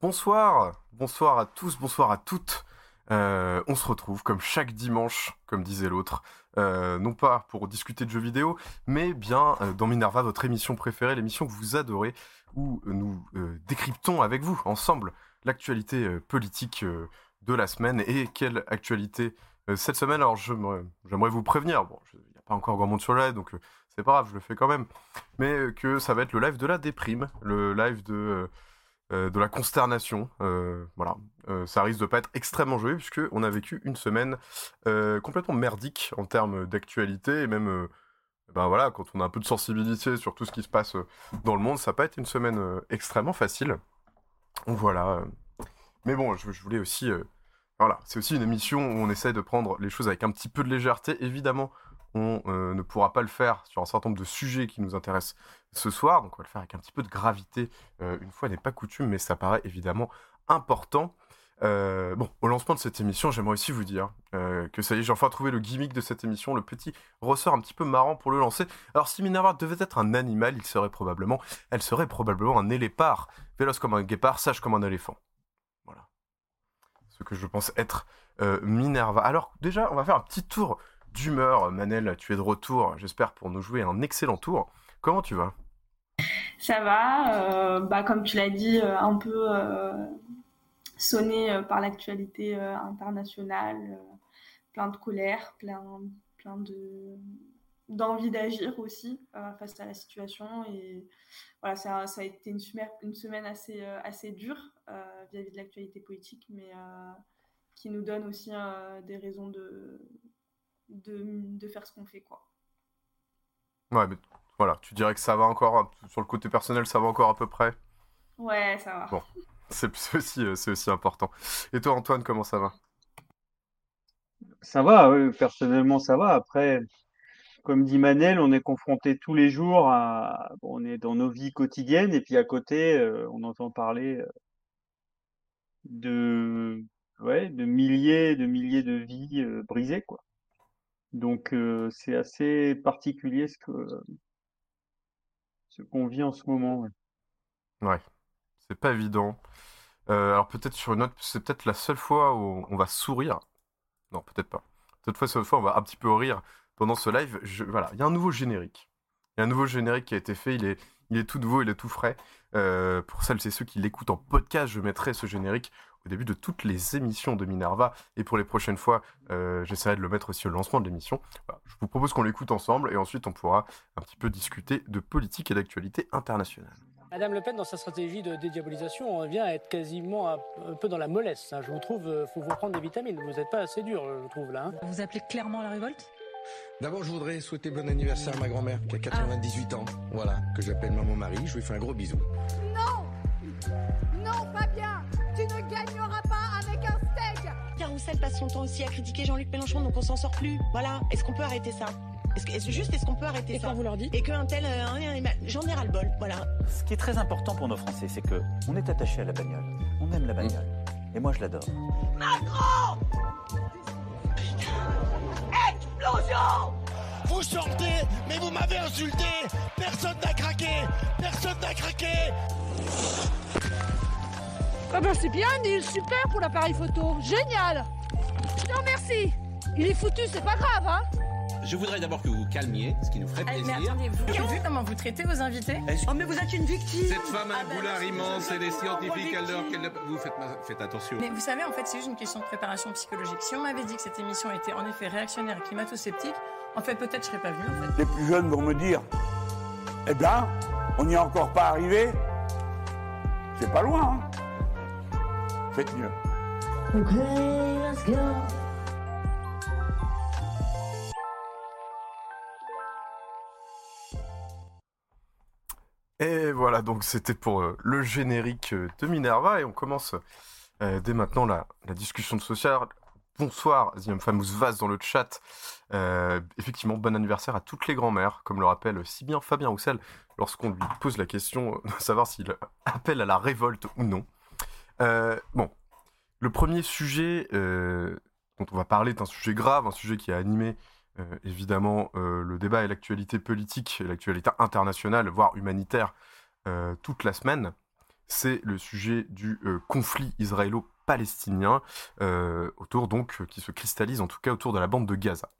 Bonsoir, bonsoir à tous, bonsoir à toutes. Euh, on se retrouve comme chaque dimanche, comme disait l'autre, euh, non pas pour discuter de jeux vidéo, mais bien euh, dans Minerva, votre émission préférée, l'émission que vous adorez, où nous décryptons avec vous ensemble l'actualité politique de la semaine et quelle actualité cette semaine? Alors j'aimerais vous prévenir, bon, il n'y a pas encore grand monde sur le donc c'est pas grave, je le fais quand même, mais que ça va être le live de la déprime, le live de euh, de la consternation. Euh, voilà, euh, ça risque de pas être extrêmement joyeux puisque on a vécu une semaine complètement merdique en termes d'actualité et même, ben voilà, quand on a un peu de sensibilité sur tout ce qui se passe dans le monde, ça pas été une semaine extrêmement facile. Voilà. Mais bon, je, je voulais aussi, voilà, c'est aussi une émission où on essaie de prendre les choses avec un petit peu de légèreté. Évidemment, on ne pourra pas le faire sur un certain nombre de sujets qui nous intéressent ce soir. Donc on va le faire avec un petit peu de gravité, euh, une fois n'est pas coutume, mais ça paraît évidemment important. Euh, bon, au lancement de cette émission, j'aimerais aussi vous dire euh, que ça y est, j'ai enfin trouvé le gimmick de cette émission, le petit ressort un petit peu marrant pour le lancer. Alors, si Minerva devait être un animal, il serait probablement, elle serait probablement un élépard, véloce comme un guépard, sage comme un éléphant. Voilà. Ce que je pense être Minerva. Alors, déjà, on va faire un petit tour d'humeur. Manel, tu es de retour, j'espère, pour nous jouer un excellent tour. Comment tu vas? Ça va, euh, bah, comme tu l'as dit, euh, un peu euh, sonné par l'actualité internationale, plein de colère, plein, plein de d'envie d'agir aussi face à la situation et voilà ça, ça a été une, une semaine assez assez dure vis-à-vis de l'actualité politique mais qui nous donne aussi des raisons de, de, de faire ce qu'on fait quoi ouais mais voilà, tu dirais que ça va encore, sur le côté personnel, ça va encore à peu près? Ouais, ça va. Bon, c'est aussi, euh, aussi important. Et toi, Antoine, comment ça va? Ça va, oui, personnellement, ça va. Après, comme dit Manel, on est confronté tous les jours à. on est dans nos vies quotidiennes, et puis à côté, euh, on entend parler euh, de, ouais, de milliers, de milliers de vies brisées, quoi. Donc, c'est assez particulier ce que qu'on vit en ce moment. Ouais, c'est pas évident. Euh, alors peut-être sur une autre, c'est peut-être la seule fois où on va sourire. Non, peut-être pas. Cette fois, cette fois, on va un petit peu rire pendant ce live. voilà, il y a un nouveau générique. Il y a un nouveau générique qui a été fait. Il est, il est tout nouveau, il est tout frais. Euh, pour celles et ceux qui l'écoutent en podcast, je mettrai ce générique au début de toutes les émissions de Minerva. Et pour les prochaines fois, euh, j'essaierai de le mettre aussi au lancement de l'émission. je vous propose qu'on l'écoute ensemble et ensuite on pourra un petit peu discuter de politique et d'actualité internationale. Madame Le Pen, dans sa stratégie de dédiabolisation, on vient à être quasiment un peu dans la mollesse. Hein. Je vous trouve, il euh, faut vous prendre des vitamines. Vous n'êtes pas assez dur, je trouve, là. Hein. Vous appelez clairement la révolte? D'abord, je voudrais souhaiter bon anniversaire à ma grand-mère qui a 98 ans. Voilà, que j'appelle maman Marie. Je lui fais un gros bisou. Non, Passe son temps aussi à critiquer Jean-Luc Mélenchon, donc on s'en sort plus. Voilà, est-ce qu'on peut arrêter ça? Est-ce que, juste, est-ce qu'on peut arrêter et ça? quand vous leur dites Et qu'un tel, euh, j'en ai ras le bol, voilà. Ce qui est très important pour nos Français, c'est que on est attaché à la bagnole, on aime la bagnole, et moi je l'adore. Macron! Explosion! Vous sortez, mais vous m'avez insulté. Personne n'a Ah ben c'est bien, Neil, super pour l'appareil photo, génial Non merci Il est foutu, c'est pas grave, hein je voudrais d'abord que vous vous calmiez, ce qui nous ferait plaisir. mais attendez, vous avez vu comment vous traitez vos invités Oh, mais vous êtes une victime Cette femme a un ah, boulard immense, elle est scientifique, elle qu'elle... Vous faites, faites attention. Mais vous savez, en fait, c'est juste une question de préparation psychologique. Si on m'avait dit que cette émission était en effet réactionnaire et climato-sceptique, en fait, peut-être je serais pas venu. En fait. Les plus jeunes vont me dire, eh bien, on n'y est encore pas arrivé. C'est pas loin, hein Faites mieux. Okay, let's go. Et voilà, donc c'était pour euh, le générique euh, de Minerva et on commence euh, dès maintenant la, discussion de social. Bonsoir, Ziam Famous Vaz dans le chat. effectivement, bon anniversaire à toutes les grand-mères, comme le rappelle si bien Fabien Roussel lorsqu'on lui pose la question de savoir s'il appelle à la révolte ou non. Bon, le premier sujet dont on va parler est un sujet grave, un sujet qui a animé euh, évidemment euh, le débat et l'actualité politique, l'actualité internationale, voire humanitaire, euh, toute la semaine. c'est le sujet du conflit israélo-palestinien, autour donc qui se cristallise en tout cas autour de la bande de Gaza.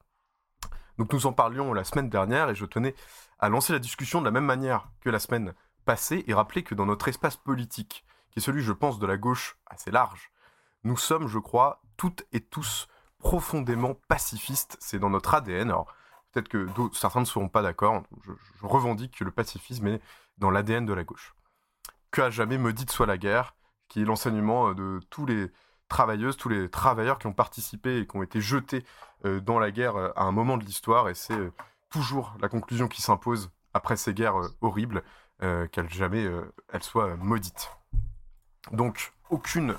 Donc nous en parlions la semaine dernière et je tenais à lancer la discussion de la même manière que la semaine passée et rappeler que dans notre espace politique, qui est celui, je pense, de la gauche assez large, nous sommes, je crois, toutes et tous profondément pacifistes. C'est dans notre ADN. Alors, peut-être que certains ne seront pas d'accord. Je, revendique que le pacifisme est dans l'ADN de la gauche. Que à jamais maudite soit la guerre, qui est l'enseignement de tous les travailleuses, tous les travailleurs qui ont participé et qui ont été jetés euh, dans la guerre euh, à un moment de l'histoire. Et c'est euh, toujours la conclusion qui s'impose après ces guerres horribles, qu'elles jamais elles soient maudites. Donc, aucune,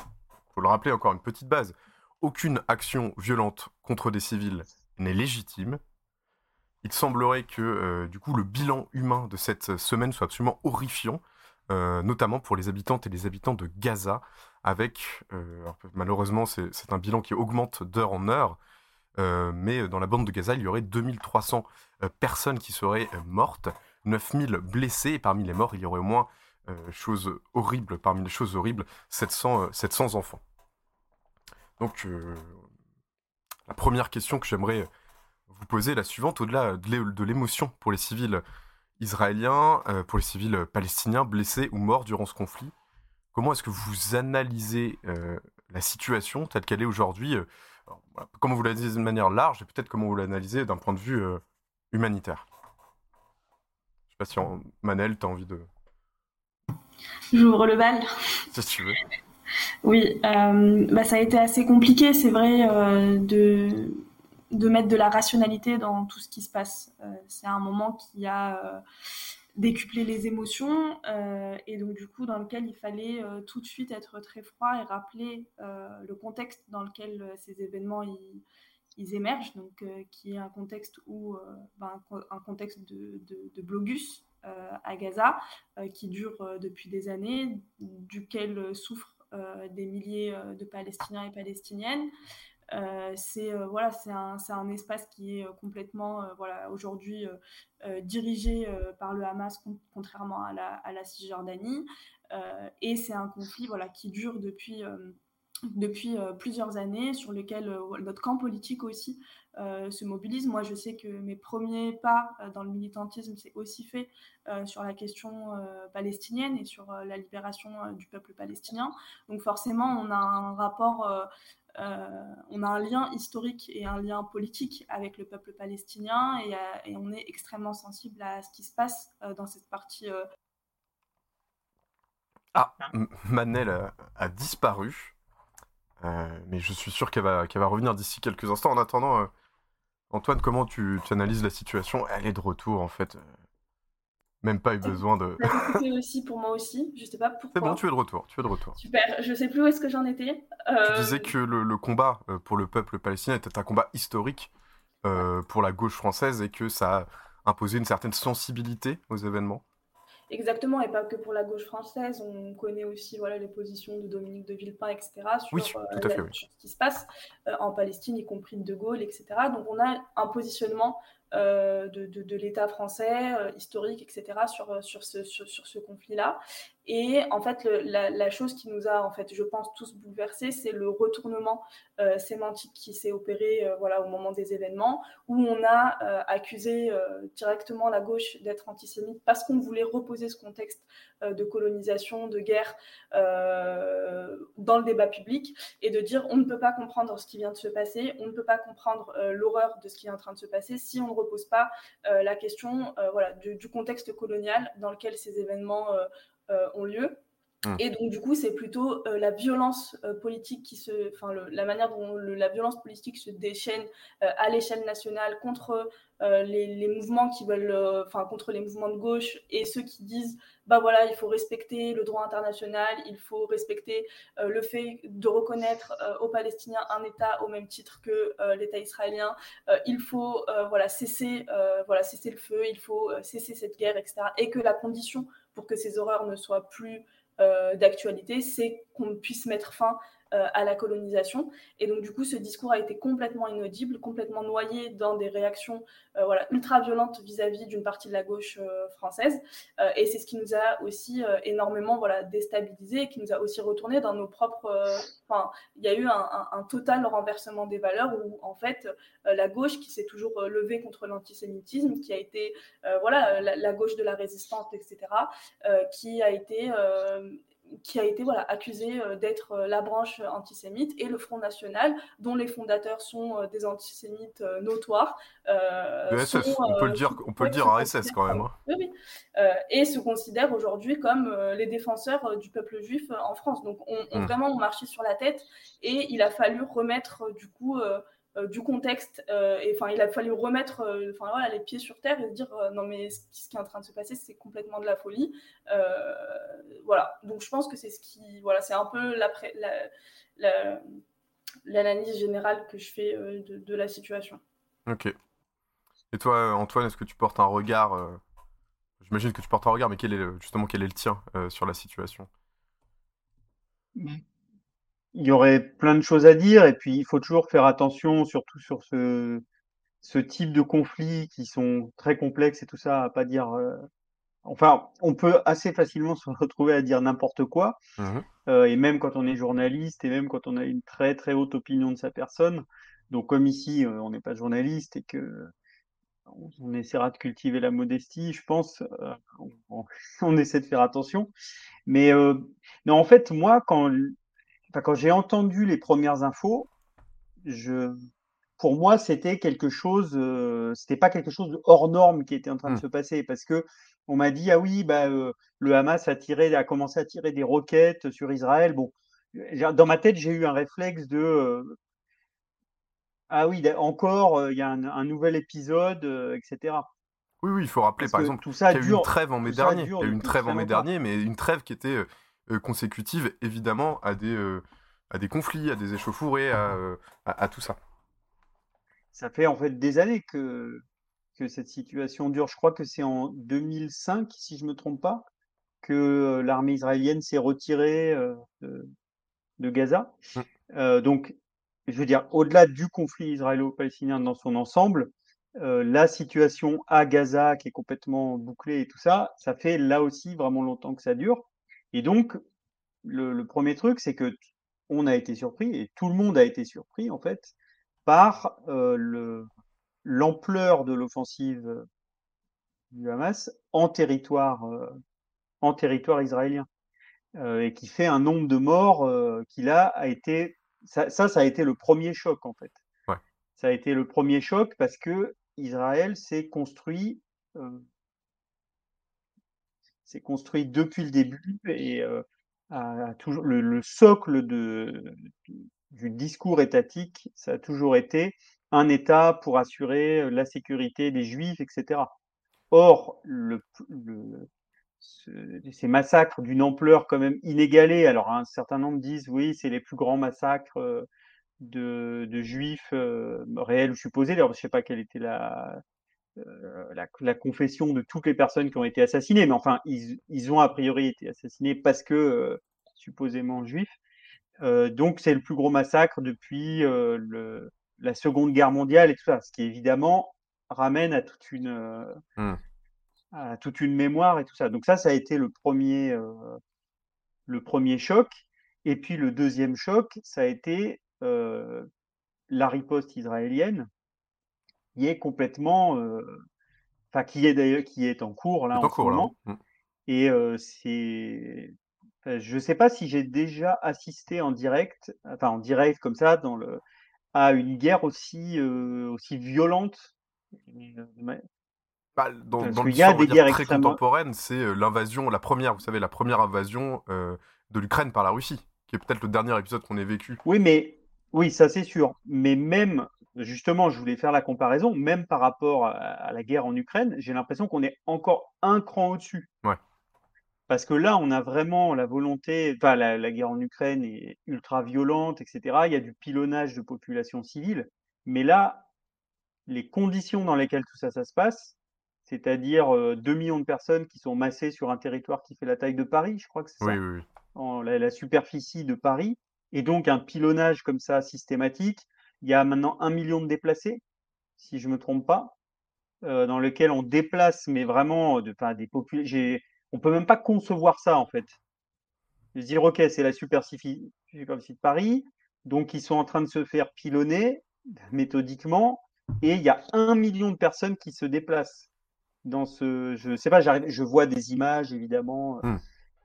faut le rappeler encore une petite base, aucune action violente contre des civils n'est légitime. Il semblerait que, du coup, le bilan humain de cette semaine soit absolument horrifiant, notamment pour les habitantes et les habitants de Gaza, avec, malheureusement, c'est un bilan qui augmente d'heure en heure, mais dans la bande de Gaza, il y aurait 2300 personnes qui seraient mortes, 9000 blessés, et parmi les morts, il y aurait au moins, chose horrible, parmi les choses horribles, 700, 700 enfants. Donc, la première question que j'aimerais vous poser est la suivante, au-delà de l'émotion pour les civils israéliens, pour les civils palestiniens blessés ou morts durant ce conflit, Comment est-ce que vous analysez euh, la situation telle qu'elle est aujourd'hui euh, Comment vous l'analysez de manière large et peut-être comment vous l'analysez d'un point de vue euh, humanitaire? Je sais pas si Manel, tu as envie de... J'ouvre le bal. Si tu veux. Oui, bah, ça a été assez compliqué, c'est vrai, de, de mettre de la rationalité dans tout ce qui se passe. c'est un moment qui a décupler les émotions euh, et donc du coup dans lequel il fallait euh, tout de suite être très froid et rappeler euh, le contexte dans lequel ces événements ils, émergent donc qui est un contexte où ben, un contexte de, de, blogus à Gaza qui dure depuis des années duquel souffrent des milliers de Palestiniens et Palestiniennes euh, c'est euh, voilà, c'est un, un, espace qui est euh, complètement voilà, aujourd'hui dirigé par le Hamas, contrairement à la, à la Cisjordanie. et c'est un conflit voilà, qui dure depuis depuis plusieurs années, sur lequel notre camp politique aussi se mobilise. Moi, je sais que mes premiers pas dans le militantisme, c'est aussi fait sur la question palestinienne et sur la libération du peuple palestinien. Donc forcément, on a un rapport euh, on a un lien historique et un lien politique avec le peuple palestinien et, euh, on est extrêmement sensible à ce qui se passe euh, dans cette partie. Ah, Manel a, disparu, mais je suis sûr qu'elle va, va revenir d'ici quelques instants. En attendant, Antoine, comment tu, tu, analyses la situation? Elle est de retour en fait. Même pas eu besoin de. Ça aussi pour moi aussi. Je sais pas pourquoi. C'est bon, tu es de retour. Tu es de retour. Super. Je sais plus où est-ce que j'en étais. Euh... Tu disais que le, combat euh, pour le peuple palestinien était un combat historique euh, pour la gauche française et que ça a imposé une certaine sensibilité aux événements. Exactement, et pas que pour la gauche française. On connaît aussi voilà, les positions de Dominique de Villepin, etc., sur, oui, tout à fait, sur ce qui se passe en Palestine, y compris de De Gaulle, etc. Donc on a un positionnement euh, de, de, l'État français, euh, historique, etc., sur, euh, sur ce, sur, sur ce conflit-là. Et en fait, la, chose qui nous a, en fait, je pense, tous bouleversés, c'est le retournement sémantique qui s'est opéré voilà, au moment des événements, où on a accusé directement la gauche d'être antisémite parce qu'on voulait reposer ce contexte de colonisation, de guerre dans le débat public, et de dire on ne peut pas comprendre ce qui vient de se passer, on ne peut pas comprendre l'horreur de ce qui est en train de se passer si on ne repose pas euh, la question euh, voilà, du, contexte colonial dans lequel ces événements euh, ont lieu. Mmh. Et donc, du coup, c'est plutôt la violence politique qui se. Enfin, la manière dont la violence politique se déchaîne à l'échelle nationale contre les, mouvements qui veulent. Enfin, contre les mouvements de gauche et ceux qui disent bah voilà, il faut respecter le droit international, il faut respecter le fait de reconnaître aux Palestiniens un État au même titre que l'État israélien. il faut voilà cesser voilà cesser le feu, il faut cesser cette guerre, etc. Et que la condition pour que ces horreurs ne soient plus euh, d'actualité, c'est qu'on puisse mettre fin à la colonisation. Et donc, du coup, ce discours a été complètement inaudible, complètement noyé dans des réactions voilà, ultra violentes vis-à-vis d'une partie de la gauche française. et c'est ce qui nous a aussi énormément voilà, déstabilisé et qui nous a aussi retourné dans nos propres. Enfin, il y a eu un, total renversement des valeurs où, en fait, la gauche qui s'est toujours levée contre l'antisémitisme, qui a été voilà, la, gauche de la résistance, etc., qui a été qui a été voilà, accusé euh, d'être euh, la branche antisémite, et le Front National, dont les fondateurs sont euh, des antisémites notoires. le SS, on peut le dire, on peut le dire à SS quand même. Hein. Oui, oui. et se considèrent aujourd'hui comme les défenseurs du peuple juif en France. Donc on, on mmh. vraiment on marchait sur la tête, et il a fallu remettre du coup euh, du contexte. Euh, et enfin, il a fallu remettre euh, enfin, voilà, les pieds sur terre et se dire non, mais ce qui, est en train de se passer, c'est complètement de la folie. voilà. Donc, je pense que c'est ce qui. Voilà, c'est un peu l'analyse la, générale que je fais de, la situation. Ok. Et toi, Antoine, est-ce que tu portes un regard J'imagine que tu portes un regard, mais quel est justement quel est le tien sur la situation? Il y aurait plein de choses à dire et puis il faut toujours faire attention, surtout sur ce, ce type de conflits qui sont très complexes et tout ça, à pas dire. Euh, enfin, on peut assez facilement se retrouver à dire n'importe quoi, mmh euh, et même quand on est journaliste et même quand on a une très très haute opinion de sa personne. Donc, comme ici, euh, on n'est pas journaliste et que on, essaiera de cultiver la modestie, je pense, on, on, essaie de faire attention. Mais, mais en fait, moi, quand quand j'ai entendu les premières infos, je, pour moi, c'était quelque chose, euh, c'était pas quelque chose de hors norme qui était en train de mmh. se passer parce que on m'a dit ah oui, bah euh, le Hamas a tiré, a commencé à tirer des roquettes sur Israël. Bon, dans ma tête, j'ai eu un réflexe de euh, ah oui, encore, il y a un, nouvel épisode, etc. Oui, oui, il faut rappeler par exemple qu'il y a eu une trêve en mai dernier. Il y a eu une trêve en mai dernier, mais une trêve qui était euh, consécutives, évidemment, à des, euh, à des conflits, à des échauffourées, euh, à, à, tout ça. Ça fait en fait des années que, que cette situation dure. Je crois que c'est en 2005, si je ne me trompe pas, que l'armée israélienne s'est retirée de, de, Gaza. Mmh. donc, je veux dire, au-delà du conflit israélo-palestinien dans son ensemble, la situation à Gaza qui est complètement bouclée et tout ça, ça fait là aussi vraiment longtemps que ça dure. Et donc, le, premier truc, c'est que on a été surpris, et tout le monde a été surpris, en fait, par euh, l'ampleur de l'offensive euh, du Hamas en territoire, euh, en territoire israélien, et qui fait un nombre de morts qui là a été, ça, ça, a été le premier choc, en fait. Ça a été le premier choc parce que Israël s'est construit c'est construit depuis le début et toujours le, socle de, du discours étatique, ça a toujours été un État pour assurer la sécurité des Juifs, etc. Or, le, ces massacres d'une ampleur quand même inégalée, alors un certain nombre disent oui, c'est les plus grands massacres de, de Juifs réels ou supposés. D'ailleurs, je ne sais pas quelle était la, euh, la, confession de toutes les personnes qui ont été assassinées, mais enfin, ils, ont a priori été assassinés parce que euh, supposément juifs. Euh, donc, c'est le plus gros massacre depuis le, la Seconde Guerre mondiale et tout ça, ce qui évidemment ramène à toute une, mmh. à toute une mémoire et tout ça. Donc ça, ça a été le premier, le premier choc. Et puis le deuxième choc, ça a été la riposte israélienne qui est complètement, euh, enfin qui est d'ailleurs qui est en cours là en, ce moment. Mmh. Et euh, c'est, je ne sais pas si j'ai déjà assisté en direct, enfin en direct comme ça, dans le, à une guerre aussi euh, aussi violente. Bah, dans, dans l'histoire très contemporaine, c'est l'invasion, la première, vous savez, la première invasion de l'Ukraine par la Russie, qui est peut-être le dernier épisode qu'on ait vécu. Oui, mais oui, ça c'est sûr. Mais même justement, je voulais faire la comparaison, même par rapport à, la guerre en Ukraine, j'ai l'impression qu'on est encore un cran au-dessus. Parce que là, on a vraiment la volonté, enfin, la, guerre en Ukraine est ultra violente, etc. Il y a du pilonnage de populations civiles. Mais là, les conditions dans lesquelles tout ça, ça se passe, c'est-à-dire 2 euh, millions de personnes qui sont massées sur un territoire qui fait la taille de Paris, je crois que c'est ça, oui, En, la, superficie de Paris, et donc un pilonnage comme ça systématique. Il y a maintenant un million de déplacés, si je me trompe pas, euh, dans lequel on déplace, mais vraiment de, enfin, des populations. On peut même pas concevoir ça en fait. Je dire, ok, c'est la superficie de Paris, donc ils sont en train de se faire pilonner méthodiquement, et il y a un million de personnes qui se déplacent dans ce. Je sais pas, je vois des images évidemment mmh.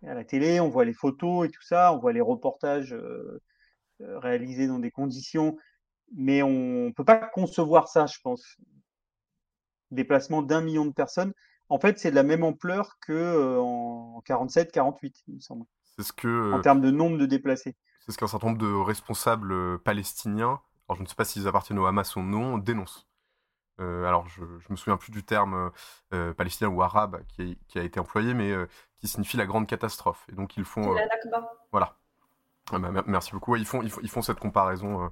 à la télé, on voit les photos et tout ça, on voit les reportages euh, euh, réalisés dans des conditions, mais on peut pas concevoir ça, je pense. Déplacement d'un million de personnes. En fait, c'est de la même ampleur que euh, en 47, 48, il me semble. C'est ce que. En termes de nombre de déplacés. C'est ce qu'un certain nombre de responsables palestiniens alors je ne sais pas s'ils appartiennent au Hamas ou non, dénoncent. Euh, alors je, ne me souviens plus du terme euh, palestinien ou arabe qui, a été employé, mais euh, qui signifie la grande catastrophe. Et donc ils font. voilà. Ah, bah, merci beaucoup. ils, font, ils, font, cette comparaison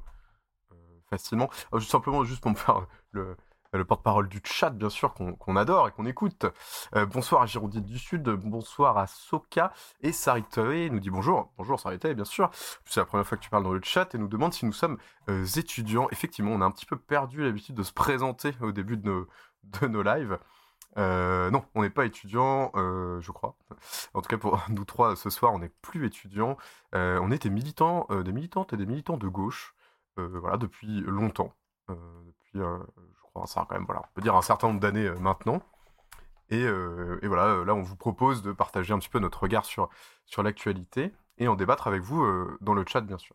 facilement. simplement, juste pour me faire le, le porte-parole du chat, bien sûr, qu'on adore et qu'on écoute. Euh, bonsoir à Girondine du Sud, bonsoir à Soka et Saritae nous dit bonjour. Bonjour Saritae, bien sûr. C'est la première fois que tu parles dans le chat et nous demande si nous sommes euh, étudiants. Effectivement, on a un petit peu perdu l'habitude de se présenter au début de nos, de nos lives. Euh, non, on n'est pas étudiants, je crois. En tout cas, pour nous trois ce soir, on n'est plus étudiants. on des militants, des militantes et des militants de gauche, voilà, depuis longtemps. depuis, ça quand même, voilà, on peut dire un certain nombre d'années euh, maintenant. Et, euh, voilà, euh, là, on vous propose de partager un petit peu notre regard sur, l'actualité et en débattre avec vous dans le chat, bien sûr.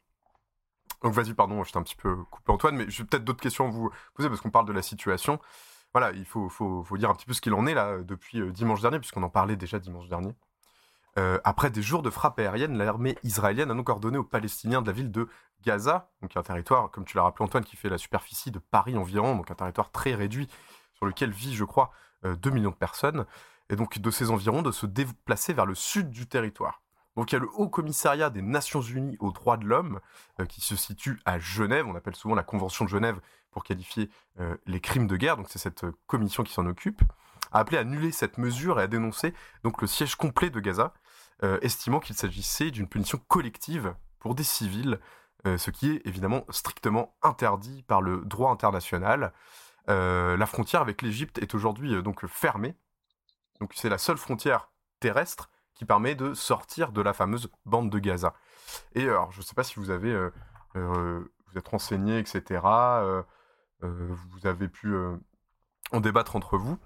Donc vas-y, pardon, je t'ai un petit peu coupé Antoine, mais j'ai peut-être d'autres questions à vous poser parce qu'on parle de la situation. Voilà, il faut dire un petit peu ce qu'il en est là depuis dimanche dernier, puisqu'on en parlait déjà dimanche dernier. Après des jours de frappe aérienne, l'armée israélienne a donc ordonné aux Palestiniens de la ville de Gaza, donc un territoire, comme tu l'as rappelé Antoine, qui fait la superficie de Paris environ, donc un territoire très réduit sur lequel vit, je crois, 2 euh, millions de personnes, et donc de ces environs de se déplacer vers le sud du territoire. Donc il y a le Haut Commissariat des Nations Unies aux droits de l'homme, euh, qui se situe à Genève, on appelle souvent la Convention de Genève pour qualifier euh, les crimes de guerre, donc c'est cette commission qui s'en occupe, a appelé à annuler cette mesure et à dénoncer donc le siège complet de Gaza, estimant qu'il s'agissait d'une punition collective pour des civils euh, ce qui est évidemment strictement interdit par le droit international. Euh, la frontière avec l'Égypte est aujourd'hui euh, donc fermée. Donc c'est la seule frontière terrestre qui permet de sortir de la fameuse bande de Gaza. Et alors, je ne sais pas si vous avez, vous êtes renseigné, etc. vous avez pu en débattre entre vous,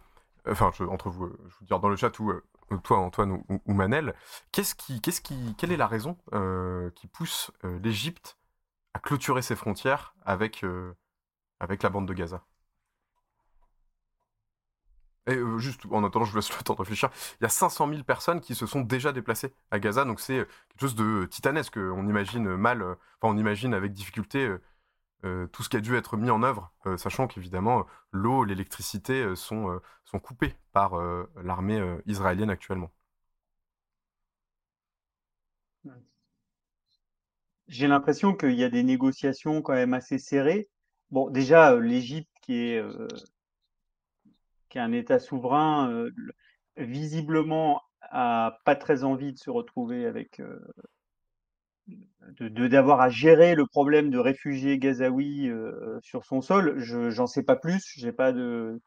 enfin entre vous, je veux dire dans le chat ou toi Antoine ou, Manel. Quelle est la raison qui pousse l'Égypte à clôturer ses frontières avec, euh, la bande de Gaza? Et euh, juste en attendant, je vous laisse le temps de réfléchir. Il y a 500 000 personnes qui se sont déjà déplacées à Gaza, donc c'est quelque chose de titanesque. On imagine mal, euh, enfin on imagine avec difficulté tout ce qui a dû être mis en œuvre, sachant qu'évidemment l'eau, l'électricité sont, sont coupées par l'armée israélienne actuellement. J'ai l'impression qu'il y a des négociations quand même assez serrées. Bon, déjà, euh, l'Égypte, qui est, euh, un État souverain, euh, visiblement a pas très envie de se retrouver avec, de d'avoir à gérer le problème de réfugiés gazaouis sur son sol. Je j'en sais pas plus, j'ai pas de,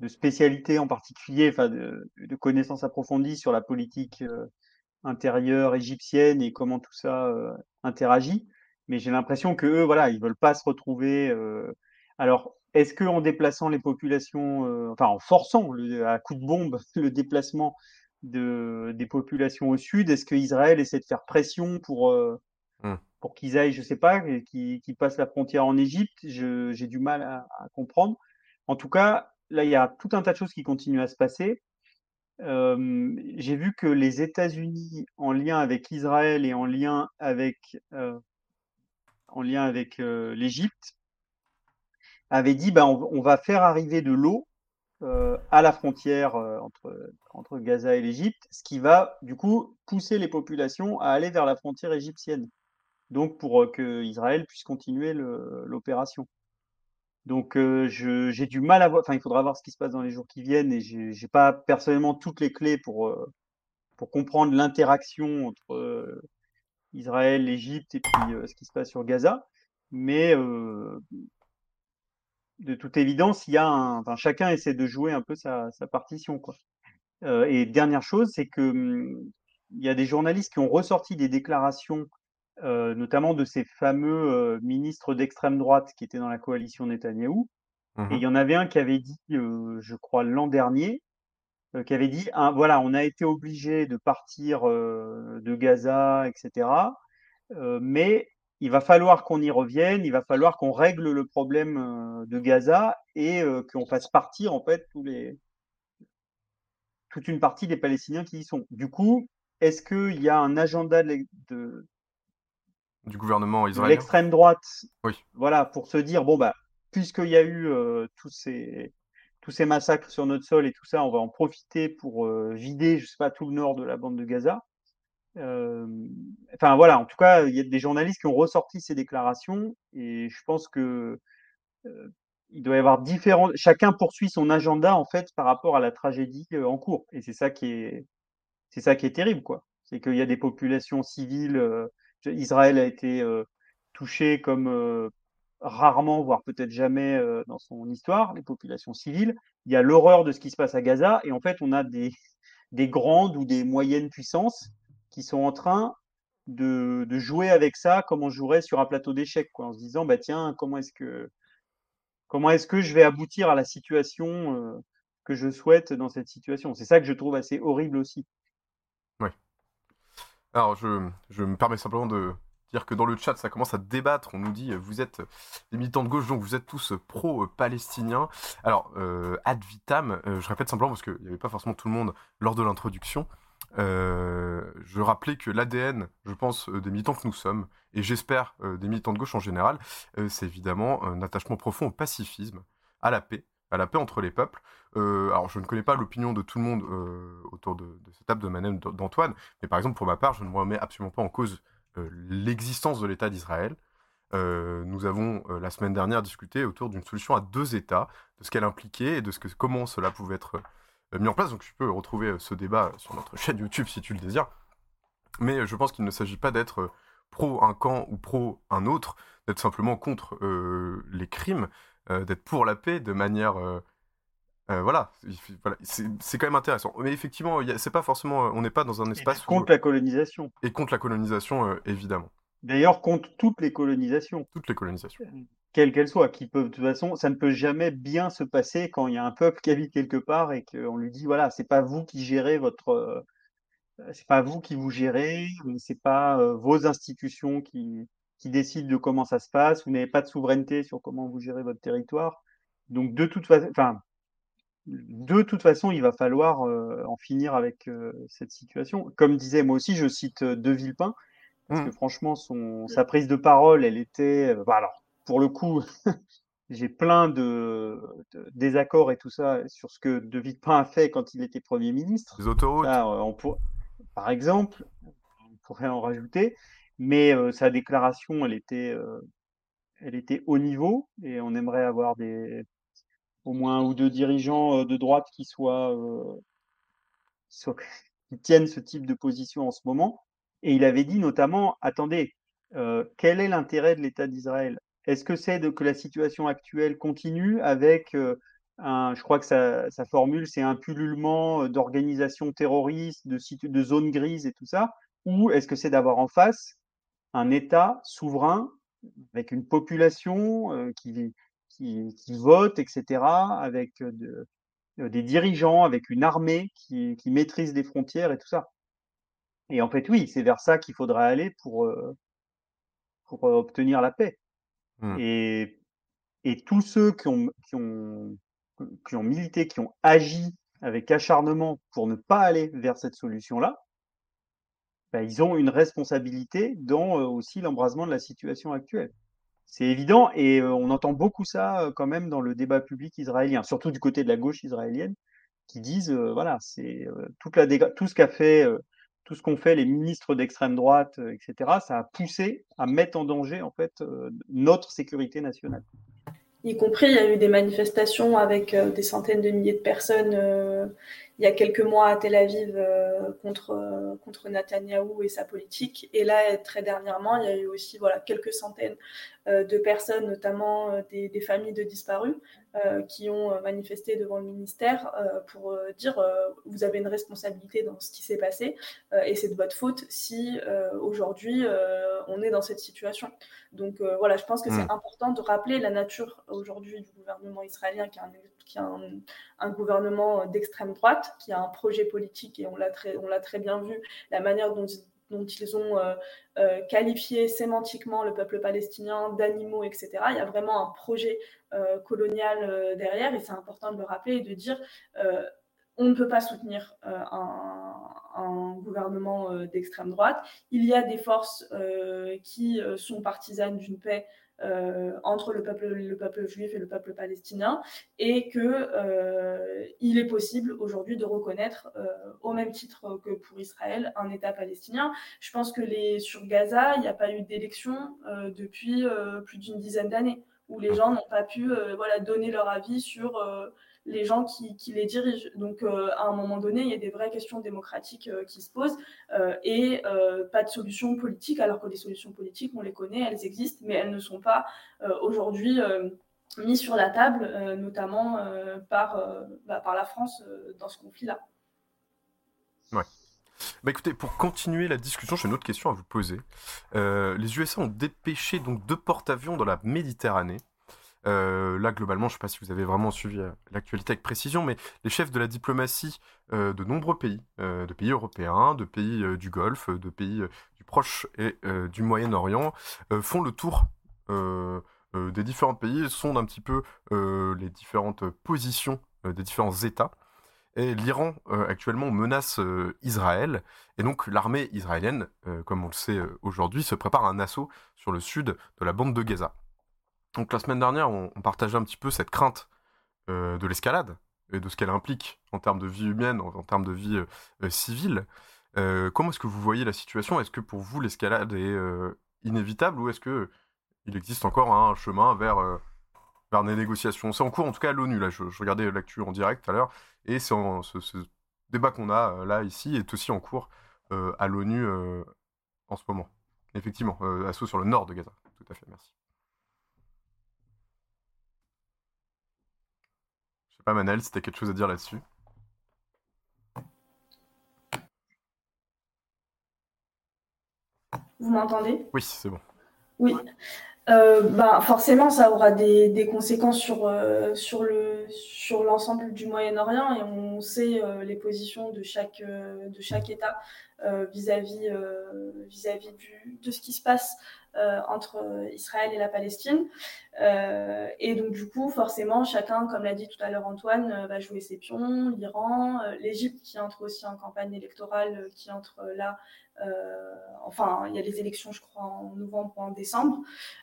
de spécialité en particulier, enfin de, de connaissances approfondies sur la politique intérieure égyptienne et comment tout ça euh, interagit. Mais j'ai l'impression que eux, voilà, ils veulent pas se retrouver. Euh, alors, est-ce que en déplaçant les populations, euh, enfin en forçant le, à coup de bombe le déplacement de, des populations au sud, est-ce que Israël essaie de faire pression pour mmh. pour qu'ils aillent, je sais pas, qu'ils passent la frontière en Égypte? J'ai du mal à, à comprendre. En tout cas, là, il y a tout un tas de choses qui continuent à se passer j'ai vu que les États-Unis, en lien avec Israël et en lien avec, en lien avec l'Égypte, avaient dit ben, on, va faire arriver de l'eau à la frontière entre, entre Gaza et l'Égypte, ce qui va du coup pousser les populations à aller vers la frontière égyptienne. Donc pour que Israël puisse continuer l'opération. Donc euh, j'ai du mal à voir. Enfin, il faudra voir ce qui se passe dans les jours qui viennent et j'ai pas personnellement toutes les clés pour euh, pour comprendre l'interaction entre euh, Israël, l'Égypte et puis ce qui se passe sur Gaza. Mais de toute évidence, il y a un, enfin, chacun essaie de jouer un peu sa, sa partition. Quoi. et dernière chose, c'est que hum, il y a des journalistes qui ont ressorti des déclarations, notamment de ces fameux ministres d'extrême droite qui étaient dans la coalition Netanyahou. Mmh Et il y en avait un qui avait dit, je crois l'an dernier, qui avait dit, ah, voilà, on a été obligé de partir de Gaza, etc. mais il va falloir qu'on y revienne, il va falloir qu'on règle le problème de Gaza et qu'on fasse partir en fait tous les, toute une partie des Palestiniens qui y sont. Du coup, est-ce qu'il y a un agenda de, de du gouvernement israélien? l'extrême droite oui. voilà, pour se dire, bon, bah, puisqu'il y a eu tous, ces, tous ces massacres sur notre sol et tout ça, on va en profiter pour vider, je sais pas, tout le nord de la bande de Gaza. Enfin voilà, en tout cas, il y a des journalistes qui ont ressorti ces déclarations et je pense que il doit y avoir différents. Chacun poursuit son agenda en fait par rapport à la tragédie en cours et c'est ça qui est c'est ça qui est terrible quoi. C'est qu'il y a des populations civiles. Israël a été touché comme rarement, voire peut-être jamais dans son histoire, les populations civiles. Il y a l'horreur de ce qui se passe à Gaza et en fait on a des des grandes ou des moyennes puissances qui sont en train de, jouer avec ça comme on jouerait sur un plateau d'échecs, en se disant bah tiens, comment est-ce que comment est-ce que je vais aboutir à la situation euh, que je souhaite dans cette situation? C'est ça que je trouve assez horrible aussi. Oui. Alors je, me permets simplement de dire que dans le chat, ça commence à débattre. On nous dit, vous êtes des militants de gauche, donc vous êtes tous pro-palestiniens. Alors, euh, ad vitam, euh, je répète simplement parce qu'il n'y avait pas forcément tout le monde lors de l'introduction. Euh, je rappelais que l'ADN, je pense, euh, des militants que nous sommes, et j'espère euh, des militants de gauche en général, c'est évidemment un attachement profond au pacifisme, à la paix, à la paix entre les peuples. alors, je ne connais pas l'opinion de tout le monde autour de, cette table de Manem d'Antoine, mais par exemple, pour ma part, je ne me remets absolument pas en cause l'existence de l'État d'Israël. nous avons la semaine dernière discuté autour d'une solution à deux États, de ce qu'elle impliquait et de ce que, comment cela pouvait être mis en place. Donc tu peux retrouver euh, ce débat sur notre chaîne YouTube si tu le désires. Mais euh, je pense qu'il ne s'agit pas d'être pro un camp ou pro un autre, d'être simplement contre les crimes, d'être pour la paix de manière... voilà, c'est quand même intéressant. Mais effectivement, c'est pas forcément, on n'est pas dans un espace contre la colonisation. Et contre la colonisation, évidemment. D'ailleurs, contre toutes les colonisations. Toutes les colonisations quelles qu'elles soient, qui peuvent, de toute façon, ça ne peut jamais bien se passer quand il y a un peuple qui habite quelque part et qu'on lui dit, voilà, c'est pas vous qui gérez votre, euh, c'est pas vous qui vous gérez, c'est pas euh, vos institutions qui, qui décident de comment ça se passe, vous n'avez pas de souveraineté sur comment vous gérez votre territoire. Donc, de toute façon, enfin, de toute façon, il va falloir euh, en finir avec cette situation. Comme disait moi aussi, je cite De Villepin, parce mmh. que franchement, son, sa prise de parole, elle était, bah, alors, pour le coup, j'ai plein de, désaccords et tout ça sur ce que De Villepin a fait quand il était Premier ministre. Les autoroutes. Euh, par exemple, on pourrait en rajouter, mais euh, sa déclaration, elle était, euh, elle était haut niveau et on aimerait avoir des, au moins un ou deux dirigeants de droite qui soient, qui tiennent ce type de position en ce moment. Et il avait dit notamment, attendez, quel est l'intérêt de l'État d'Israël? Est-ce que c'est que la situation actuelle continue avec euh, un, je crois que sa, formule, c'est un pullulement euh, d'organisations terroristes, de, de zones grises et tout ça, ou est-ce que c'est d'avoir en face un État souverain avec une population euh, qui, qui, vote, etc., avec des dirigeants, avec une armée qui, qui, maîtrise des frontières et tout ça? Et en fait, oui, c'est vers ça qu'il faudra aller pour, pour obtenir la paix. Mmh. Et, et tous ceux qui ont, qui, ont, qui ont milité, qui ont agi avec acharnement pour ne pas aller vers cette solution-là, bah, ils ont une responsabilité dans aussi l'embrasement de la situation actuelle. C'est évident et on entend beaucoup ça quand même dans le débat public israélien, surtout du côté de la gauche israélienne, qui disent voilà, c'est toute la tout ce qu'a fait tout ce qu'ont fait les ministres d'extrême droite, euh, etc., ça a poussé à mettre en danger en fait euh, notre sécurité nationale. Y compris, il y a eu des manifestations avec euh, des centaines de milliers de personnes il y a quelques mois à Tel Aviv contre, contre Netanyahou et sa politique. Et là, très dernièrement, il y a eu aussi voilà, quelques centaines de personnes, notamment des, des, familles de disparus, qui ont manifesté devant le ministère pour dire vous avez une responsabilité dans ce qui s'est passé et c'est de votre faute si aujourd'hui on est dans cette situation. Donc voilà, je pense que c'est mm. important de rappeler la nature aujourd'hui du gouvernement israélien qui a un, qui a un, gouvernement d'extrême droite, qui a un projet politique et on l'a très, bien vu, la manière dont, ils ont euh, euh, qualifié sémantiquement le peuple palestinien d'animaux, etc. Il y a vraiment un projet euh, colonial derrière et c'est important de le rappeler et de dire on ne peut pas soutenir un, gouvernement d'extrême droite. Il y a des forces qui sont partisanes d'une paix euh, entre le peuple, le peuple juif et le peuple palestinien, et que euh, il est possible aujourd'hui de reconnaître, euh, au même titre que pour Israël, un État palestinien. Je pense que les, sur Gaza, il n'y a pas eu d'élection depuis plus d'une dizaine d'années, où les gens n'ont pas pu voilà, donner leur avis sur les gens qui, les dirigent. Donc, euh, à un moment donné, il y a des vraies questions démocratiques euh, qui se posent euh, et pas de solutions politiques, alors que les solutions politiques, on les connaît, elles existent, mais elles ne sont pas aujourd'hui mises sur la table, notamment par, bah, par la France dans ce conflit-là. Ouais. Bah écoutez, pour continuer la discussion, j'ai une autre question à vous poser. les USA ont dépêché donc deux porte-avions dans la Méditerranée euh, là, globalement, je ne sais pas si vous avez vraiment suivi euh, l'actualité avec précision, mais les chefs de la diplomatie euh, de nombreux pays, de pays européens, de pays du Golfe, de pays du Proche et du Moyen-Orient, font le tour des différents pays, sondent un petit peu les différentes positions des différents États. Et l'Iran, actuellement, menace Israël. Et donc, l'armée israélienne, comme on le sait aujourd'hui, se prépare à un assaut sur le sud de la bande de Gaza. Donc la semaine dernière, on, partageait un petit peu cette crainte euh, de l'escalade et de ce qu'elle implique en termes de vie humaine, en, termes de vie euh, euh, civile. comment est-ce que vous voyez la situation? Est-ce que pour vous l'escalade est inévitable ou est-ce que il existe encore un chemin vers vers des négociations? C'est en cours, en tout cas à l'ONU. Là, je, regardais l'actu en direct tout à l'heure et c'est ce, ce, débat qu'on a là ici est aussi en cours à l'ONU en ce moment. Effectivement, assaut sur le nord de Gaza. Tout à fait, merci. Pas, Manel, si tu quelque chose à dire là-dessus. Vous m'entendez? Oui, c'est bon. Oui. Euh, bah, forcément, ça aura des, conséquences sur, euh, sur, le, sur l'ensemble du Moyen-Orient et on sait euh, les positions de chaque, de chaque État vis-à-vis, vis-à-vis de ce qui se passe entre Israël et la Palestine. et donc, du coup, forcément, chacun, comme l'a dit tout à l'heure Antoine, va jouer ses pions. L'Iran, l'Égypte qui entre aussi en campagne électorale, qui entre là euh, enfin, il y a les élections, je crois, en novembre ou en décembre.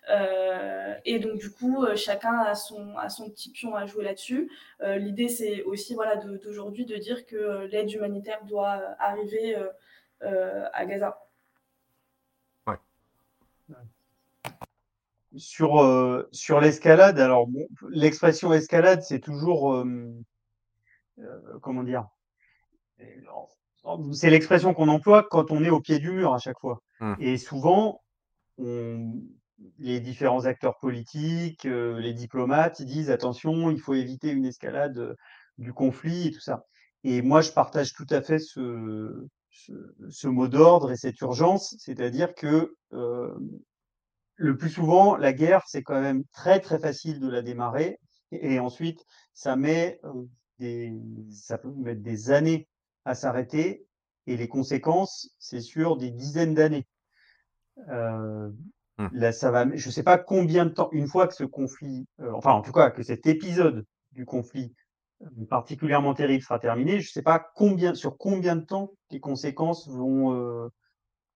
Euh, et donc, du coup, euh, chacun a son, a son petit pion à jouer là-dessus. L'idée, c'est aussi voilà, d'aujourd'hui de, dire que l'aide humanitaire doit arriver à Gaza. Ouais. Sur, sur l'escalade, alors l'expression escalade, c'est toujours, comment dire, c'est l'expression qu'on emploie quand on est au pied du mur à chaque fois. Mmh. Et souvent, les différents acteurs politiques, euh, les diplomates, disent attention, il faut éviter une escalade euh, du conflit et tout ça. Et moi, je partage tout à fait ce, ce, mot d'ordre et cette urgence, c'est-à-dire que euh, le plus souvent, la guerre, c'est quand même très très facile de la démarrer, et, ensuite, ça met des, ça peut mettre des années à s'arrêter et les conséquences, c'est sur des dizaines d'années. Euh, mmh. Là, ça va. Je ne sais pas combien de temps, une fois que ce conflit, euh, enfin en tout cas que cet épisode du conflit euh, particulièrement terrible sera terminé, je ne sais pas combien, sur combien de temps les conséquences vont,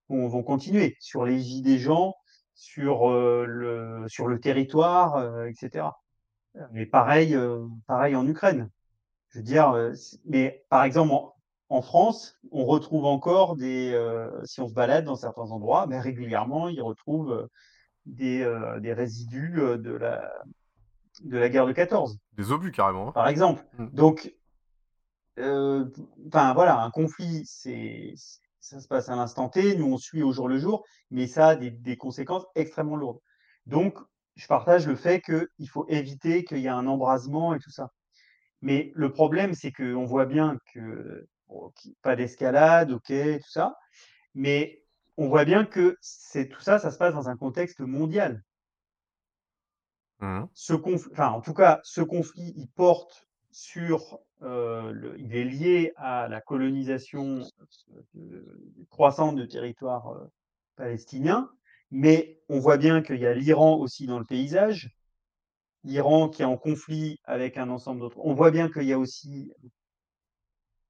vont, continuer sur les vies des gens, sur le sur le territoire, etc. Mais pareil, pareil en Ukraine. Je veux dire, mais par exemple, en France, on retrouve encore des, euh, si on se balade dans certains endroits, mais régulièrement, ils retrouvent euh, des, euh, des résidus de la, de la guerre de 14. Des obus carrément. Hein. Par exemple. Mm. Donc, euh, enfin voilà, un conflit, c'est ça se passe à l'instant T, nous on suit au jour le jour, mais ça a des, des conséquences extrêmement lourdes. Donc, je partage le fait qu'il faut éviter qu'il y ait un embrasement et tout ça. Mais le problème, c'est qu'on voit bien que bon, pas d'escalade, ok, tout ça, mais on voit bien que c'est tout ça, ça se passe dans un contexte mondial. Ce conflit, enfin, en tout cas, ce conflit, il porte sur, euh, il est lié à la colonisation euh, croissante de territoires euh, palestiniens, mais on voit bien qu'il y a l'Iran aussi dans le paysage, l'Iran qui est en conflit avec un ensemble d'autres. On voit bien qu'il y a aussi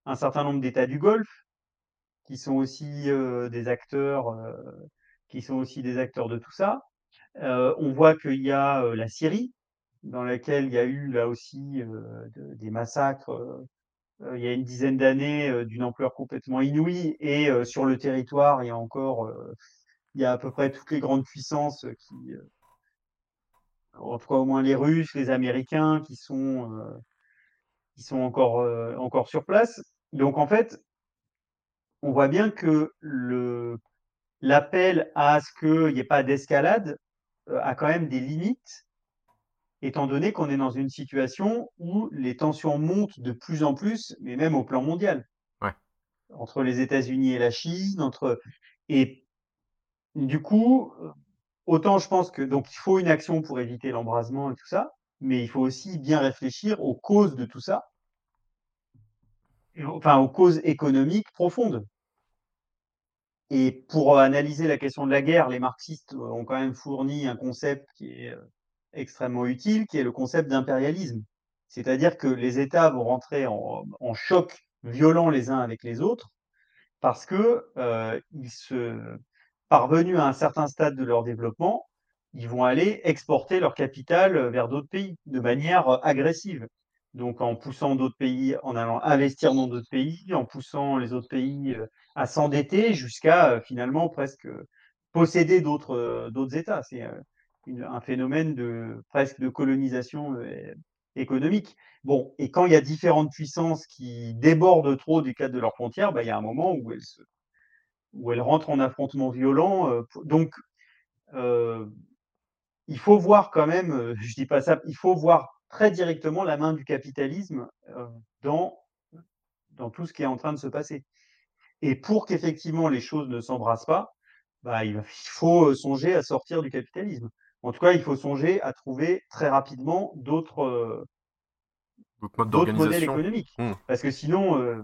un certain nombre d'États du Golfe qui sont aussi euh, des acteurs, euh, qui sont aussi des acteurs de tout ça. Euh, on voit qu'il y a euh, la Syrie, dans laquelle il y a eu là aussi euh, de- des massacres euh, euh, il y a une dizaine d'années d'une ampleur complètement inouïe, et sur le territoire, il y a encore, il y a à peu près toutes les grandes puissances qui, en tout cas au moins les Russes, les Américains, qui sont, qui sont encore, encore sur place. Donc en fait, on voit bien que le, l'appel à ce qu'il n'y ait pas d'escalade a quand même des limites, étant donné qu'on est dans une situation où les tensions montent de plus en plus, mais même au plan mondial. Ouais. Entre les États-Unis et la Chine, entre et du coup, euh, autant je pense que donc il faut une action pour éviter l'embrasement et tout ça, mais il faut aussi bien réfléchir aux causes de tout ça, enfin aux causes économiques profondes. Et pour analyser la question de la guerre, les marxistes ont quand même fourni un concept qui est euh, extrêmement utile, qui est le concept d'impérialisme. C'est-à-dire que les États vont rentrer en, choc violent les uns avec les autres parce que euh, se, parvenus à un certain stade de leur développement, ils vont aller exporter leur capital euh, vers d'autres pays de manière euh, agressive. Donc en poussant d'autres pays, en allant investir dans d'autres pays, en poussant les autres pays à s'endetter jusqu'à finalement presque posséder d'autres États. Un phénomène de presque de colonisation euh, économique. Bon, et quand il y a différentes puissances qui débordent trop du cadre de leurs frontières, bah, il y a un moment où elles où elles rentrent en affrontement violent. euh, donc, euh, il faut voir quand même, je dis pas ça, il faut voir très directement la main du capitalisme dans, dans tout ce qui est en train de se passer. Et pour qu'effectivement les choses ne s'embrassent pas, bah, il, faut songer à sortir du capitalisme. En tout cas, il faut songer à trouver très rapidement d'autres euh, D'autres modèles économiques. Hmm. Parce que sinon, euh,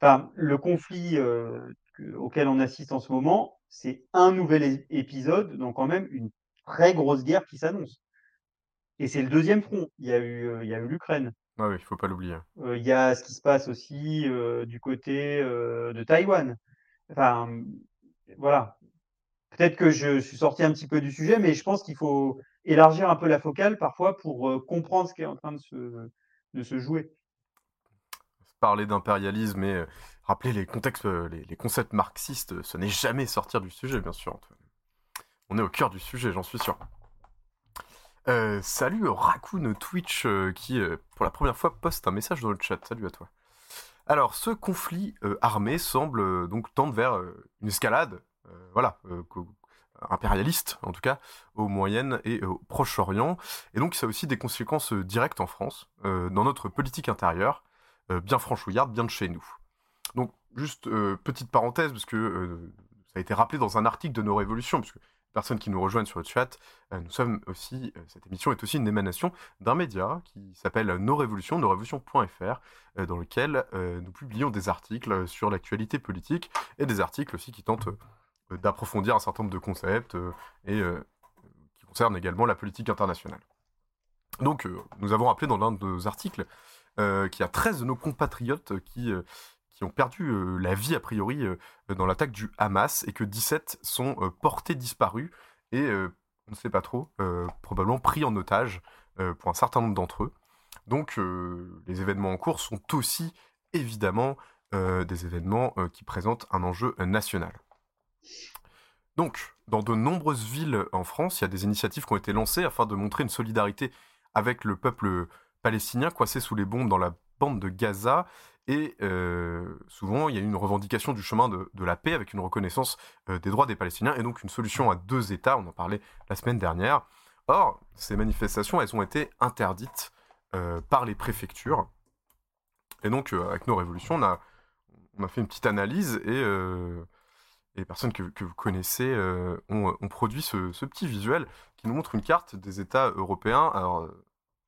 enfin, le conflit euh, que- auquel on assiste en ce moment, c'est un nouvel épisode, donc quand même une très grosse guerre qui s'annonce. Et c'est le deuxième front. Il y a eu, euh, il y a eu l'Ukraine. Ouais, ouais, il faut pas l'oublier. Il y a ce qui se passe aussi du côté de Taïwan. Enfin, voilà. Peut-être que je suis sorti un petit peu du sujet, mais je pense qu'il faut élargir un peu la focale parfois pour euh, comprendre ce qui est en train de se, de se jouer. Parler d'impérialisme et euh, rappeler les contextes, euh, les, concepts marxistes, ce n'est jamais sortir du sujet, bien sûr. On est au cœur du sujet, j'en suis sûr. Salut Raccoon Twitch qui, pour la première fois, poste un message dans le chat. Salut à toi. Alors, ce conflit armé semble donc tendre vers une escalade, voilà, euh, impérialiste en tout cas, au Moyen et au Proche-Orient. Et donc, ça a aussi des conséquences euh, directes en France, euh, dans notre politique intérieure, euh, bien franchouillarde, bien de chez nous. Donc, juste euh, petite parenthèse, parce que euh, ça a été rappelé dans un article de Nos Révolutions, parce que personnes qui nous rejoignent sur le chat, euh, nous sommes aussi, euh, cette émission est aussi une émanation d'un média qui s'appelle Nos Révolutions, nosrévolutions.fr, euh, dans lequel euh, nous publions des articles sur l'actualité politique et des articles aussi qui tentent euh, d'approfondir un certain nombre de concepts euh, et euh, qui concernent également la politique internationale. Donc, euh, nous avons rappelé dans l'un de nos articles euh, qu'il y a 13 de nos compatriotes qui, euh, qui ont perdu euh, la vie, a priori, euh, dans l'attaque du Hamas, et que 17 sont euh, portés disparus, et euh, on ne sait pas trop, euh, probablement pris en otage euh, pour un certain nombre d'entre eux. Donc, euh, les événements en cours sont aussi, évidemment, euh, des événements euh, qui présentent un enjeu euh, national. Donc, dans de nombreuses villes en France, il y a des initiatives qui ont été lancées afin de montrer une solidarité avec le peuple palestinien coincé sous les bombes dans la bande de Gaza Et souvent, il y a une revendication du chemin de, la paix avec une reconnaissance des droits des Palestiniens et donc une solution à deux États. On en parlait la semaine dernière. Or, ces manifestations, elles ont été interdites par les préfectures. Et donc, avec nos révolutions, on a fait une petite analyse et les personnes que, vous connaissez ont, produit ce, petit visuel qui nous montre une carte des États européens. Alors,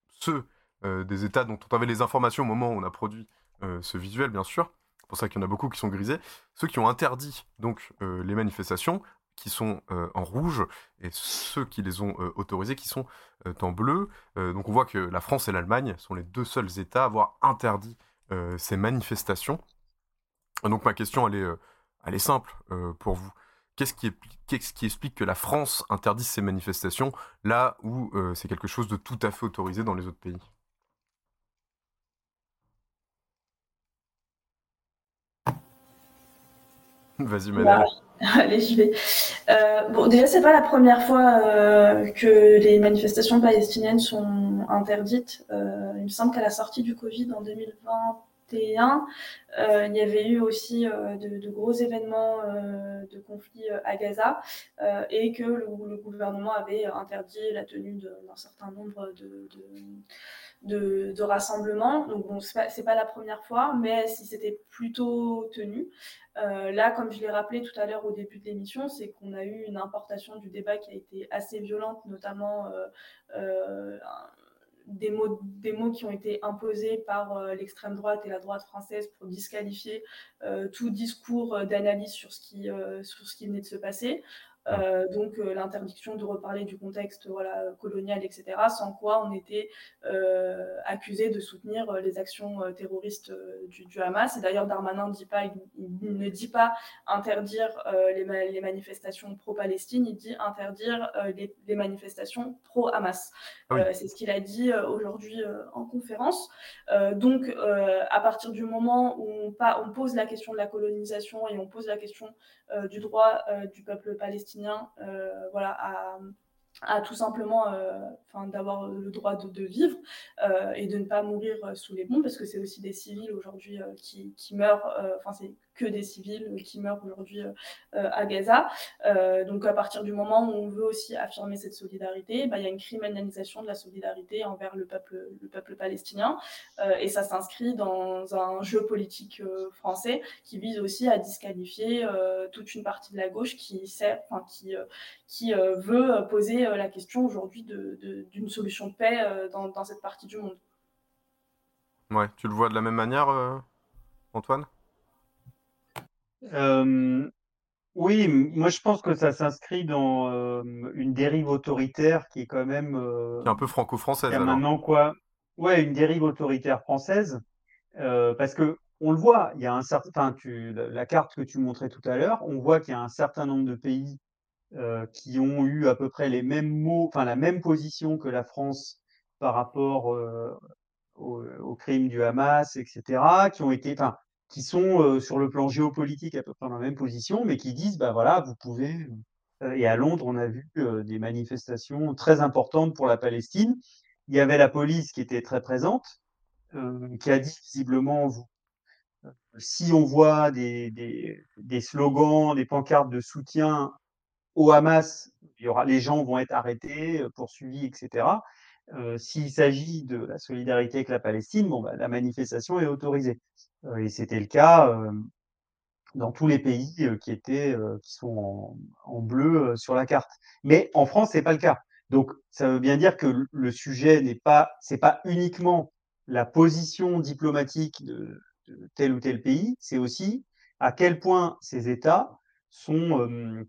ceux des États dont on avait les informations au moment où on a produit euh, ce visuel, bien sûr. C'est pour ça qu'il y en a beaucoup qui sont grisés. Ceux qui ont interdit donc euh, les manifestations, qui sont euh, en rouge, et ceux qui les ont autorisés, qui sont en bleu. donc on voit que la France et l'Allemagne sont les deux seuls États à avoir interdit ces manifestations. donc ma question, elle est, elle est simple pour vous. Qu'est-ce qui, explique que la France interdise ces manifestations là où c'est quelque chose de tout à fait autorisé dans les autres pays? Vas-y, Manel. Allez, j'y vais. Euh, bon, déjà, c'est pas la première fois euh, que les manifestations palestiniennes sont interdites. Euh, il me semble qu'à la sortie du Covid en 2021, il y avait eu aussi de, gros événements de conflits à Gaza et que le, gouvernement avait interdit la tenue d'un certain nombre de, rassemblements. Donc bon, c'est pas, la première fois, mais si c'était plutôt tenu. Euh, là, comme je l'ai rappelé tout à l'heure au début de l'émission, c'est qu'on a eu une importation du débat qui a été assez violente, notamment euh, euh, des, mots, qui ont été imposés par l'extrême droite et la droite française pour disqualifier tout discours d'analyse sur, ce sur ce qui venait de se passer. Euh, donc euh, l'interdiction de reparler du contexte voilà, colonial, etc., sans quoi on était euh, accusé de soutenir les actions terroristes du, du, Hamas. Et d'ailleurs, Darmanin dit pas, il, ne dit pas interdire les, les, manifestations pro-Palestine, il dit interdire les, les, manifestations pro-Hamas. Ah c'est ce qu'il a dit aujourd'hui en conférence. donc, à partir du moment où on, on, pose la question de la colonisation et on pose la question du droit du peuple palestinien, euh, voilà, à, tout simplement euh, d'avoir le droit de, vivre euh, et de ne pas mourir sous les bombes parce que c'est aussi des civils aujourd'hui qui, qui, meurent que des civils qui meurent aujourd'hui euh, à Gaza. Euh, donc à partir du moment où on veut aussi affirmer cette solidarité, bah, il y a une criminalisation de la solidarité envers le peuple, le peuple palestinien. Euh, et ça s'inscrit dans un jeu politique français qui vise aussi à disqualifier toute une partie de la gauche qui, qui, veut poser la question aujourd'hui d'une solution de paix dans, dans, cette partie du monde. Ouais, tu le vois de la même manière, Antoine? Oui, moi je pense que ça s'inscrit dans une dérive autoritaire qui est quand même Qui est un peu franco-française alors. maintenant quoi, ouais, une dérive autoritaire française, parce que on le voit, il y a un certain, enfin, tu, la, carte que tu montrais tout à l'heure, on voit qu'il y a un certain nombre de pays qui ont eu à peu près les mêmes mots, enfin la même position que la France par rapport au, au crime du Hamas, etc., qui ont été, enfin, qui sont euh, sur le plan géopolitique à peu près dans la même position, mais qui disent, bah voilà, vous pouvez. Et à Londres, on a vu des manifestations très importantes pour la Palestine. Il y avait la police qui était très présente, qui a dit visiblement, si on voit des, des, des, slogans, des pancartes de soutien au Hamas, il y aura, les gens vont être arrêtés, poursuivis, etc. S'il s'agit de la solidarité avec la Palestine, bon, bah, la manifestation est autorisée. Euh, et c'était le cas euh, dans tous les pays qui étaient, qui sont en, bleu sur la carte. Mais en France, c'est pas le cas. Donc, ça veut bien dire que le sujet n'est pas, c'est pas uniquement la position diplomatique de, tel ou tel pays, c'est aussi à quel point ces États sont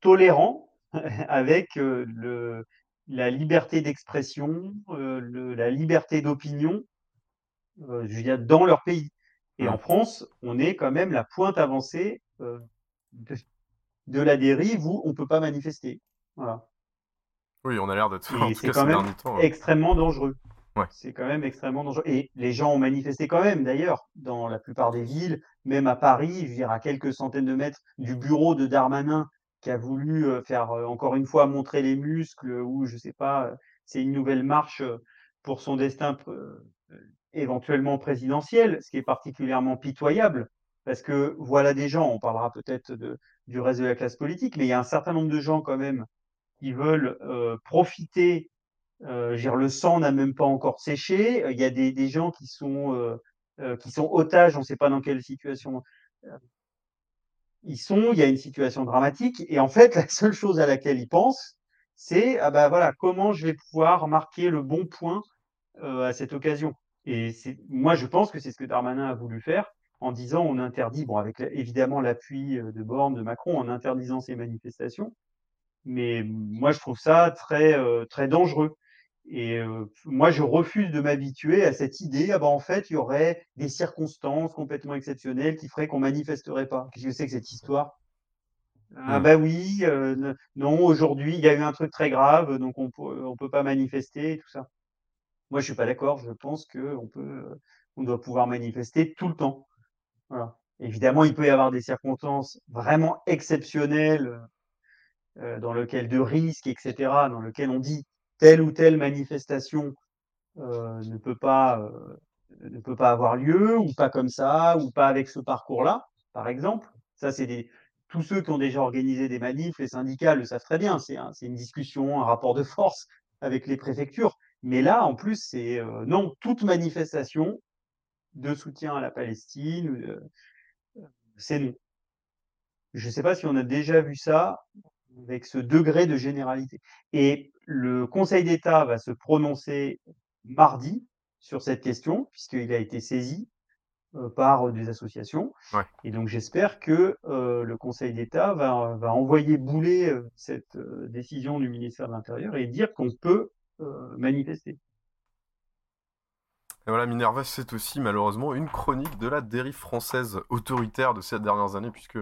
tolérants avec le, la liberté d'expression, la liberté d'opinion, je veux dire, dans leur pays. Et en France, on est quand même la pointe avancée euh, de, la dérive où on ne peut pas manifester. Voilà. Oui, on a l'air d'être c'est quand même extrêmement dangereux. Ouais. C'est quand même extrêmement dangereux. Et les gens ont manifesté quand même, d'ailleurs, dans la plupart des villes, même à Paris, je veux dire, à quelques centaines de mètres du bureau de Darmanin, qui a voulu faire, encore une fois, montrer les muscles, ou je sais pas, c'est une nouvelle marche pour son destin éventuellement présidentielle, ce qui est particulièrement pitoyable, parce que voilà des gens, on parlera peut-être du reste de la classe politique, mais il y a un certain nombre de gens quand même qui veulent profiter. Euh, dire, le sang n'a même pas encore séché. Il y a des, des gens qui sont, qui sont otages, on ne sait pas dans quelle situation ils sont. Il y a une situation dramatique. Et en fait, la seule chose à laquelle ils pensent, c'est ah bah voilà, comment je vais pouvoir marquer le bon point euh, à cette occasion? Et c'est, moi, je pense que c'est ce que Darmanin a voulu faire en disant on interdit, bon, avec évidemment l'appui de Borne, de Macron, en interdisant ces manifestations. Mais moi, je trouve ça très, euh, très dangereux. Et euh, moi, je refuse de m'habituer à cette idée. Ah ben, en fait, il y aurait des circonstances complètement exceptionnelles qui feraient qu'on manifesterait pas. Qu'est-ce que c'est que cette histoire? Ah ben oui, euh, non, aujourd'hui, il y a eu un truc très grave, donc on peut, on peut pas manifester et tout ça. Moi, je suis pas d'accord. Je pense que on peut, on doit pouvoir manifester tout le temps. Voilà. Évidemment, il peut y avoir des circonstances vraiment exceptionnelles euh, dans lequel de risques, etc., dans lequel on dit telle ou telle manifestation euh, ne peut pas euh, ne peut pas avoir lieu ou pas comme ça ou pas avec ce parcours-là, par exemple. Ça, c'est des tous ceux qui ont déjà organisé des manifs, les syndicats le savent très bien. C'est un, une discussion, un rapport de force avec les préfectures. Mais là, en plus, c'est euh, non toute manifestation de soutien à la Palestine, euh, c'est non. Je ne sais pas si on a déjà vu ça avec ce degré de généralité. Et le Conseil d'État va se prononcer mardi sur cette question, puisqu'il a été saisi euh, par des associations. Ouais. Et donc j'espère que euh, le Conseil d'État va, va envoyer bouler euh, cette euh, décision du ministère de l'Intérieur et dire qu'on peut euh, manifester. Et voilà, Minerva, c'est aussi malheureusement une chronique de la dérive française autoritaire de ces dernières années, puisque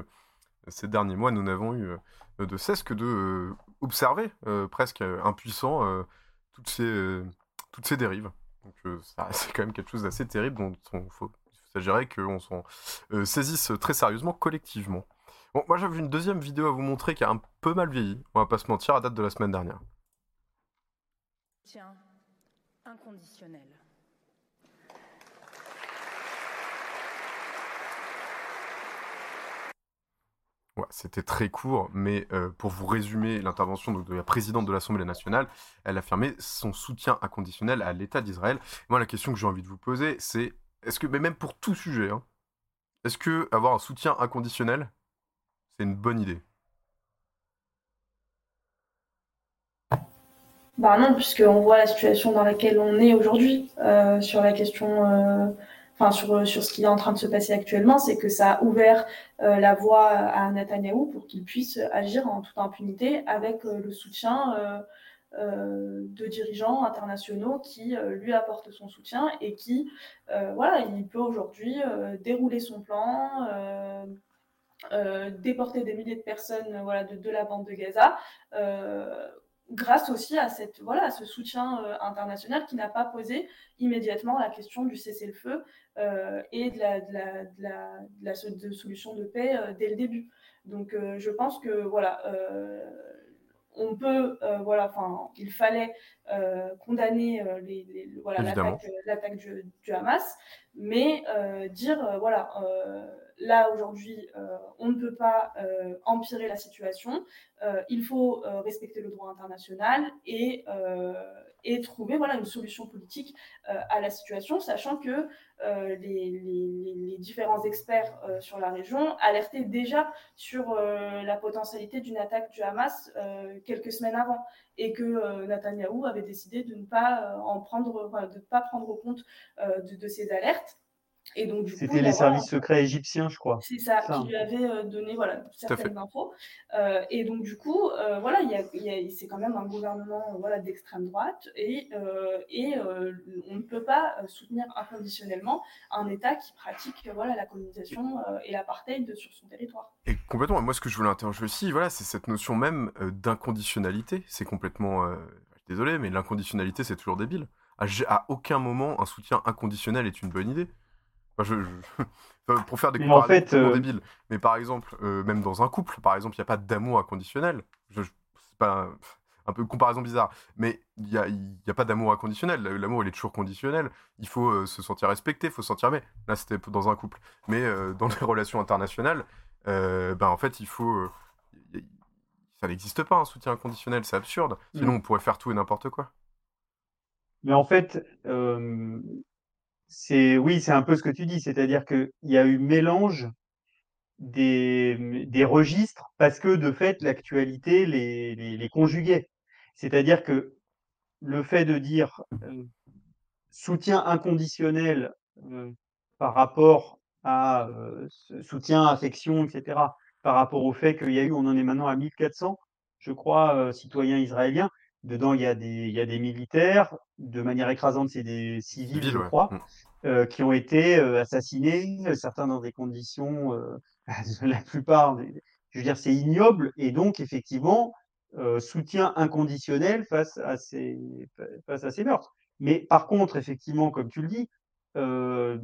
ces derniers mois, nous n'avons eu euh, de cesse que de euh, observer, euh, presque impuissant, toutes, ces, toutes ces dérives. Donc c'est quand même quelque chose d'assez terrible dont il faut, s'agirait qu'on s'en saisisse très sérieusement collectivement. Bon, moi j'avais une deuxième vidéo à vous montrer qui a un peu mal vieilli, on va pas se mentir, à date de la semaine dernière. Tiens, inconditionnel. C'était très court, mais euh, pour vous résumer l'intervention de la présidente de l'Assemblée nationale, elle affirmait son soutien inconditionnel à l'État d'Israël. Moi, la question que j'ai envie de vous poser, c'est est-ce que, mais même pour tout sujet, hein, est-ce que avoir un soutien inconditionnel, c'est une bonne idée? Bah non, puisqu'on voit la situation dans laquelle on est aujourd'hui euh, sur la question, euh, enfin sur, ce qui est en train de se passer actuellement, c'est que ça a ouvert euh, la voie à Netanyahou pour qu'il puisse agir en toute impunité avec euh, le soutien euh, euh, de dirigeants internationaux qui euh, lui apportent son soutien et qui, euh, voilà, il peut aujourd'hui euh, dérouler son plan. euh, euh, déporter des milliers de personnes euh, voilà, de, la bande de Gaza, euh, grâce aussi à, cette, voilà, à ce soutien euh, international qui n'a pas posé immédiatement la question du cessez-le-feu euh, et de la, de, la, de, la, de la de solution de paix euh, dès le début. Donc je pense que voilà, on peut, voilà, enfin, il fallait condamner les, les, voilà, l'attaque, l'attaque du, du Hamas, mais dire, voilà, là aujourd'hui, euh, on ne peut pas euh, empirer la situation, euh, il faut respecter le droit international et, trouver voilà, une solution politique à la situation, sachant que les, différents experts sur la région alertaient déjà sur la potentialité d'une attaque du Hamas quelques semaines avant et que Netanyahou avait décidé de ne pas en prendre, de pas prendre compte de ces alertes. Et donc, du coup, C'était les a, voilà, services secrets égyptiens, je crois. c'est ça, Ça, qui lui avait euh, donné voilà, certaines infos. Euh, et donc, du coup, euh, voilà, il y a, il y a- c'est quand même un gouvernement voilà, d'extrême droite et, euh, et euh, on ne peut pas soutenir inconditionnellement un État qui pratique voilà, la colonisation euh, et l'apartheid sur son territoire. Et complètement, moi ce que je voulais interroger aussi, voilà, c'est cette notion même d'inconditionnalité. C'est complètement. euh, désolé, mais l'inconditionnalité c'est toujours débile. À aucun moment un soutien inconditionnel est une bonne idée. Enfin, je, je- enfin, pour faire des en comparaisons fait, euh, débiles. Mais par exemple, euh, même dans un couple, par exemple, il n'y a pas d'amour inconditionnel. Je, c'est pas, un peu comparaison bizarre. Mais il n'y a, y a pas d'amour inconditionnel. L'amour, il est toujours conditionnel. Il faut euh, se sentir respecté, il faut se sentir aimé. Là, c'était dans un couple. Mais dans les relations internationales, ben, en fait, il faut. ça n'existe pas un soutien inconditionnel, c'est absurde. Sinon, Mm. on pourrait faire tout et n'importe quoi. Mais en fait, euh, c'est oui, c'est un peu ce que tu dis, c'est-à-dire qu'il y a eu mélange des, des registres parce que de fait, l'actualité les, les. C'est-à-dire que le fait de dire euh, soutien inconditionnel euh, par rapport à euh, soutien, affection, etc., par rapport au fait qu'il y a eu, on en est maintenant à 1400, je crois, citoyens israéliens. Dedans, il y a des, il y a des militaires, de manière écrasante, c'est des civils, Civil, je crois, Mm. euh, qui ont été euh, assassinés, certains dans des conditions, euh, la plupart, je veux dire, c'est ignoble, et donc effectivement, euh, soutien inconditionnel face à ces, face à ces meurtres. Mais par contre, effectivement, comme tu le dis, euh,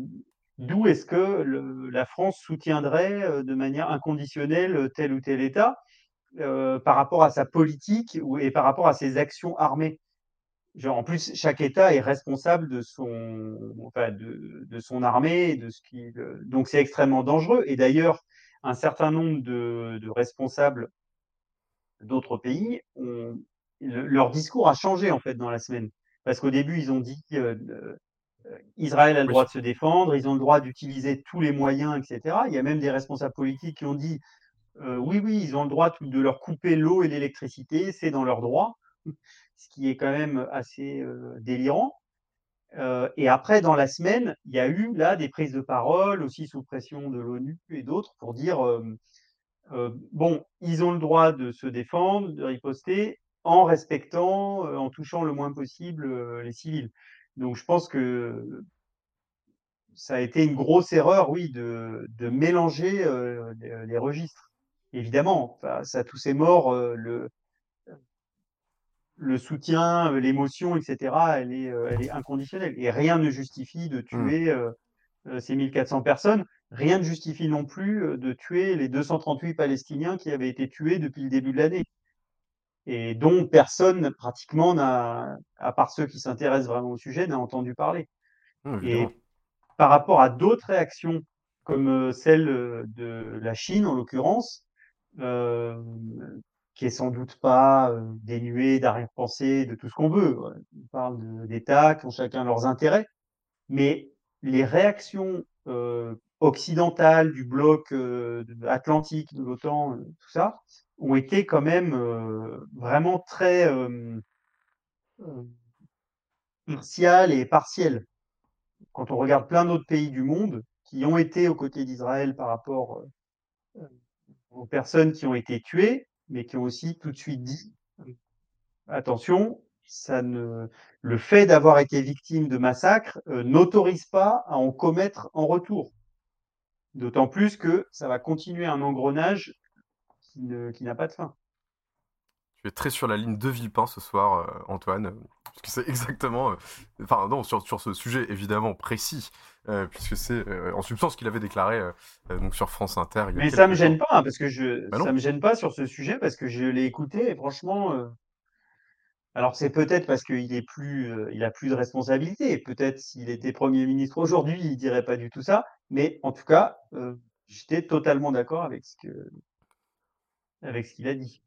d'où est-ce que le- la France soutiendrait euh, de manière inconditionnelle tel ou tel État? Euh, par rapport à sa politique et par rapport à ses actions armées? Genre, en plus, chaque État est responsable de son, enfin, de, de son armée, de ce qui, donc c'est extrêmement dangereux. Et d'ailleurs, un certain nombre de, de responsables d'autres pays, ont, le- leur discours a changé en fait dans la semaine. Parce qu'au début, ils ont dit euh, euh, Israël a le droit de se défendre, ils ont le droit d'utiliser tous les moyens, etc. Il y a même des responsables politiques qui ont dit euh, oui, oui, ils ont le droit de leur couper l'eau et l'électricité, c'est dans leur droit, ce qui est quand même assez euh, délirant. Euh, et après, dans la semaine, il y a eu là des prises de parole, aussi sous pression de l'ONU et d'autres, pour dire bon, ils ont le droit de se défendre, de riposter, en respectant, en touchant le moins possible les civils. Donc, je pense que ça a été une grosse erreur, oui, de, mélanger les registres. Évidemment, face à tous ces morts, euh, le, le soutien, euh, l'émotion, etc., elle est, euh, elle est inconditionnelle. Et rien ne justifie de tuer euh, euh, ces 1400 personnes. Rien ne justifie non plus de tuer les 238 Palestiniens qui avaient été tués depuis le début de l'année. Et dont personne, pratiquement, n'a, à part ceux qui s'intéressent vraiment au sujet, n'a entendu parler. Hum, Et par rapport à d'autres réactions, comme celle de la Chine en l'occurrence, euh, qui est sans doute pas euh, dénuée d'arrière-pensée, de tout ce qu'on veut. On parle d'États qui ont chacun leurs intérêts, mais les réactions euh, occidentales du bloc euh, atlantique, de l'OTAN, euh, tout ça, ont été quand même vraiment très partiales et partielles. Quand on regarde plein d'autres pays du monde qui ont été aux côtés d'Israël par rapport aux personnes qui ont été tuées, mais qui ont aussi tout de suite dit euh, attention, ça ne, le fait d'avoir été victime de massacres euh, n'autorise pas à en commettre en retour. D'autant plus que ça va continuer un engrenage qui n'a pas de fin. Tu es très sur la ligne de Villepin ce soir, euh, Antoine, euh, puisque c'est exactement, euh, enfin non, sur, sur ce sujet évidemment précis, euh, puisque c'est euh, en substance qu'il avait déclaré donc sur France Inter. Il y a Mais ça me gêne pas, hein, parce que je, Bah non. ça me gêne pas sur ce sujet, parce que je l'ai écouté et franchement, alors c'est peut-être parce qu'il est plus, euh, il a plus de responsabilité. Peut-être s'il était Premier ministre aujourd'hui, il dirait pas du tout ça. Mais en tout cas, euh, j'étais totalement d'accord avec ce que, avec ce qu'il a dit.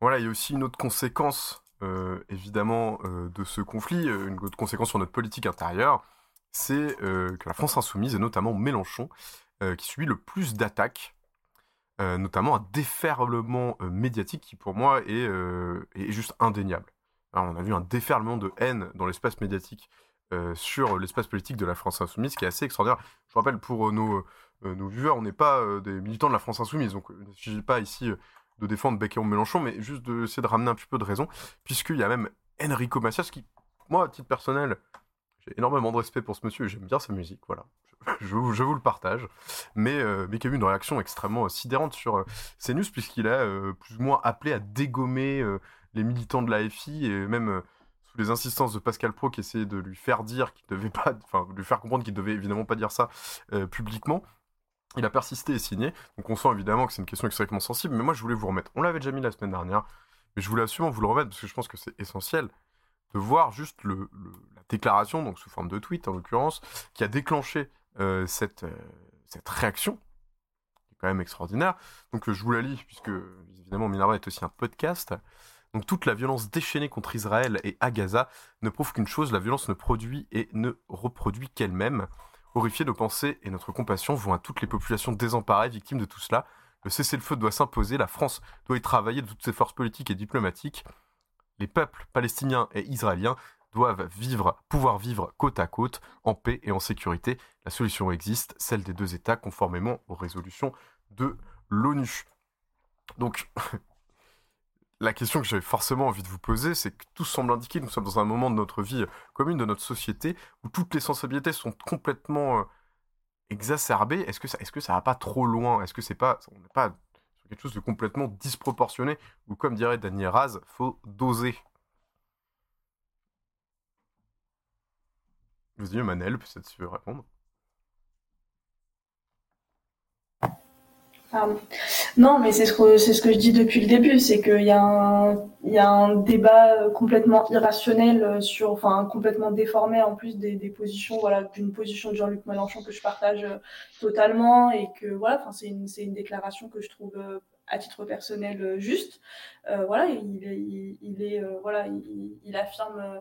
Voilà, il y a aussi une autre conséquence, euh, évidemment, euh, de ce conflit, euh, une autre conséquence sur notre politique intérieure, c'est que la France insoumise, et notamment Mélenchon, qui subit le plus d'attaques, notamment un déferlement médiatique qui, pour moi, est, juste indéniable. Alors, on a vu un déferlement de haine dans l'espace médiatique sur l'espace politique de la France insoumise, qui est assez extraordinaire. Je rappelle, pour nos, nos viewers, on n'est pas des militants de la France insoumise, donc il ne s'agit pas ici... de défendre Becquet ou Mélenchon, mais juste d'essayer de ramener un petit peu de raison, puisqu'il y a même Enrico Macias qui, moi, à titre personnel, j'ai énormément de respect pour ce monsieur, j'aime bien sa musique, voilà. Je, vous, le partage, mais, euh, mais qui a eu une réaction extrêmement sidérante sur euh, CNews, puisqu'il a euh, plus ou moins appelé à dégommer euh, les militants de la FI, et même sous les insistances de Pascal Pro, qui essayait de lui faire dire qu'il devait pas, enfin, de lui faire comprendre qu'il devait évidemment pas dire ça publiquement. Il a persisté et signé. Donc on sent évidemment que c'est une question extrêmement sensible, mais moi je voulais vous remettre. On l'avait déjà mis la semaine dernière, Mais je voulais absolument vous le remettre parce que je pense que c'est essentiel de voir juste la déclaration, donc sous forme de tweet en l'occurrence, qui a déclenché euh, cette, euh, cette réaction, qui est quand même extraordinaire. Donc je vous la lis, puisque évidemment Minerva est aussi un podcast. Donc toute la violence déchaînée contre Israël et à Gaza ne prouve qu'une chose, la violence ne produit et ne reproduit qu'elle-même. Horrifiés, nos pensées et notre compassion vont à toutes les populations désemparées, victimes de tout cela. Le cessez-le-feu doit s'imposer, la France doit y travailler de toutes ses forces politiques et diplomatiques. Les peuples palestiniens et israéliens doivent vivre, pouvoir vivre côte à côte, en paix et en sécurité. La solution existe, celle des deux États, conformément aux résolutions de l'ONU. Donc, la question que j'avais forcément envie de vous poser, c'est que tout semble indiquer que nous sommes dans un moment de notre vie commune, de notre société, où toutes les sensibilités sont complètement euh, exacerbées. Est-ce que ça, est-ce que ça va pas trop loin? Est-ce que c'est pas, on n'est pas sur quelque chose de complètement disproportionné? Ou comme dirait Daniel Raz, faut doser. Vas-y, Manel, peut-être tu veux répondre. Non, mais c'est ce que c'est ce que je dis depuis le début, c'est qu'il y a un il y a un débat complètement irrationnel sur, enfin complètement déformé en plus des, des positions, voilà, d'une position de Jean-Luc Mélenchon que je partage euh, totalement et que voilà, enfin c'est une c'est une déclaration que je trouve euh, à titre personnel euh, juste. Euh, voilà, il, il, il est euh, voilà, il, affirme euh,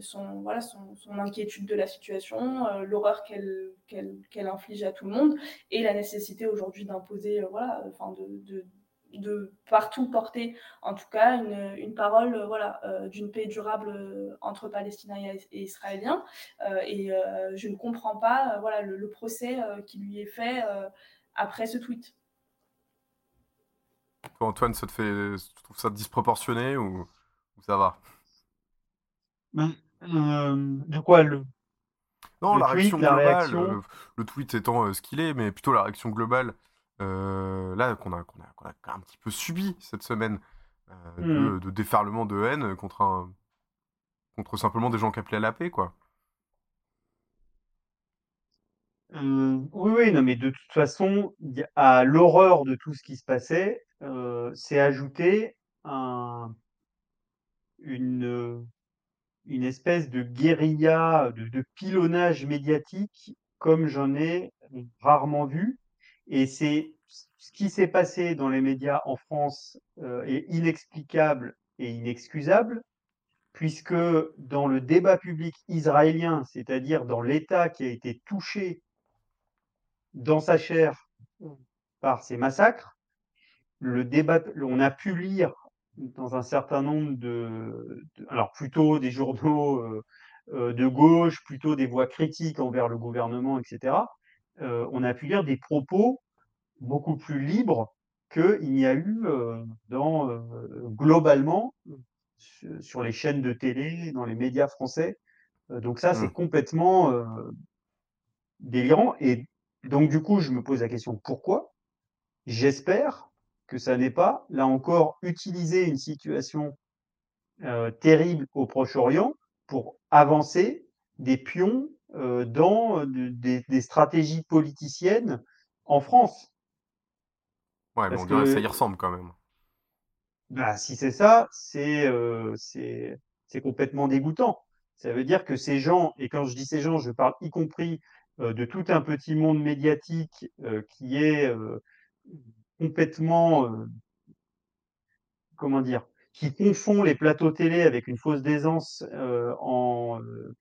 son, voilà, son, inquiétude de la situation, euh, l'horreur qu'elle qu'elle qu'elle inflige à tout le monde, et la nécessité aujourd'hui d'imposer, euh, voilà, enfin de, de, de, partout porter, en tout cas, une, une parole, voilà, d'une paix durable entre Palestiniens et, Israéliens. et je ne comprends pas, voilà, le, procès qui lui est fait après ce tweet. Antoine, ça te fait, tu trouves ça disproportionné ou, ça va? euh, de quoi le Non, le la tweet, réaction la globale, réaction euh, le tweet étant euh, ce qu'il est, mais plutôt la réaction globale, euh, là, qu'on a, qu'on a, qu'on a un petit peu subi cette semaine, euh, Mmh. de, de déferlement de haine contre un, contre simplement des gens qui appelaient à la paix, quoi. Euh, oui, oui, non, mais de toute façon, à l'horreur de tout ce qui se passait, euh, s'est ajouté un, une, euh, une espèce de guérilla, de, de pilonnage médiatique comme j'en ai rarement vu. Et c'est ce qui s'est passé dans les médias en France euh, est inexplicable et inexcusable, puisque dans le débat public israélien, c'est-à-dire dans l'État qui a été touché dans sa chair par ces massacres, le débat, on a pu lire dans un certain nombre de, de- alors plutôt des journaux euh, euh, de gauche, plutôt des voix critiques envers le gouvernement, etc. euh, on a pu lire des propos beaucoup plus libres qu'il n'y a eu euh, dans globalement sur les chaînes de télé, dans les médias français. Donc ça, c'est Mm. complètement délirant. Et donc du coup, je me pose la question pourquoi? J'espère que ça n'est pas, là encore, utiliser une situation euh, terrible au Proche-Orient pour avancer des pions euh, dans euh, de- des, des stratégies politiciennes en France. Ouais, mais on dirait que ça y ressemble quand même. bah, si c'est ça, c'est euh, c'est c'est complètement dégoûtant. Ça veut dire que ces gens, et quand je dis ces gens, je parle y compris euh, de tout un petit monde médiatique euh, qui est euh, complètement, euh, comment dire, qui confond les plateaux télé avec une fausse d'aisance euh, en, euh,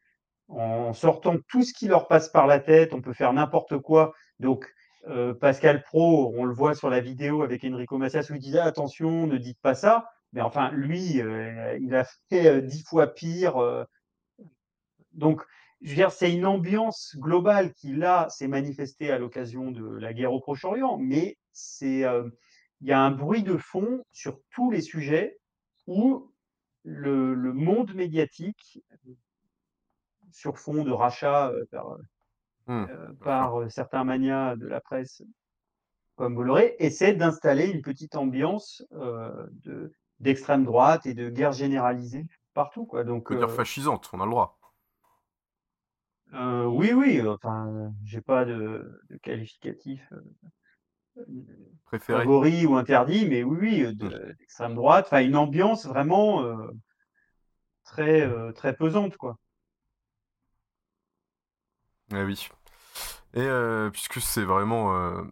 en sortant tout ce qui leur passe par la tête. On peut faire n'importe quoi. Donc, euh, Pascal Pro, on le voit sur la vidéo avec Enrico Macias où il disait attention, ne dites pas ça. Mais enfin, lui, euh, il a fait dix fois pire. donc, je veux dire, c'est une ambiance globale qui, là, s'est manifestée à l'occasion de la guerre au Proche-Orient, mais c'est, euh, il y a un bruit de fond sur tous les sujets où le, le monde médiatique, sur fond de rachat euh, par, euh, par euh, certains manias de la presse comme Bolloré, essaie d'installer une petite ambiance de d'extrême droite et de guerre généralisée partout, quoi. On Donc, peut dire fascisante, on a le droit. Euh, oui, oui, enfin, j'ai pas de, de qualificatif. euh. Préféré. favori ou interdit, mais oui, oui, euh, de- Mmh. d'extrême droite. Enfin, une ambiance vraiment euh, très, euh, très pesante, quoi. Eh oui. Et euh, puisque c'est vraiment euh,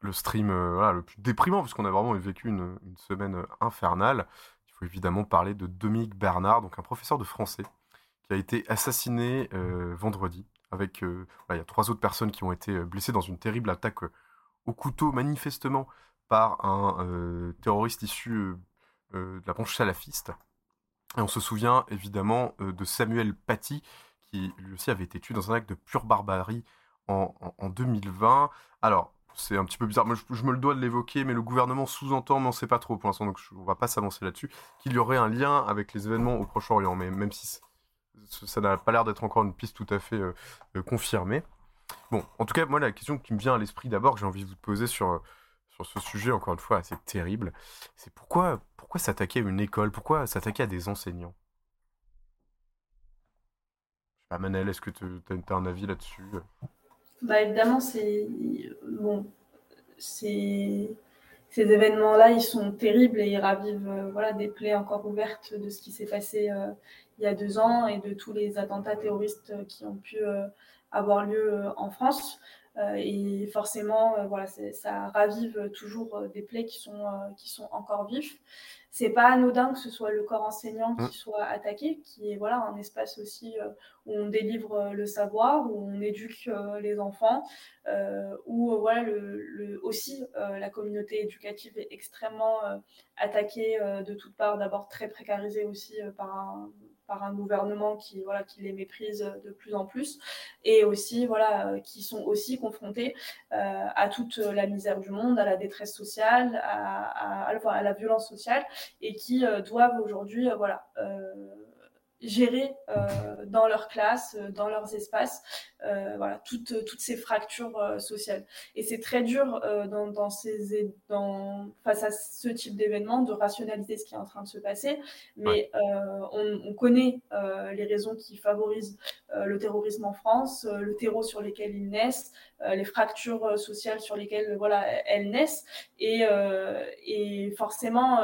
le stream euh, voilà, le plus déprimant, parce qu'on a vraiment vécu une, une semaine euh, infernale, il faut évidemment parler de Dominique Bernard, donc un professeur de français, qui a été assassiné euh, vendredi, avec euh, il y a trois autres personnes qui ont été euh, blessées dans une terrible attaque au couteau, manifestement par un terroriste issu de la branche salafiste. Et on se souvient évidemment de Samuel Paty, qui lui aussi avait été tué dans un acte de pure barbarie en, en- en 2020. Alors, c'est un petit peu bizarre, moi je, me le dois de l'évoquer, mais le gouvernement sous-entend, mais on ne sait pas trop pour l'instant, donc je- on va pas s'avancer là-dessus, qu'il y aurait un lien avec les événements au Proche-Orient, mais même si ça n'a pas l'air d'être encore une piste tout à fait euh, euh, confirmée. Bon, en tout cas, moi, la question qui me vient à l'esprit d'abord, que j'ai envie de vous poser sur, euh, ce sujet, encore une fois, assez terrible, c'est pourquoi, pourquoi s'attaquer à une école? Pourquoi s'attaquer à des enseignants? Je Manel, est-ce que tu as, un avis là-dessus? Bah évidemment, c'est ces événements-là, ils sont terribles et ils ravivent voilà des plaies encore ouvertes de ce qui s'est passé il y a deux ans et de tous les attentats terroristes qui ont pu euh, avoir lieu euh, en France. Euh, et forcément, voilà, ça ravive toujours des plaies qui sont qui sont encore vives. C'est pas anodin que ce soit le corps enseignant qui soit attaqué, qui est voilà un espace aussi où on délivre le savoir, où on éduque les enfants, où voilà le, le- aussi la communauté éducative est extrêmement attaquée de toutes parts, d'abord très précarisée aussi par un par un gouvernement qui voilà qui les méprise de plus en plus et aussi voilà euh, qui sont aussi confrontés euh, à toute la misère du monde, à la détresse sociale, à, à, à la violence sociale et qui euh, doivent aujourd'hui euh, voilà euh, gérer euh, dans leur classe, euh, dans leurs espaces, euh, voilà, toutes, toutes ces fractures euh, sociales. Et c'est très dur euh, dans, dans ces, dans, face à ce type d'événement de rationaliser ce qui est en train de se passer, mais euh, on, on connaît euh, les raisons qui favorisent euh, le terrorisme en France, euh, le terreau sur lesquels ils naissent, euh, les fractures sociales sur lesquelles voilà, elles naissent, et, euh, et forcément...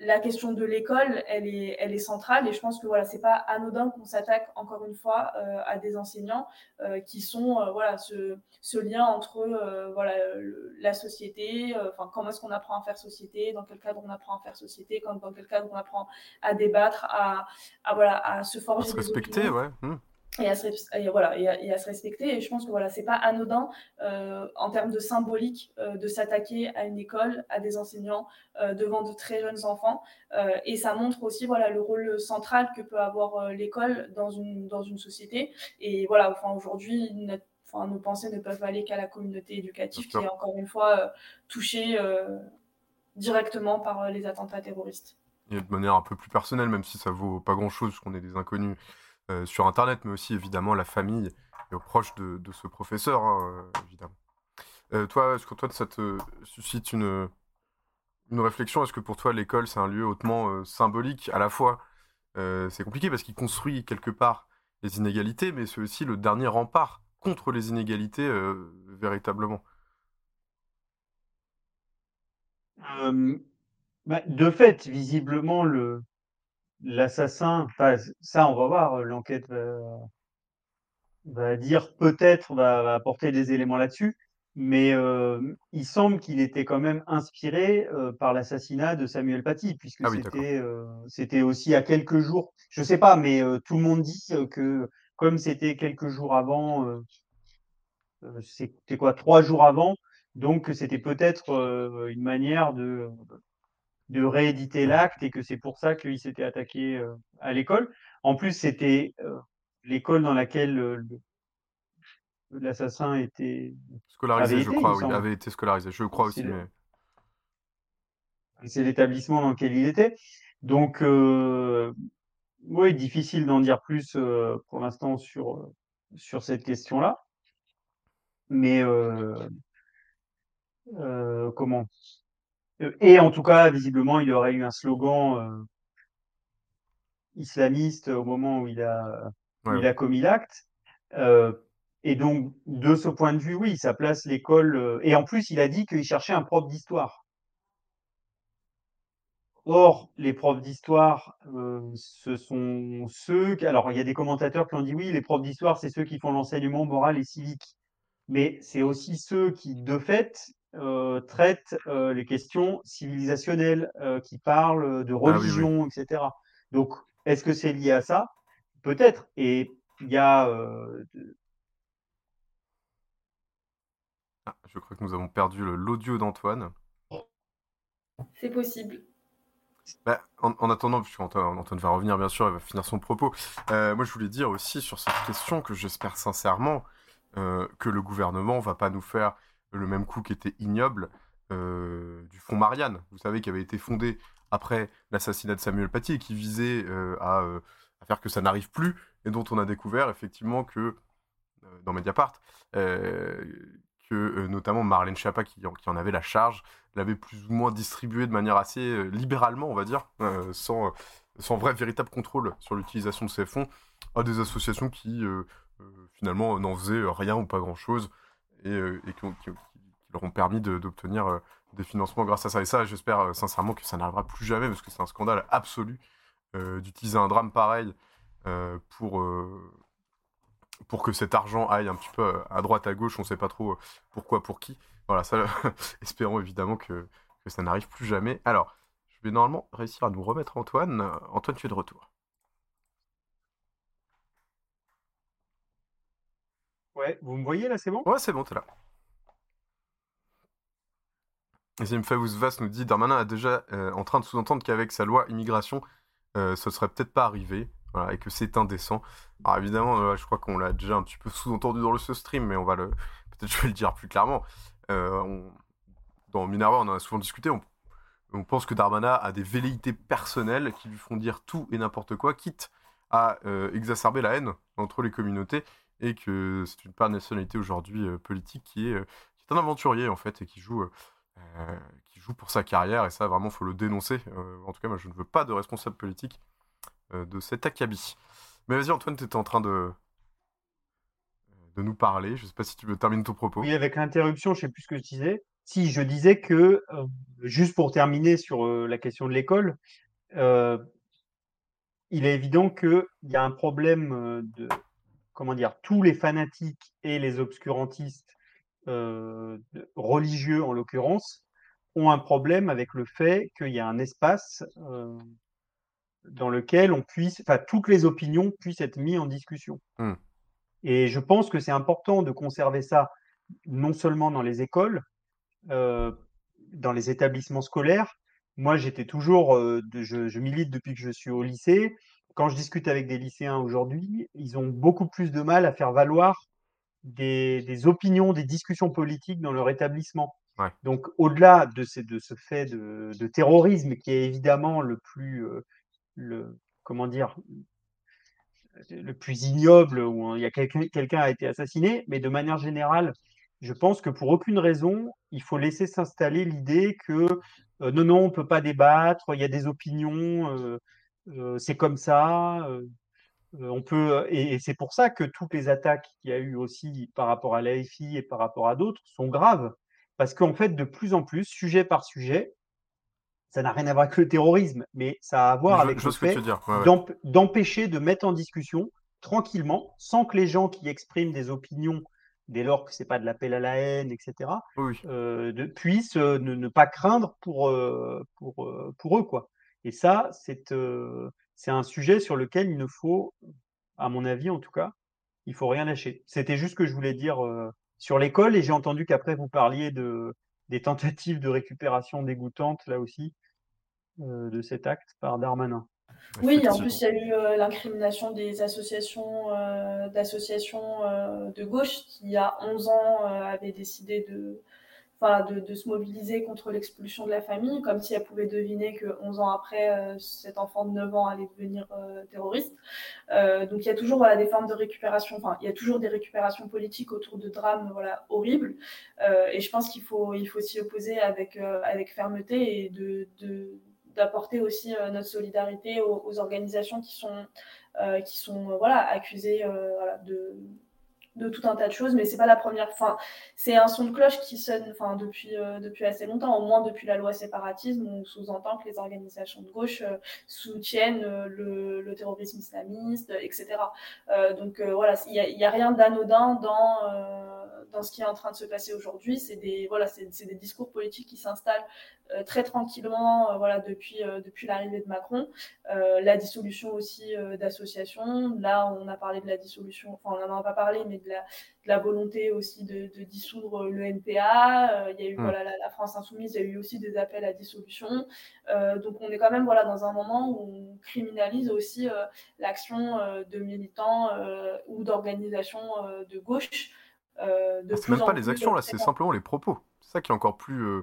la question de l'école, elle est, elle est centrale et je pense que voilà, c'est pas anodin qu'on s'attaque encore une fois euh, à des enseignants euh, qui sont euh, voilà ce, ce lien entre euh, voilà le- la société, euh, enfin comment est-ce qu'on apprend à faire société, dans quel cadre on apprend à faire société, quand, dans quel cadre on apprend à débattre, à, à voilà à se À forger se respecter, opinions ouais. hmm. Et à se, res- et voilà, et à, et à se respecter. Et je pense que voilà, c'est pas anodin euh, en termes de symbolique euh, de s'attaquer à une école, à des enseignants euh, devant de très jeunes enfants. Et ça montre aussi voilà le rôle central que peut avoir l'école dans une dans une société. Et voilà, enfin aujourd'hui. notre- Enfin, nos pensées ne peuvent aller qu'à la communauté éducative qui est encore une fois touchée directement par les attentats terroristes. Et de manière un peu plus personnelle, même si ça vaut pas grand-chose, qu'on est des inconnus euh, sur Internet, mais aussi évidemment la famille et aux proches de, ce professeur, hein, euh, évidemment. Euh, toi, est-ce que toi, ça te suscite une, réflexion? Est-ce que pour toi, l'école, c'est un lieu hautement symbolique À la fois, c'est compliqué parce qu'il construit quelque part les inégalités, mais c'est aussi le dernier rempart contre les inégalités, véritablement. Bah, de fait, visiblement, le l'assassin, ça, on va voir, euh, l'enquête va, va dire peut-être, va, va apporter des éléments là-dessus, mais euh, il semble qu'il était quand même inspiré euh, par l'assassinat de Samuel Paty, puisque Ah oui, c'était euh, c'était aussi à quelques jours, je sais pas, mais euh, tout le monde dit que comme c'était quelques jours avant, c'était quoi, trois jours avant, donc c'était peut-être euh, une manière de de rééditer l'acte et que c'est pour ça qu'il s'était attaqué euh, à l'école. En plus, c'était euh, l'école dans laquelle euh, l'assassin était Scolarisé, je crois, oui, avait été scolarisé, je crois aussi, le- mais... C'est l'établissement dans lequel il était. Donc, euh, oui, difficile d'en dire plus euh, pour l'instant sur sur cette question-là. Mais euh, euh, comment? Euh, Et en tout cas, visiblement, il aurait eu un slogan euh, islamiste au moment où il a, où il a commis l'acte. Euh, Et donc, de ce point de vue, oui, ça place l'école. euh, Et en plus, il a dit qu'il cherchait un prof d'histoire. Or, les profs d'histoire, euh, ce sont ceux. qui- Alors, il y a des commentateurs qui ont dit oui, les profs d'histoire, c'est ceux qui font l'enseignement moral et civique. Mais c'est aussi ceux qui, de fait, euh, traitent euh, les questions civilisationnelles, euh, qui parlent de Ah oui, oui. religion, etc. Donc, est-ce que c'est lié à ça? Peut-être. Et il y a. euh, Ah, je crois que nous avons perdu le- l'audio d'Antoine. C'est possible. Bah, en, en attendant, puisque Antoine, Antoine va revenir bien sûr, il va finir son propos. euh, moi, je voulais dire aussi sur cette question que j'espère sincèrement euh, que le gouvernement va pas nous faire le même coup qui était ignoble du fonds Marianne. Vous savez, qui avait été fondé après l'assassinat de Samuel Paty et qui visait à, faire que ça n'arrive plus et dont on a découvert effectivement que dans Mediapart que notamment Marlène Schiappa qui, en- qui en avait la charge l'avait plus ou moins distribué de manière assez libéralement, on va dire, euh, sans, sans vrai véritable contrôle sur l'utilisation de ces fonds, à des associations qui finalement n'en faisaient rien ou pas grand-chose et, euh, qui, leur ont permis d'obtenir euh, des financements grâce à ça. Et ça, j'espère euh, sincèrement que ça n'arrivera plus jamais parce que c'est un scandale absolu d'utiliser un drame pareil pour, pour que cet argent aille un petit peu à droite, à gauche, on sait pas trop pourquoi, pour qui. Voilà, ça, espérons évidemment que, ça n'arrive plus jamais. Alors, je vais normalement réussir à nous remettre Antoine. Antoine, tu es de retour. Ouais, vous me voyez là, c'est bon? Ouais, c'est bon, t'es là. Zim Vas nous dit Darmanin a déjà euh, en train de sous-entendre qu'avec sa loi immigration, euh, ce serait peut-être pas arrivé, et que c'est indécent. Alors évidemment, euh, je crois qu'on l'a déjà un petit peu sous-entendu dans le ce stream, mais on va le, peut-être je vais le dire plus clairement. Euh, Dans Minerva, on en a souvent discuté. On, on pense que Darmanin a des velléités personnelles qui lui font dire tout et n'importe quoi, quitte à exacerber la haine entre les communautés, et que c'est une part de nationalité aujourd'hui euh, politique qui est, euh, un aventurier en fait et qui joue, euh, euh, qui joue pour sa carrière. Et ça, vraiment, faut le dénoncer. Euh, en tout cas, moi, je ne veux pas de responsable politique euh, de cet acabit. Mais vas-y, Antoine, tu étais en train de de nous parler. Je sais pas si tu veux terminer ton propos. Oui, avec l'interruption, je sais plus ce que je disais. Si, je disais que, euh, juste pour terminer sur euh, la question de l'école, euh, il est évident qu'il y a un problème euh, de, comment dire, tous les fanatiques et les obscurantistes euh, religieux, en l'occurrence, ont un problème avec le fait qu'il y a un espace euh, dans lequel on puisse, enfin, toutes les opinions puissent être mises en discussion. Hmm. Et je pense que c'est important de conserver ça non seulement dans les écoles, euh, dans les établissements scolaires. Moi, j'étais toujours, euh, de- je, je milite depuis que je suis au lycée. Quand je discute avec des lycéens aujourd'hui, ils ont beaucoup plus de mal à faire valoir des, des opinions, des discussions politiques dans leur établissement. Ouais. Donc, au-delà de, ce fait de, de terrorisme qui est évidemment le plus, euh, le, comment dire, le plus ignoble où il y a quelqu'un a été assassiné, mais de manière générale, je pense que pour aucune raison, il faut laisser s'installer l'idée que euh, non, non, on peut pas débattre, il y a des opinions, euh, c'est comme ça. euh, euh, on peut, et, et c'est pour ça que toutes les attaques qu'il y a eu aussi par rapport à l'AFI et par rapport à d'autres sont graves. Parce qu'en fait, de plus en plus, sujet par sujet, ça n'a rien à voir avec le terrorisme, mais ça a à voir Je- avec je le fait ouais, ouais. d'empêcher de mettre en discussion tranquillement, sans que les gens qui expriment des opinions, dès lors que c'est pas de l'appel à la haine, etc., euh, de, puissent euh, ne, ne pas craindre pour, euh, pour, euh, pour eux. Quoi. Et ça, c'est euh, un sujet sur lequel il ne faut, à mon avis en tout cas, il faut rien lâcher. C'était juste ce que je voulais dire euh, sur l'école, et j'ai entendu qu'après vous parliez de, des tentatives de récupération dégoûtantes, là aussi, euh, de cet acte par Darmanin. Oui, en plus, il y a eu euh, l'incrimination des associations, euh, d'associations euh, de gauche qui, il y a 11 ans, euh, avaient décidé de, de, se mobiliser contre l'expulsion de la famille, comme si elles pouvaient deviner que 11 ans après, euh, cet enfant de 9 ans allait devenir euh, terroriste. Euh, donc, il y a toujours des formes de récupération, enfin, il y a toujours des récupérations politiques autour de drames voilà, horribles. Et je pense qu'il faut, il faut s'y opposer avec, avec fermeté et de, d'apporter aussi notre solidarité aux, organisations qui sont, qui sont voilà, accusées de, de tout un tas de choses, mais c'est pas la première. Enfin, c'est un son de cloche qui sonne, enfin, depuis euh, depuis assez longtemps, au moins depuis la loi séparatisme, on sous-entend que les organisations de gauche euh, soutiennent euh, le, le, terrorisme islamiste, etc. donc voilà, il y, a rien d'anodin dans dans ce qui est en train de se passer aujourd'hui. C'est des voilà, c'est des discours politiques qui s'installent très tranquillement, voilà, depuis depuis l'arrivée de Macron. la dissolution aussi d'associations. Là, on a parlé de la dissolution, enfin, on n'en a pas parlé, mais de la, volonté aussi de, dissoudre le NPA. Euh, il y a eu mm. voilà, la, France Insoumise, il y a eu aussi des appels à dissolution. Euh, donc on est quand même voilà, dans un moment où on criminalise aussi euh, l'action de militants ou d'organisations de gauche. De c'est même pas les actions, là, c'est simplement les propos. C'est ça qui est encore plus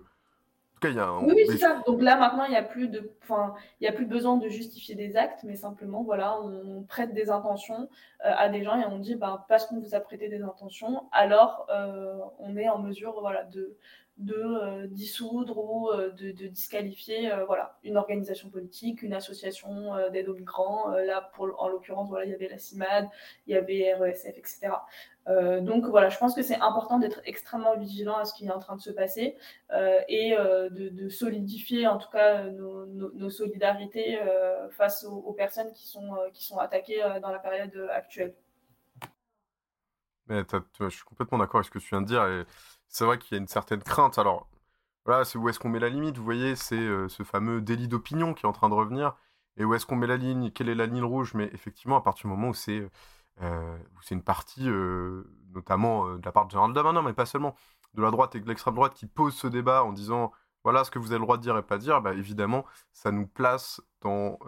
oui, c'est ça. Donc là, maintenant, il n'y a, plus de... enfin, il y a plus besoin de justifier des actes, mais simplement, voilà, on prête des intentions euh, à des gens et on dit, bah, parce qu'on vous a prêté des intentions, alors euh, on est en mesure voilà, de, de euh, dissoudre ou de, disqualifier voilà, une organisation politique, une association d'aide aux migrants. là, pour, en l'occurrence, voilà, il y avait la CIMAD, il y avait RESF, etc. Euh, donc voilà, je pense que c'est important d'être extrêmement vigilant à ce qui est en train de se passer euh, et euh, de, solidifier en tout cas nos, solidarités face aux, personnes qui sont, qui sont attaquées dans la période actuelle. Mais je suis complètement d'accord avec ce que tu viens de dire et c'est vrai qu'il y a une certaine crainte. Alors voilà, c'est où est-ce qu'on met la limite Vous voyez, c'est ce fameux délit d'opinion qui est en train de revenir. Et où est-ce qu'on met la ligne Quelle est la ligne rouge? Mais effectivement, à partir du moment où c'est c'est une partie, euh, notamment euh, de la part de Gérald Darmanin, mais pas seulement, de la droite et de l'extrême droite qui pose ce débat en disant voilà ce que vous avez le droit de dire et pas dire, bah, évidemment, ça nous place dans,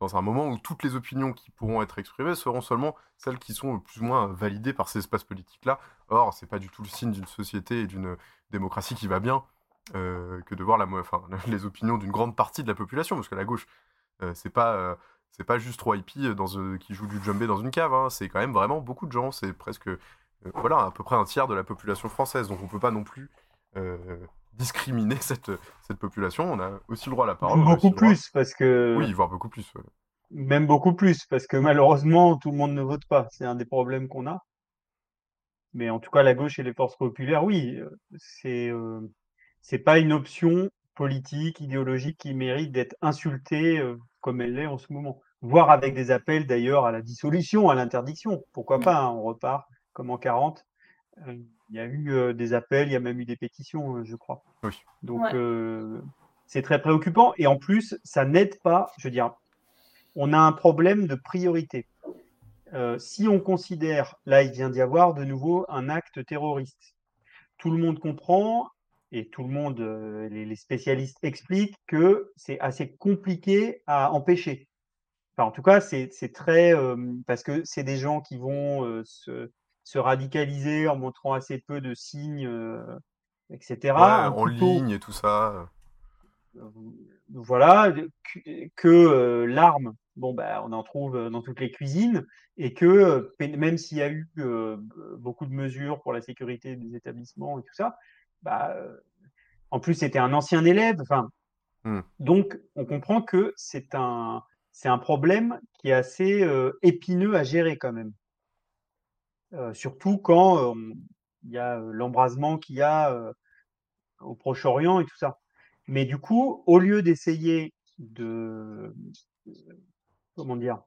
dans un moment où toutes les opinions qui pourront être exprimées seront seulement celles qui sont plus ou moins validées par ces espaces politiques-là. Or, c'est pas du tout le signe d'une société et d'une démocratie qui va bien que de voir les opinions d'une grande partie de la population, parce que la gauche, c'est pas c'est pas juste trois hippies dans, qui jouent du djembé dans une cave, hein. c'est quand même vraiment beaucoup de gens, c'est presque euh, voilà, à peu près un tiers de la population française, donc on peut pas non plus euh, discriminer cette, cette population, on a aussi le droit à la parole. Beaucoup plus, parce que... Oui, voire beaucoup plus. Même beaucoup plus, parce que malheureusement, tout le monde ne vote pas, c'est un des problèmes qu'on a. Mais en tout cas, la gauche et les forces populaires, oui, euh, c'est c'est pas une option politique, idéologique qui mérite d'être insultée comme elle l'est en ce moment. Voire avec des appels d'ailleurs à la dissolution, à l'interdiction. Pourquoi pas, hein, on repart comme en 40. Euh, il y a eu euh, des appels, il y a même eu des pétitions, euh, je crois. Donc c'est très préoccupant. Et en plus, ça n'aide pas, je veux dire, on a un problème de priorité. si on considère, là il vient d'y avoir de nouveau un acte terroriste, tout le monde comprend et tout le monde, euh, les, spécialistes expliquent que c'est assez compliqué à empêcher. Enfin, en tout cas, c'est très euh, parce que c'est des gens qui vont euh, se, se, radicaliser en montrant assez peu de signes, etc. en ligne et tout ça. Voilà, que, que l'arme, bon, bah, on en trouve dans toutes les cuisines, et que même s'il y a eu beaucoup de mesures pour la sécurité des établissements et tout ça, bah, en plus, c'était un ancien élève. Enfin, hmm. Donc, on comprend que c'est un, c'est un problème qui est assez euh, épineux à gérer quand même. Euh, surtout quand il y a l'embrasement qu'il y a au Proche-Orient et tout ça. Mais du coup, au lieu d'essayer de, comment dire,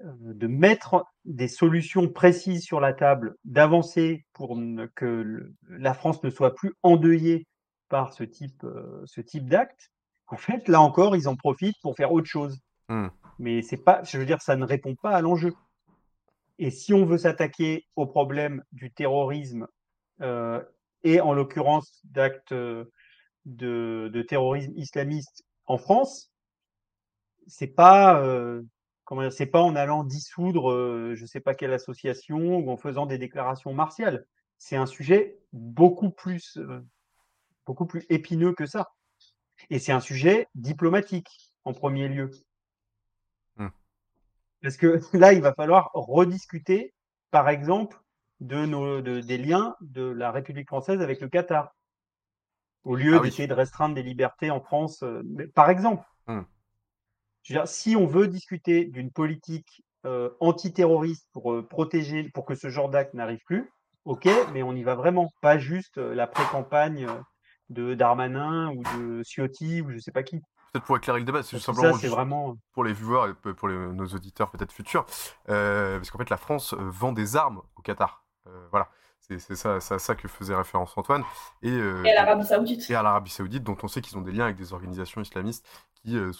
de mettre des solutions précises sur la table, d'avancer pour que la France ne soit plus endeuillée par ce type, ce type d'acte, en fait, là encore, ils en profitent pour faire autre chose. Mmh. Mais c'est pas, je veux dire, ça ne répond pas à l'enjeu. Et si on veut s'attaquer au problème du terrorisme et en l'occurrence d'actes de, de, terrorisme islamiste en France, c'est pas comment c'est pas en allant dissoudre je je sais pas quelle association ou en faisant des déclarations martiales. C'est un sujet beaucoup plus beaucoup plus épineux que ça. Et c'est un sujet diplomatique en premier lieu. Mmh. Parce que là, il va falloir rediscuter, par exemple, de nos, des liens de la République française avec le Qatar, au lieu ah d'essayer de restreindre des libertés en France, euh, par exemple. Mmh. Si on veut discuter d'une politique euh, antiterroriste pour euh, protéger, pour que ce genre d'acte n'arrive plus, ok, mais on y va vraiment, pas juste euh, la pré-campagne euh, de Darmanin ou de Ciotti ou je sais pas qui. Peut-être pour éclairer le débat, c'est simplement ça, vraiment. pour les viewers et pour les- nos auditeurs peut-être futurs, parce qu'en fait la France vend des armes au Qatar. Voilà, c'est ça, ça, ça que faisait référence Antoine. Et, euh, Et à l'Arabie Saoudite. Et à l'Arabie Saoudite, dont on sait qu'ils ont des liens avec des organisations islamistes qui, euh,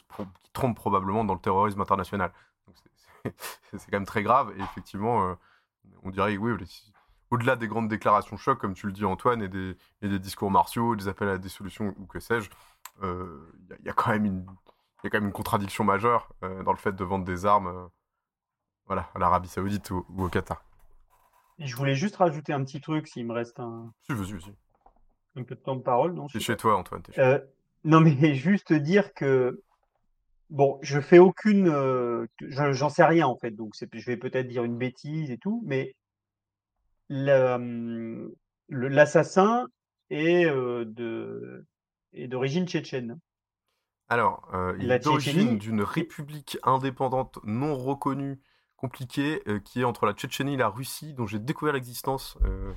qui trompent probablement dans le terrorisme international. C'est- quand même très grave. Et effectivement, euh, on dirait, oui, au-delà des grandes déclarations choc, comme tu le dis Antoine, et des, et des discours martiaux, des appels à des solutions ou que sais-je, il y, a- il y a quand même une, il y a quand même une contradiction majeure dans le fait de vendre des armes voilà, à l'Arabie Saoudite ou, ou au Qatar. Et je voulais juste rajouter un petit truc s'il me reste un, Si, vas-y, vas-y. un peu de temps de parole. Non, T'es chez toi, Antoine. t'es chez Euh, non, mais juste dire que bon, je fais aucune, euh, je- j'en sais rien en fait, donc c'est, je vais peut-être dire une bêtise et tout, mais la- hum, le- l'assassin est euh, de est d'origine tchétchène. Alors, euh, il La est d'origine Tchétchénie, d'une république indépendante non reconnue, compliquée, euh, qui est entre la Tchétchénie et la Russie, dont j'ai découvert l'existence euh,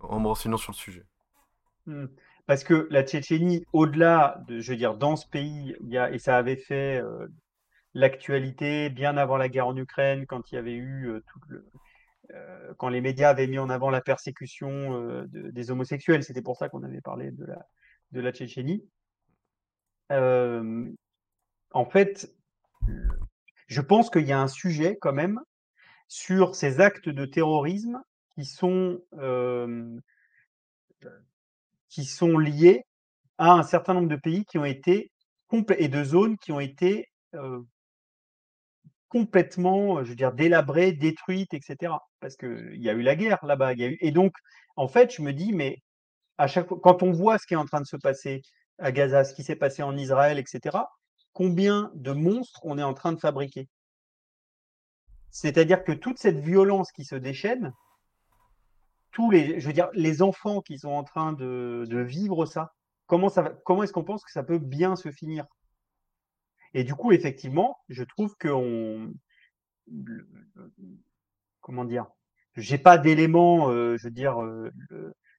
en me renseignant sur le sujet. Hmm. Parce que la Tchétchénie, au-delà de, je veux dire, dans ce pays, il y a, et ça avait fait euh, l'actualité bien avant la guerre en Ukraine, quand il y avait eu tout le, quand les médias avaient mis en avant la persécution de- des homosexuels, c'était pour ça qu'on avait parlé de la, de la Tchétchénie. En fait, je pense qu'il y a un sujet quand même sur ces actes de terrorisme qui sont, euh, qui sont liés à un certain nombre de pays qui ont été et de zones qui ont été euh, complètement, je veux dire, délabrées, détruites, etc. Parce qu'il y a eu la guerre là-bas. Et donc, en fait, je me dis, mais à chaque fois, quand on voit ce qui est en train de se passer à Gaza, ce qui s'est passé en Israël, etc., combien de monstres on est en train de fabriquer C'est-à-dire que toute cette violence qui se déchaîne, tous les, enfants qui sont en train de, vivre ça, comment ça comment est-ce qu'on pense que ça peut bien se finir? Et du coup, effectivement, je trouve que on, comment dire, j'ai pas d'éléments, euh, je veux dire, euh,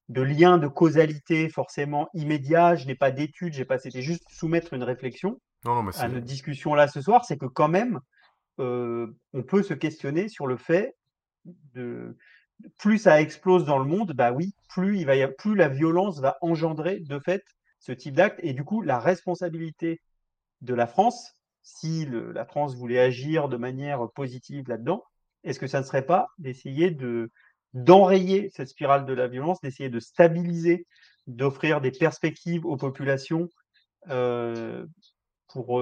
de lien de causalité forcément immédiat. Je n'ai pas d'études, j'ai pas. C'était juste soumettre une réflexion Non, non, mais à notre discussion là ce soir, c'est que quand même, euh, on peut se questionner sur le fait de plus ça explose dans le monde, bah oui, plus il va y a- plus la violence va engendrer de fait ce type d'acte et du coup la responsabilité de la France, si le- la France voulait agir de manière positive là-dedans, est-ce que ça ne serait pas d'essayer de d'enrayer cette spirale de la violence, d'essayer de stabiliser, d'offrir des perspectives aux populations euh, pour,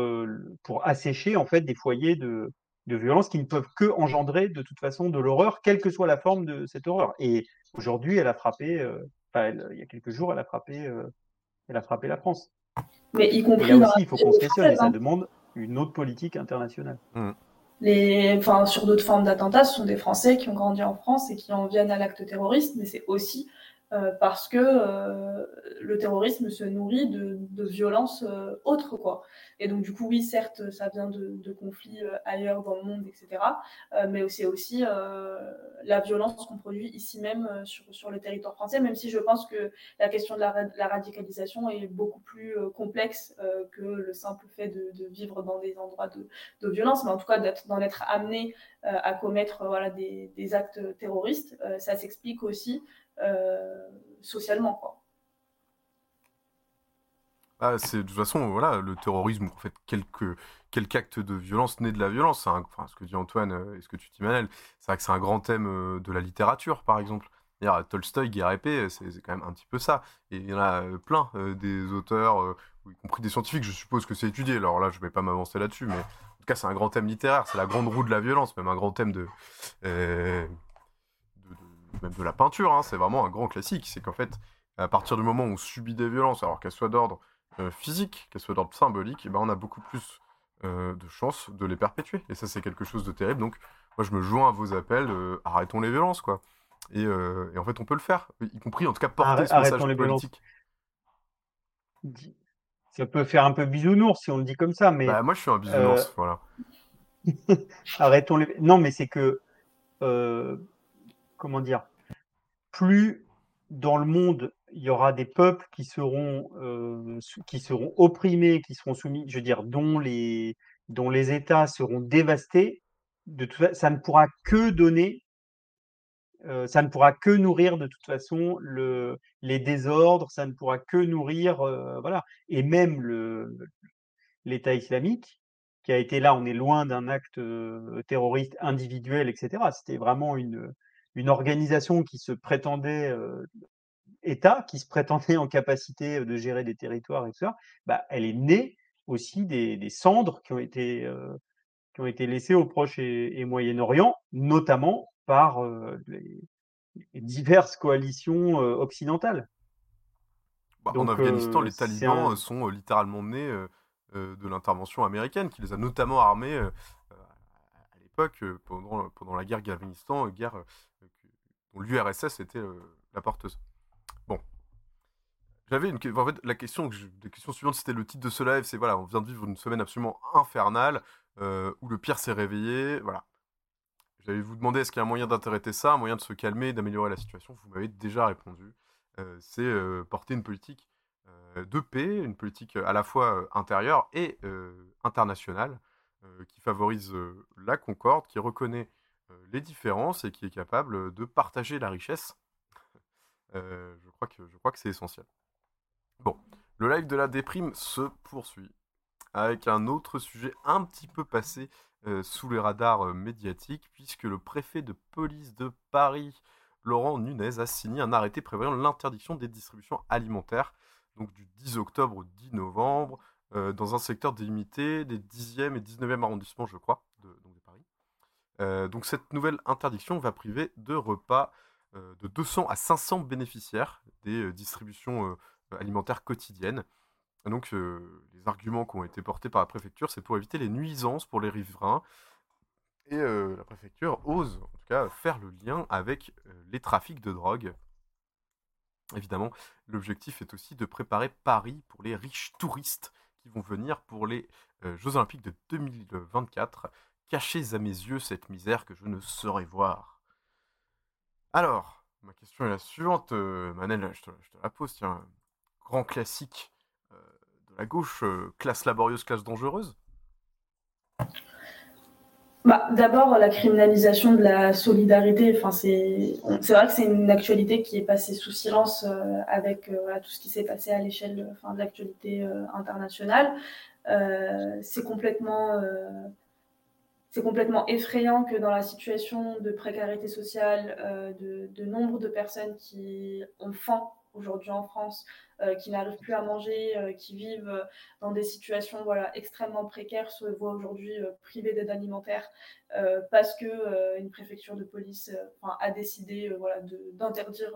pour assécher en fait des foyers de, de violence qui ne peuvent que engendrer de toute façon de l'horreur, quelle que soit la forme de cette horreur. Et aujourd'hui, elle a frappé, euh, enfin, elle- il y a quelques jours, elle a frappé, euh, elle a frappé la France. Mais y Et compris là aussi, il faut qu'on se questionne et ça demande une autre politique internationale. Les, enfin, sur d'autres formes d'attentats, ce sont des Français qui ont grandi en France et qui en viennent à l'acte terroriste, mais c'est aussi euh, parce que euh, le terrorisme se nourrit de, violences euh, autres, quoi. Et donc, du coup, oui, certes, ça vient de, conflits euh, ailleurs dans le monde, etc., euh, mais c'est aussi euh, la violence qu'on produit ici même euh, sur, sur le territoire français, même si je pense que la question de la, ra- la radicalisation est beaucoup plus euh, complexe euh, que le simple fait de, vivre dans des endroits de, violence, mais en tout cas d'en être amené euh, à commettre euh, voilà, des, actes terroristes, euh, ça s'explique aussi euh, socialement. Quoi. Ah, c'est de toute façon, voilà, le terrorisme, en fait, quelque, quelque acte de violence naît de la violence. Enfin, ce que dit Antoine euh, et ce que tu dis, Manel, c'est vrai que c'est un grand thème euh, de la littérature, par exemple. Tolstoï, Guerre paix, c'est quand même un petit peu ça. Et il y en a euh, plein, euh, des auteurs, euh, y compris des scientifiques, je suppose que c'est étudié. Alors là, je vais pas m'avancer là-dessus, mais en tout cas, c'est un grand thème littéraire. C'est la grande roue de la violence, même un grand thème euh, de- même de la peinture. hein. C'est vraiment un grand classique. C'est qu'en fait, à partir du moment où on subit des violences, alors qu'elles soient d'ordre euh, physique, qu'elles soient d'ordre symbolique, eh ben, on a beaucoup plus euh, de chances de les perpétuer. Et ça, c'est quelque chose de terrible. Donc, moi, je me joins à vos appels, euh, arrêtons les violences, quoi. Et, et en fait, on peut le faire, y compris en tout cas porter Arrête- ce message violences. politique. Ça peut faire un peu bisounours si on le dit comme ça, mais Bah, moi, je suis un bisounours, voilà. Arrêtons les. Non, mais c'est que. Comment dire Plus dans le monde, il y aura des peuples qui seront, euh, qui seront opprimés, qui seront soumis, je veux dire, dont les, États seront dévastés, ça ne pourra que donner, euh, ça ne pourra que nourrir de toute façon le, les désordres, ça ne pourra que nourrir, euh, voilà. Et même l'État islamique, qui a été là, on est loin d'un acte terroriste individuel, etc. C'était vraiment une, une organisation qui se prétendait euh, État, qui se prétendait en capacité de gérer des territoires, etc. Bah, elle est née aussi des, des cendres qui ont été euh, qui ont été laissées au Proche et, et Moyen-Orient, notamment par euh, les, les diverses coalitions occidentales. Bah, en Afghanistan, les talibans un- sont littéralement nés de l'intervention américaine, qui les a notamment armés l'époque, pendant, la guerre d'Afghanistan, guerre dont l'URSS était la porteuse. Bon. J'avais une. En fait, la question, suivante, c'était le titre de ce live c'est voilà, on vient de vivre une semaine absolument infernale, où le pire s'est réveillé. Voilà. J'allais vous demander est-ce qu'il y a un moyen d'interpréter ça, un moyen de se calmer, d'améliorer la situation? Vous m'avez déjà répondu. C'est porter une politique de paix, une politique à la fois intérieure et internationale, qui favorise euh, la concorde, qui reconnaît euh, les différences et qui est capable de partager la richesse. Euh, je crois que, je crois que c'est essentiel. Bon, le live de la déprime se poursuit avec un autre sujet un petit peu passé euh, sous les radars euh, médiatiques, puisque le préfet de police de Paris, Laurent Nunez, a signé un arrêté prévoyant l'interdiction des distributions alimentaires, donc du 10 octobre au 10 novembre, euh, dans un secteur délimité des 10e et 19e arrondissements, je crois, de, donc de Paris. Euh, donc cette nouvelle interdiction va priver de repas euh, de 200 à 500 bénéficiaires des distributions alimentaires quotidiennes. Donc les arguments qui ont été portés par la préfecture, c'est pour éviter les nuisances pour les riverains. Et la préfecture ose en tout cas faire le lien avec les trafics de drogue. Évidemment, l'objectif est aussi de préparer Paris pour les riches touristes vont venir pour les euh, Jeux Olympiques de 2024. Cachez à mes yeux cette misère que je ne saurais voir. Alors, ma question est la suivante, euh, Manel, je te, la pose, tiens. Grand classique euh, de la gauche, classe laborieuse, classe dangereuse? Bah, D'abord, la criminalisation de la solidarité. C'est vrai que c'est une actualité qui est passée sous silence euh, avec euh, tout ce qui s'est passé à l'échelle de l'actualité euh, internationale. C'est complètement, complètement effrayant que dans la situation de précarité sociale, de, de nombre de personnes qui ont faim aujourd'hui en France, euh, qui n'arrivent plus à manger, euh, qui vivent euh, dans des situations voilà, extrêmement précaires, se voient aujourd'hui privées d'aide alimentaire parce que une préfecture de police a décidé voilà, d'interdire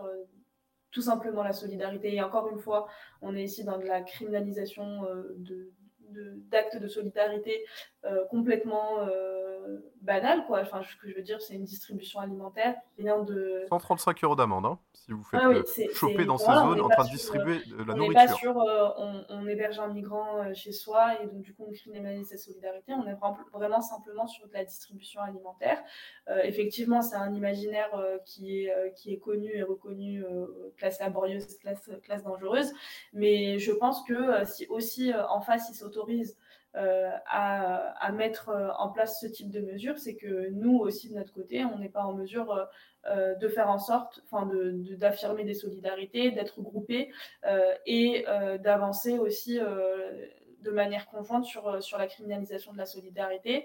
tout simplement la solidarité. Et encore une fois, on est ici dans de la criminalisation d'actes de, solidarité complètement banal quoi enfin ce que je veux dire c'est une distribution alimentaire rien de 135 euros d'amende, hein, si vous faites ah oui, euh, choper dans ces voilà, zones en train de sur, distribuer euh, de la on nourriture. pas sur euh, on, on héberge un migrant euh, chez soi et donc du coup on criminalise cette solidarité. On est vra- vraiment simplement sur de la distribution alimentaire. Euh, effectivement, c'est un imaginaire euh, qui, est, euh, qui est connu et reconnu euh, classe laborieuse, classe, classe dangereuse. Mais je pense que euh, si aussi euh, en face ils s'autorisent euh, à, mettre euh, en place ce type de mesures, c'est que nous aussi de notre côté, on n'est pas en mesure euh, de faire en sorte, enfin de, de- d'affirmer des solidarités, d'être groupés et d'avancer aussi de manière conjointe sur, sur la criminalisation de la solidarité.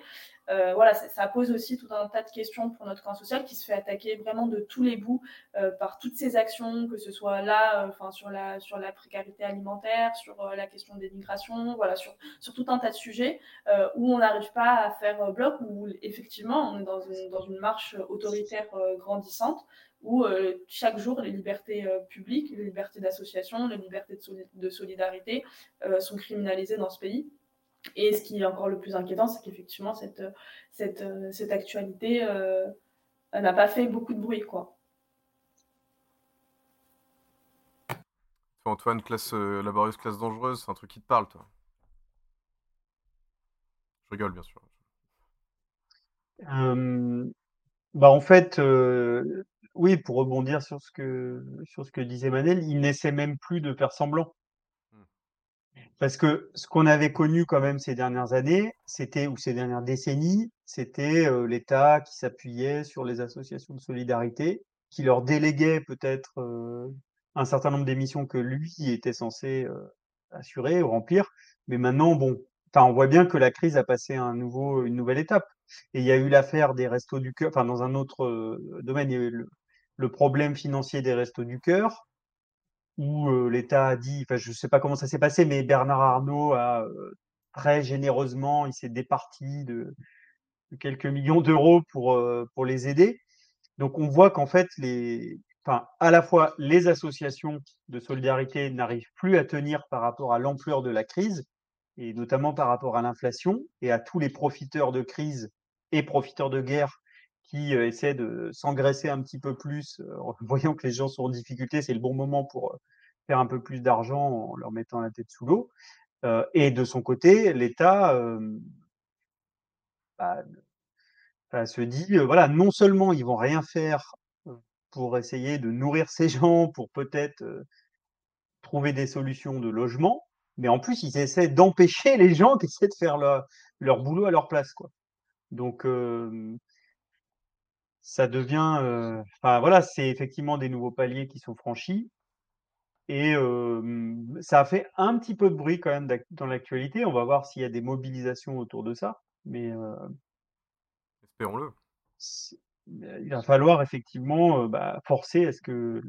Euh, voilà, ça, pose aussi tout un tas de questions pour notre camp social qui se fait attaquer vraiment de tous les bouts euh, par toutes ces actions, que ce soit là, euh, enfin sur la sur la précarité alimentaire, sur la question des migrations, voilà, sur sur tout un tas de sujets où on n'arrive pas à faire bloc, où effectivement on est dans une, dans une marche autoritaire grandissante, où chaque jour les libertés publiques, les libertés d'association, les libertés de, soli- de solidarité sont criminalisées dans ce pays. Et ce qui est encore le plus inquiétant, c'est qu'effectivement cette, cette, euh, cette actualité euh, n'a pas fait beaucoup de bruit, quoi. Toi, Antoine, classe euh, laborieuse, classe dangereuse, c'est un truc qui te parle, toi Je rigole, bien sûr. Hem, bah, en fait, oui, pour rebondir sur ce que sur ce que disait Manel, il n'essaie même plus de faire semblant. Parce que ce qu'on avait connu quand même ces dernières années, c'était ou ces dernières décennies, c'était, heu, l'État qui s'appuyait sur les associations de solidarité, qui leur déléguait peut-être, heu, un certain nombre des missions que lui était censé, heu, assurer ou remplir. Mais maintenant, bon, on voit bien que la crise a passé un nouveau une nouvelle étape et il y a eu l'affaire des Restos du Cœur, enfin dans un autre, heu, domaine, il y a eu le le problème financier des Restos du Cœur où, heu, l'État a dit enfin je sais pas comment ça s'est passé, mais Bernard Arnault a, très généreusement, il s'est départi de de quelques millions d'euros pour, pour les aider. Donc on voit qu'en fait les enfin, à la fois les associations de solidarité n'arrivent plus à tenir par rapport à l'ampleur de la crise et notamment par rapport à l'inflation et à tous les profiteurs de crise et profiteurs de guerre qui, heu, essaient de s'engraisser un petit peu plus, voyant que les gens sont en difficulté, c'est le bon moment pour, faire un peu plus d'argent en leur mettant la tête sous l'eau. Et de son côté, l'État, bah, bah, se dit, voilà, non seulement ils vont rien faire, pour essayer de nourrir ces gens, pour peut-être, trouver des solutions de logement, mais en plus ils essaient d'empêcher les gens essaient de faire leur leur boulot à leur place, quoi. Donc ça devient, heu, enfin voilà, c'est effectivement des nouveaux paliers qui sont franchis et ça a fait un petit peu de bruit quand même dans l'actualité. On va voir s'il y a des mobilisations autour de ça, mais heu Espérons-le. heu, il va falloir effectivement, bah, forcer à ce que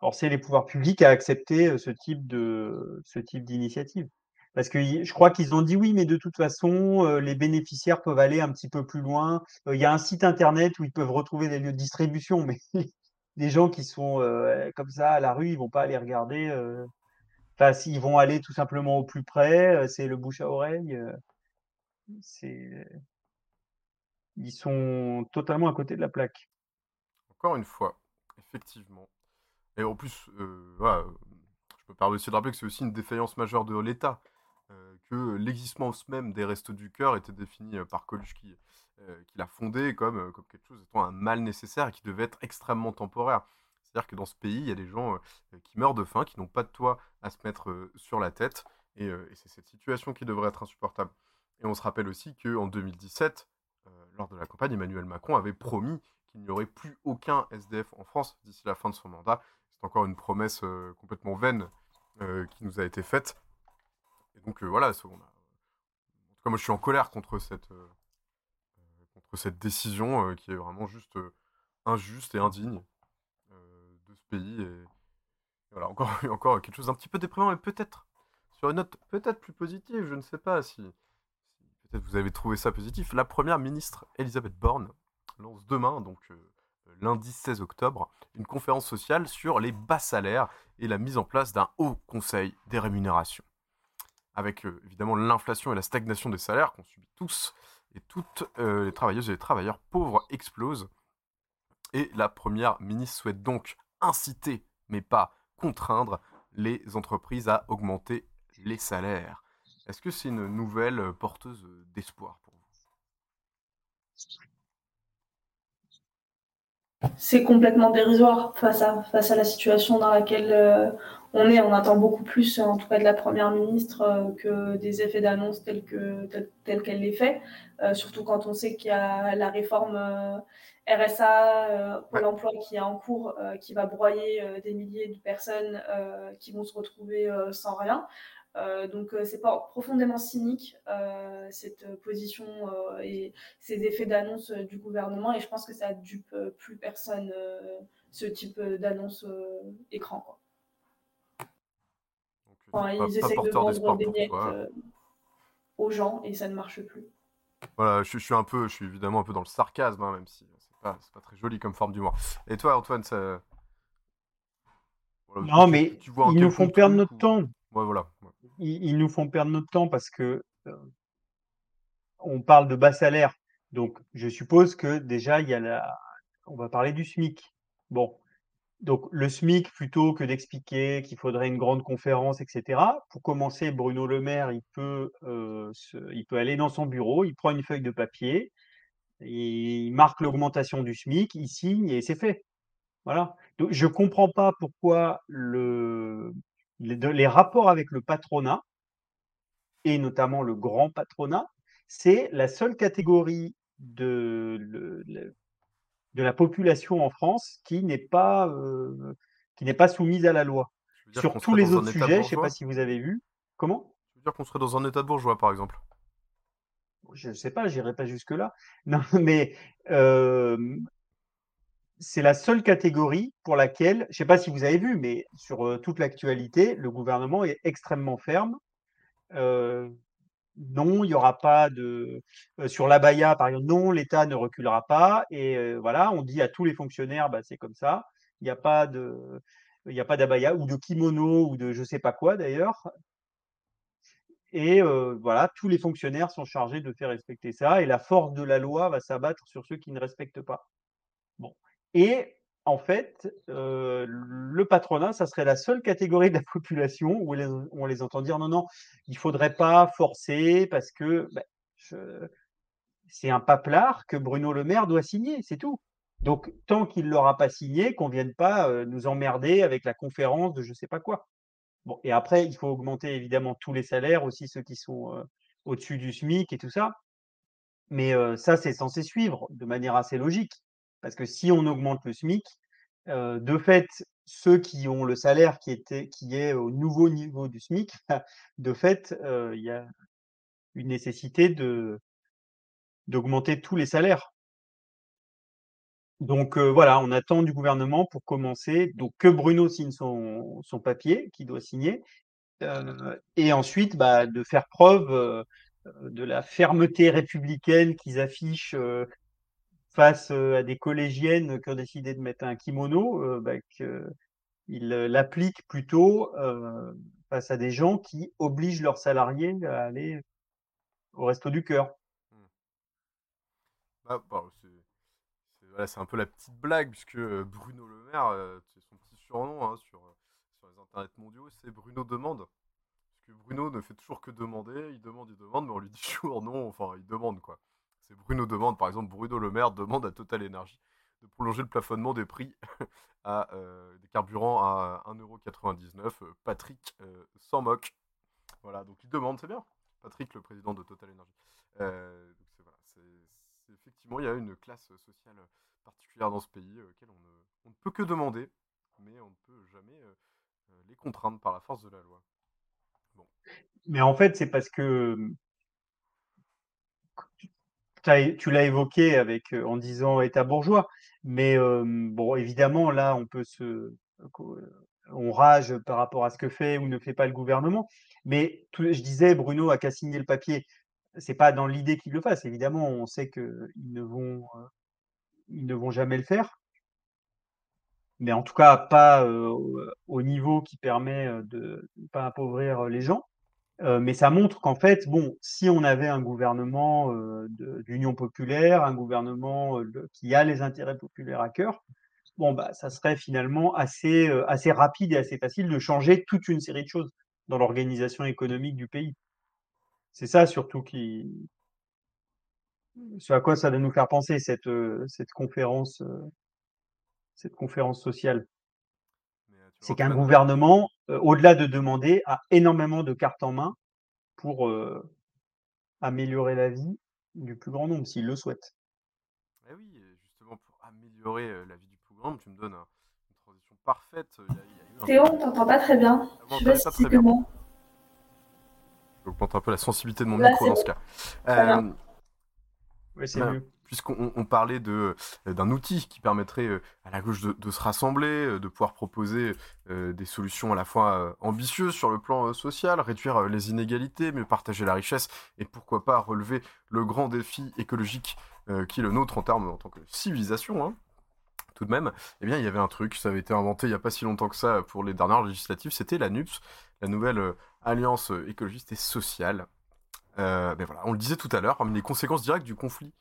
forcer les pouvoirs publics à accepter, heu, ce type de ce type d'initiative. Parce qu'ils je crois qu'ils ont dit: «Oui, mais de toute façon, heu, les bénéficiaires peuvent aller un petit peu plus loin. Heu, il y a un site internet où ils peuvent retrouver des lieux de distribution», mais les gens qui sont, heu, comme ça à la rue, ils vont pas aller regarder, enfin s'ils vont aller tout simplement au plus près, c'est le bouche à oreille, c'est ils sont totalement à côté de la plaque. Encore une fois, effectivement. Et en plus, voilà, je me permets aussi de rappeler que c'est aussi une défaillance majeure de l'État, que l'existence même des Restos du Cœur était définie, par Coluche qui, qui l'a fondé comme, comme quelque chose étant un mal nécessaire et qui devait être extrêmement temporaire. C'est-à-dire que dans ce pays, il y a des gens, qui meurent de faim, qui n'ont pas de toit à se mettre, sur la tête et c'est cette situation qui devrait être insupportable. Et on se rappelle aussi qu'en 2017, heu, lors de la campagne, Emmanuel Macron avait promis qu'il n'y aurait plus aucun SDF en France d'ici la fin de son mandat. C'est encore une promesse, complètement vaine, qui nous a été faite. Et donc, heu, voilà, en tout cas, moi, je suis en colère contre cette, heu heu, contre cette décision, qui est vraiment juste, injuste et indigne, de ce pays et voilà, encore encore quelque chose d'un petit peu déprimant, mais peut-être sur une note peut-être plus positive, je ne sais pas si si peut-être vous avez trouvé ça positif. La première ministre Élisabeth Borne lance demain, donc lundi 16 octobre, une conférence sociale sur les bas salaires et la mise en place d'un haut conseil des rémunérations. Avec, heu, évidemment l'inflation et la stagnation des salaires qu'on subit tous et toutes, heu, les travailleuses et les travailleurs pauvres explosent. Et la première ministre souhaite donc inciter, mais pas contraindre, les entreprises à augmenter les salaires. Est-ce que c'est une nouvelle, porteuse, d'espoir pour vous? C'est complètement dérisoire face à face à la situation dans laquelle, heu, on est. On attend beaucoup plus, en tout cas de la première ministre, heu, que des effets d'annonce tels que tels tels qu'elle les fait. Heu, surtout quand on sait qu'il y a la réforme, RSA, Pôle emploi qui est en cours, qui va broyer, des milliers de personnes, qui vont se retrouver, sans rien. Heu, donc heu, c'est pas profondément cynique, heu, cette position, et ces effets d'annonce, du gouvernement et je pense que ça dupe, plus personne, ce type, d'annonce, écran, quoi. Donc heu, Enfin, c'est pas ils pas essayent de vendre des miettes, aux gens et ça ne marche plus. Voilà, je suis je suis un peu je suis évidemment un peu dans le sarcasme, hein, même si c'est pas c'est pas très joli comme forme d'humour. Et toi, Antoine, ça voilà, Non, tu mais tu vois un ils nous font perdre notre ou temps. ouais, voilà. Ils nous font perdre notre temps parce que, heu on parle de bas salaire, donc je suppose que déjà il y a la on va parler du SMIC. Bon, donc le SMIC, plutôt que d'expliquer qu'il faudrait une grande conférence, etc., pour commencer, Bruno Le Maire, il peut, euh, se- il peut aller dans son bureau, il prend une feuille de papier, il marque l'augmentation du SMIC, il signe et c'est fait. Voilà. Donc, je comprends pas pourquoi le, les, rapports avec le patronat, et notamment le grand patronat, c'est la seule catégorie de, la population en France qui n'est pas, euh, qui n'est pas soumise à la loi. Sur tous les autres sujets, je ne sais pas si vous avez vu. Comment? Tu veux dire qu'on serait dans un état de bourgeois, par exemple? Je ne sais pas, j'irai pas jusque-là. Non, mais euh, c'est la seule catégorie pour laquelle, je ne sais pas si vous avez vu, mais sur toute l'actualité, le gouvernement est extrêmement ferme. Non, il n'y aura pas de. sur l'abaya, par exemple, non, l'État ne reculera pas. Et voilà, on dit à tous les fonctionnaires, bah, c'est comme ça. Il n'y a pas. Il n'y a pas d'abaya ou de kimono ou de je ne sais pas quoi d'ailleurs. Et voilà, tous les fonctionnaires sont chargés de faire respecter ça. Et la force de la loi va s'abattre sur ceux qui ne respectent pas. Et en fait, euh, le patronat, ça serait la seule catégorie de la population où on les entend dire non, non, il faudrait pas forcer parce que ben, c'est un paplard que Bruno Le Maire doit signer, c'est tout. Donc, tant qu'il ne l'aura pas signé, qu'on ne vienne pas euh, nous emmerder avec la conférence de je ne sais pas quoi. Bon, et après, il faut augmenter évidemment tous les salaires, aussi ceux qui sont euh, au-dessus du SMIC et tout ça. Mais ça, c'est censé suivre de manière assez logique. Parce que si on augmente le SMIC, euh, de fait, ceux qui ont le salaire qui, était, qui est au nouveau niveau du SMIC, de fait, euh, il y a une nécessité de d'augmenter tous les salaires. Donc euh, voilà, on attend du gouvernement pour commencer. Donc que Bruno signe son, son papier qu'il doit signer, euh, et ensuite bah, de faire preuve euh, de la fermeté républicaine qu'ils affichent face euh, à des collégiennes qui ont décidé de mettre un kimono, euh, bah, qu'ils l'appliquent plutôt euh, face à des gens qui obligent leurs salariés à aller au resto du cœur. Ah, bah, c'est c'est- un peu la petite blague, puisque euh, Bruno Le Maire, euh, c'est son petit surnom hein, sur, euh, sur les internets mondiaux, c'est Bruno Demande. Parce que Bruno ne fait toujours que demander, il demande, il demande, mais on lui dit toujours non, enfin il demande quoi. Bruno Demande, par exemple, Bruno Le Maire demande à Total Energy de prolonger le plafonnement des prix à, euh, des carburants à 1,99€. Euh, Patrick euh, s'en moque. Voilà, donc il demande, c'est bien. Patrick, le président de Total Energy. Effectivement, il y a une classe sociale particulière dans ce pays auquel on ne, on ne peut que demander, mais on ne peut jamais les contraindre par la force de la loi. Mais en fait, c'est parce que tu l'as évoqué en disant État bourgeois, mais bon, évidemment, là, on peut se, on rage par rapport à ce que fait ou ne fait pas le gouvernement. Mais je disais, Bruno a qu'à signer le papier. C'est pas dans l'idée qu'il le fasse. Évidemment, on sait qu'ils ne vont, ils ne vont jamais le faire. Mais en tout cas, pas au- au niveau qui permet de ne pas appauvrir les gens. Euh, mais ça montre qu'en fait, bon, si on avait un gouvernement euh, d'union populaire, un gouvernement euh, qui a les intérêts populaires à cœur, bon, bah, ça serait finalement assez, assez rapide et assez facile de changer toute une série de choses dans l'organisation économique du pays. C'est ça surtout qui, ce à quoi ça doit nous faire penser cette, cette conférence, cette conférence sociale. C'est qu'un gouvernement, euh, au-delà de demander, a énormément de cartes en main pour euh, améliorer la vie du plus grand nombre, s'il le souhaite. Eh oui, justement pour améliorer la vie du plus grand nombre, tu me donnes un- une transition parfaite. Il y a- il y a eu un- Théo, on t'entend pas très bien. Ah, Je bon, sais t'entends pas si c'est. J'augmente un peu la sensibilité de mon Là, micro dans ce cas. Euh, Oui, c'est ben, mieux. Puisqu'on on- on parlait euh, d'un outil qui permettrait euh, à la gauche de, se rassembler, euh, de pouvoir proposer des solutions à la fois ambitieuses sur le plan social, réduire les inégalités, mieux partager la richesse et pourquoi pas relever le grand défi écologique qui est le nôtre en termes en tant que civilisation. hein. Tout de même, eh bien, il y avait un truc, ça avait été inventé il n'y a pas si longtemps que ça pour les dernières législatives, c'était la NUPS, la nouvelle alliance écologiste et sociale. Ben on le disait tout à l'heure, parmi les conséquences directes du conflit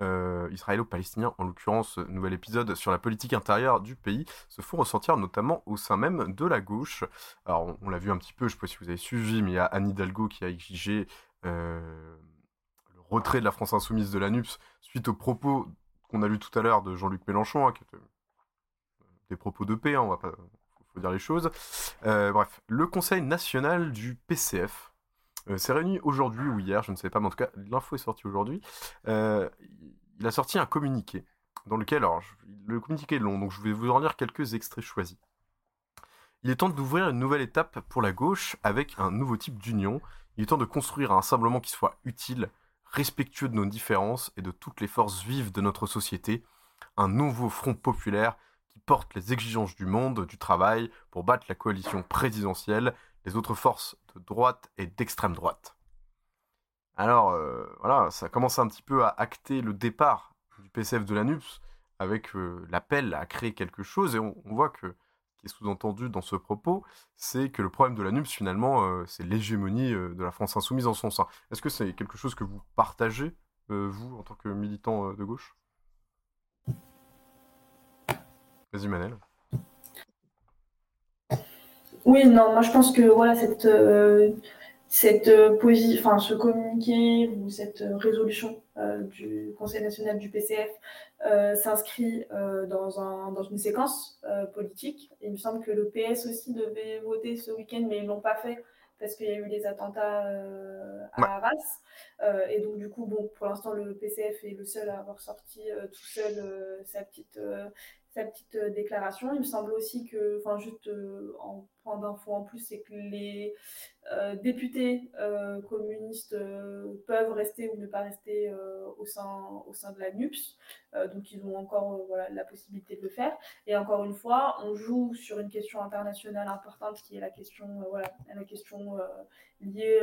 euh, israélo-palestiniens, en l'occurrence, nouvel épisode sur la politique intérieure du pays, se font ressentir notamment au sein même de la gauche. Alors, on, l'a vu un petit peu, je ne sais pas si vous avez suivi, mais il y a Anne Hidalgo qui a exigé euh, le retrait de la France insoumise de la NUPS suite aux propos qu'on a lu tout à l'heure de Jean-Luc Mélenchon, hein, qui étaient des propos de paix, hein, on va pas faut dire les choses. Euh, bref, le Conseil national du PCF euh, s'est réuni aujourd'hui ou hier, je ne sais pas, mais en tout cas, l'info est sortie aujourd'hui. Euh, il a sorti un communiqué dans lequel, alors, le communiqué est long, donc je vais vous en lire quelques extraits choisis. Il est temps d'ouvrir une nouvelle étape pour la gauche avec un nouveau type d'union. Il est temps de construire un rassemblement qui soit utile, respectueux de nos différences et de toutes les forces vives de notre société. Un nouveau front populaire qui porte les exigences du monde, du travail, pour battre la coalition présidentielle, les autres forces de droite et d'extrême droite. Alors, euh, voilà, ça commence un petit peu à acter le départ du PCF de la NUPS avec euh, l'appel à créer quelque chose, et on, voit que ce qui est sous-entendu dans ce propos, c'est que le problème de la NUPS, finalement, euh, c'est l'hégémonie de la France insoumise en son sein. Est-ce que c'est quelque chose que vous partagez, vous, en tant que militant de gauche? Vas-y, Manel. Oui, non, moi je pense que voilà, cette, euh, cette euh, enfin, ce communiqué ou cette euh, résolution euh, du Conseil national du PCF s'inscrit dans, un, dans une séquence politique. Il me semble que le PS aussi devait voter ce week-end, mais ils ne l'ont pas fait parce qu'il y a eu les attentats à Ouais. Arras. Et donc, du coup, bon, pour l'instant, le PCF est le seul à avoir sorti tout seul sa petite, sa petite euh, déclaration. Il me semble aussi que, enfin, juste euh, en point d'info en plus, c'est que les euh, députés communistes peuvent rester ou ne pas rester au, sein, au sein de la NUPS. Donc, ils ont encore voilà, la possibilité de le faire. Et encore une fois, on joue sur une question internationale importante qui est la question, voilà, la question liée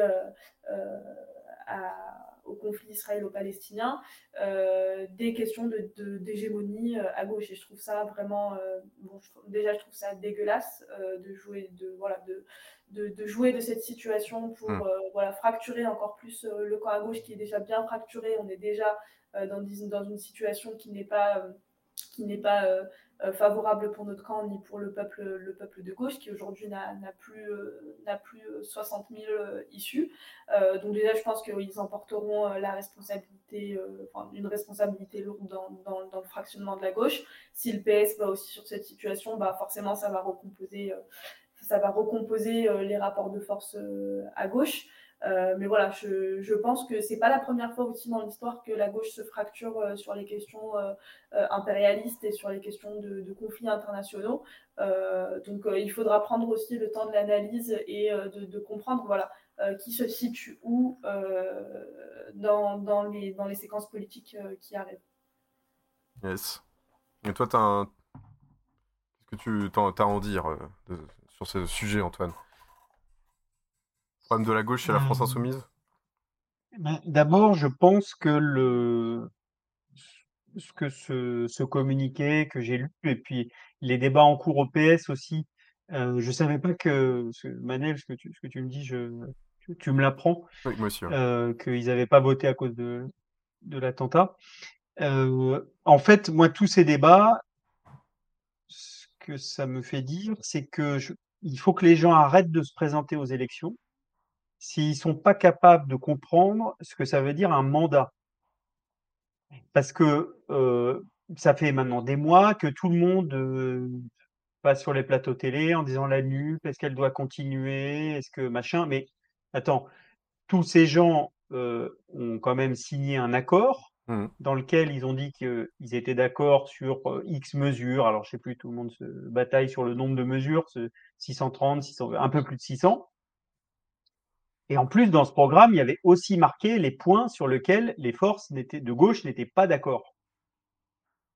à- au conflit israélo-palestinien, euh, des questions de- de- d'hégémonie euh, à gauche. Et je trouve ça vraiment, euh, bon, je déjà, je trouve ça dégueulasse de jouer de, voilà, de, de, de jouer de cette situation pour Mm. euh, voilà, fracturer encore plus le camp à gauche qui est déjà bien fracturé. On est déjà dans, dans une situation qui n'est pas, qui n'est pas favorable pour notre camp ni pour le peuple, le peuple de gauche qui aujourd'hui n'a n'a plus, euh, n'a plus euh, 60 000 euh, issus. Euh, donc déjà, je pense qu'ils emporteront euh, la responsabilité, euh, enfin, une responsabilité lourde dans, dans- dans le fractionnement de la gauche. Si le PS va aussi sur cette situation, bah forcément, ça va recomposer, euh, ça va recomposer euh, les rapports de force euh, à gauche. Euh, mais voilà, je, pense que c'est pas la première fois aussi dans l'histoire que la gauche se fracture euh, sur les questions euh, impérialistes et sur les questions de, conflits internationaux. Donc il faudra prendre aussi le temps de l'analyse et de, comprendre voilà, qui se situe où dans, les, séquences politiques qui arrivent. Yes. Et toi, un... Qu'est-ce que tu t'as à en dire sur ce sujet, Antoine? Problème de la gauche chez la France Euh, insoumise? Ben, D'abord, je pense que le ce que ce, ce communiqué que j'ai lu et puis les débats en cours au PS aussi, euh, je savais pas que Manel, ce que tu, ce que tu me dis, je, tu, tu me l'apprends, Oui, euh, qu'ils n'avaient pas voté à cause de, de l'attentat. Euh, en fait, moi, tous ces débats, ce que ça me fait dire, c'est que je- il faut que les gens arrêtent de se présenter aux élections s'ils sont pas capables de comprendre ce que ça veut dire un mandat. Parce que euh, ça fait maintenant des mois que tout le monde euh, passe sur les plateaux télé en disant la NUP, est-ce qu'elle doit continuer, est-ce que machin. Mais attends, tous ces gens euh, ont quand même signé un accord Mhm. dans lequel ils ont dit qu'ils étaient d'accord sur euh, X mesures. Alors, je sais plus, tout le monde se bataille sur le nombre de mesures, ce 630, 600, un peu plus de 600. Et en plus, dans ce programme, il y avait aussi marqué les points sur lesquels les forces de gauche n'étaient pas d'accord.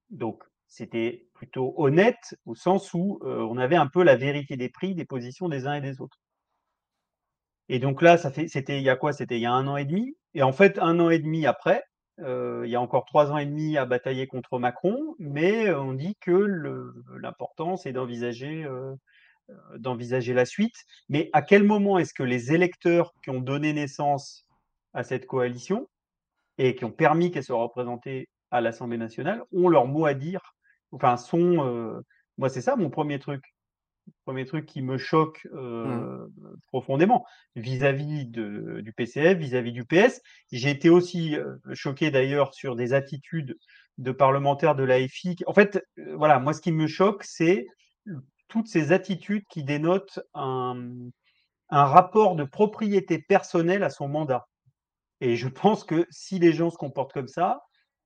Donc, c'était plutôt honnête au sens où euh, on avait un peu la vérité des prix des positions des uns et des autres. Et donc là, ça fait, c'était il y a quoi? C'était il y a un an et demi. Et en fait, un an et demi après, euh, il y a encore trois ans et demi à batailler contre Macron, mais on dit que l'important, c'est d'envisager euh, d'envisager la suite. Mais à quel moment est-ce que les électeurs qui ont donné naissance à cette coalition et qui ont permis qu'elle soit représentée à l'Assemblée nationale ont leur mot à dire, enfin sont, euh, moi c'est ça mon premier truc, premier truc qui me choque euh, profondément vis-à-vis de- du PCF, vis-à-vis du PS. J'ai été aussi euh, choqué d'ailleurs sur des attitudes de parlementaires de l'AFI. En fait, euh, voilà, moi ce qui me choque, c'est toutes ces attitudes qui dénotent un, un rapport de propriété personnelle à son mandat. Et je pense que si les gens se comportent comme ça,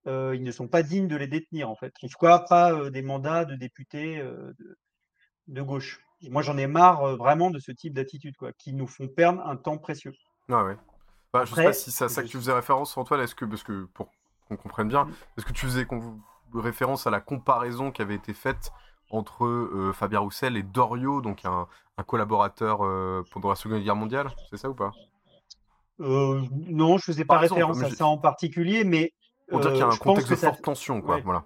euh, ils ne sont pas dignes de les détenir, en fait. En tout cas, pas euh, des mandats de députés euh, de, de gauche. Et moi, j'en ai marre vraiment de ce type d'attitude, quoi, qui nous font perdre un temps précieux. Ah ouais. Bah, je sais Après, pas si c'est à ça que tu faisais référence, Antoine, est-ce que, parce que pour qu'on comprenne bien, est-ce que tu faisais référence à la comparaison qui avait été faite entre euh, Fabien Roussel et Dorio, donc un, un collaborateur euh, pendant la Seconde Guerre mondiale, c'est ça ou pas? Euh, non, je faisais pas Par référence à ça en particulier, mais Pour dire qu'il y a un contexte de forte tension, quoi, ouais. voilà.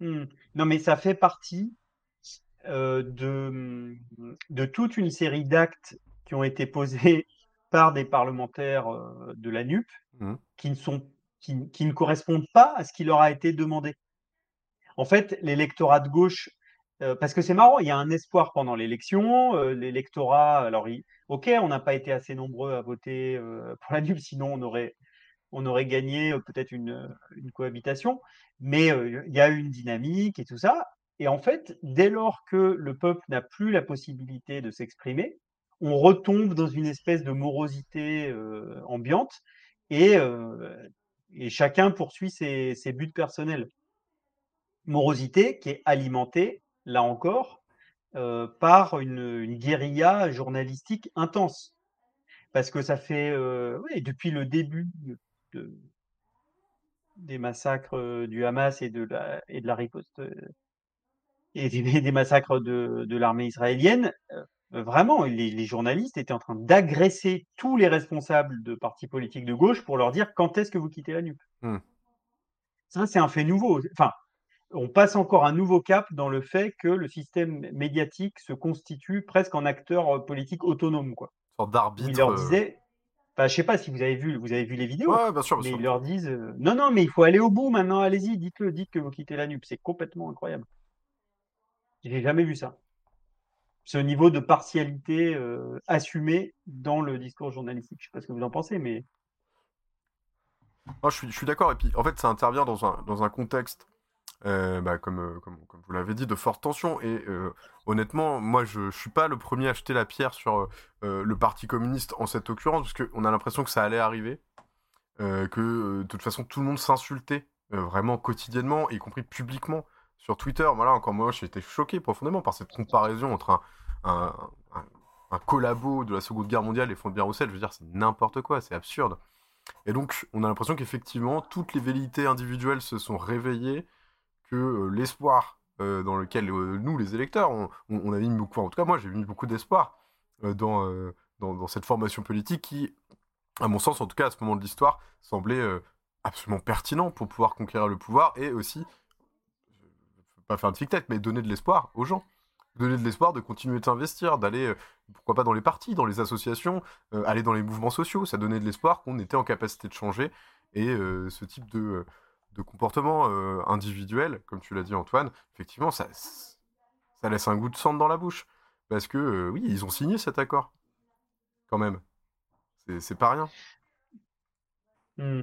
Hmm. Non, mais ça fait partie de, de toute une série d'actes qui ont été posés par des parlementaires de la NUP Mhm. qui ne sont qui, qui ne correspondent pas à ce qui leur a été demandé. En fait, l'électorat de gauche, parce que c'est marrant, il y a un espoir pendant l'élection. l'électorat, alors, ok, on n'a pas été assez nombreux à voter pour la NUP, sinon on aurait, on aurait gagné peut-être une, cohabitation. Mais il y a une dynamique et tout ça. Et en fait, dès lors que le peuple n'a plus la possibilité de s'exprimer, on retombe dans une espèce de morosité ambiante et, et chacun poursuit ses buts personnels morosité qui est alimentée, là encore, euh, par une, une guérilla journalistique intense. Parce que ça fait, euh, depuis le début de- des massacres euh, du Hamas et de la, et de la riposte et des, des massacres de, de l'armée israélienne, euh, vraiment, les, les journalistes étaient en train d'agresser tous les responsables de partis politiques de gauche pour leur dire quand est-ce que vous quittez la NUP. Hmm. Ça, c'est un fait nouveau. Enfin, on passe encore un nouveau cap dans le fait que le système médiatique se constitue presque en acteur euh, politique autonome, quoi. sorte d'arbitre. ils leur euh, disaient, enfin, je sais pas si vous avez vu, vous avez vu les vidéos, Ouais, bien sûr, bien mais sûr. ils leur disent, euh, non, non, mais il faut aller au bout maintenant, allez-y, dites-le, dites que vous quittez la NUP. C'est complètement incroyable. J'ai jamais vu ça. Ce niveau de partialité euh, assumé dans le discours journalistique. Je sais pas ce que vous en pensez, mais Non, je suis, je suis d'accord. Et puis, en fait, ça intervient dans un, dans un contexte, euh, bah, comme, euh, comme, vous l'avez dit, de forte tension. Et euh, honnêtement, moi, je ne suis pas le premier à jeter la pierre sur le Parti communiste en cette occurrence, parce qu'on a l'impression que ça allait arriver, que de toute façon, tout le monde s'insultait vraiment quotidiennement, y compris publiquement sur Twitter. Voilà, encore moi, j'ai été choqué profondément par cette comparaison entre un, collabo de la Seconde Guerre mondiale et Fondien Roussel. Je veux dire, c'est n'importe quoi, c'est absurde. Et donc, on a l'impression qu'effectivement, toutes les velléités individuelles se sont réveillées, euh, l'espoir euh, dans lequel euh, nous, les électeurs, on, on- a mis beaucoup, en tout cas moi, j'ai mis beaucoup d'espoir dans, dans, cette formation politique qui, à mon sens, en tout cas à ce moment de l'histoire, semblait absolument pertinent pour pouvoir conquérir le pouvoir et aussi, pas faire un tic-tac, mais donner de l'espoir aux gens. Donner de l'espoir de continuer de s'investir, d'aller, pourquoi pas dans les partis, dans les associations, aller dans les mouvements sociaux. Ça donnait de l'espoir qu'on était en capacité de changer. Et ce type de, de comportement euh, individuel, comme tu l'as dit Antoine, effectivement, ça, ça laisse un goût de sang dans la bouche. Parce que, euh, oui, ils ont signé cet accord. Quand même. C'est- pas rien. Hmm.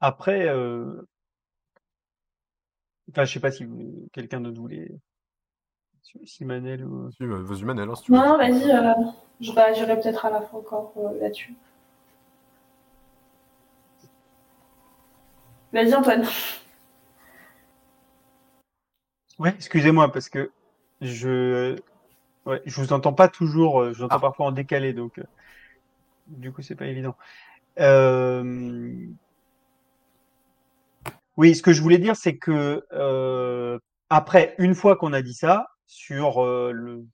Après, euh, enfin, je sais pas si vous- quelqu'un d'autre voulait, si si Manel ou. Si, vas-y, Manel, hein, si tu veux. Non, non, vas-y, euh, je réagirai peut-être à la fin encore euh, là-dessus. Vas-y, Antoine. Ouais, excusez-moi parce que je, ouais, je vous entends pas toujours, euh, je vous entends parfois en décalé, donc euh, du coup c'est pas évident. Euh, Oui, ce que je voulais dire, c'est que euh, après, une fois qu'on a dit ça sur euh, le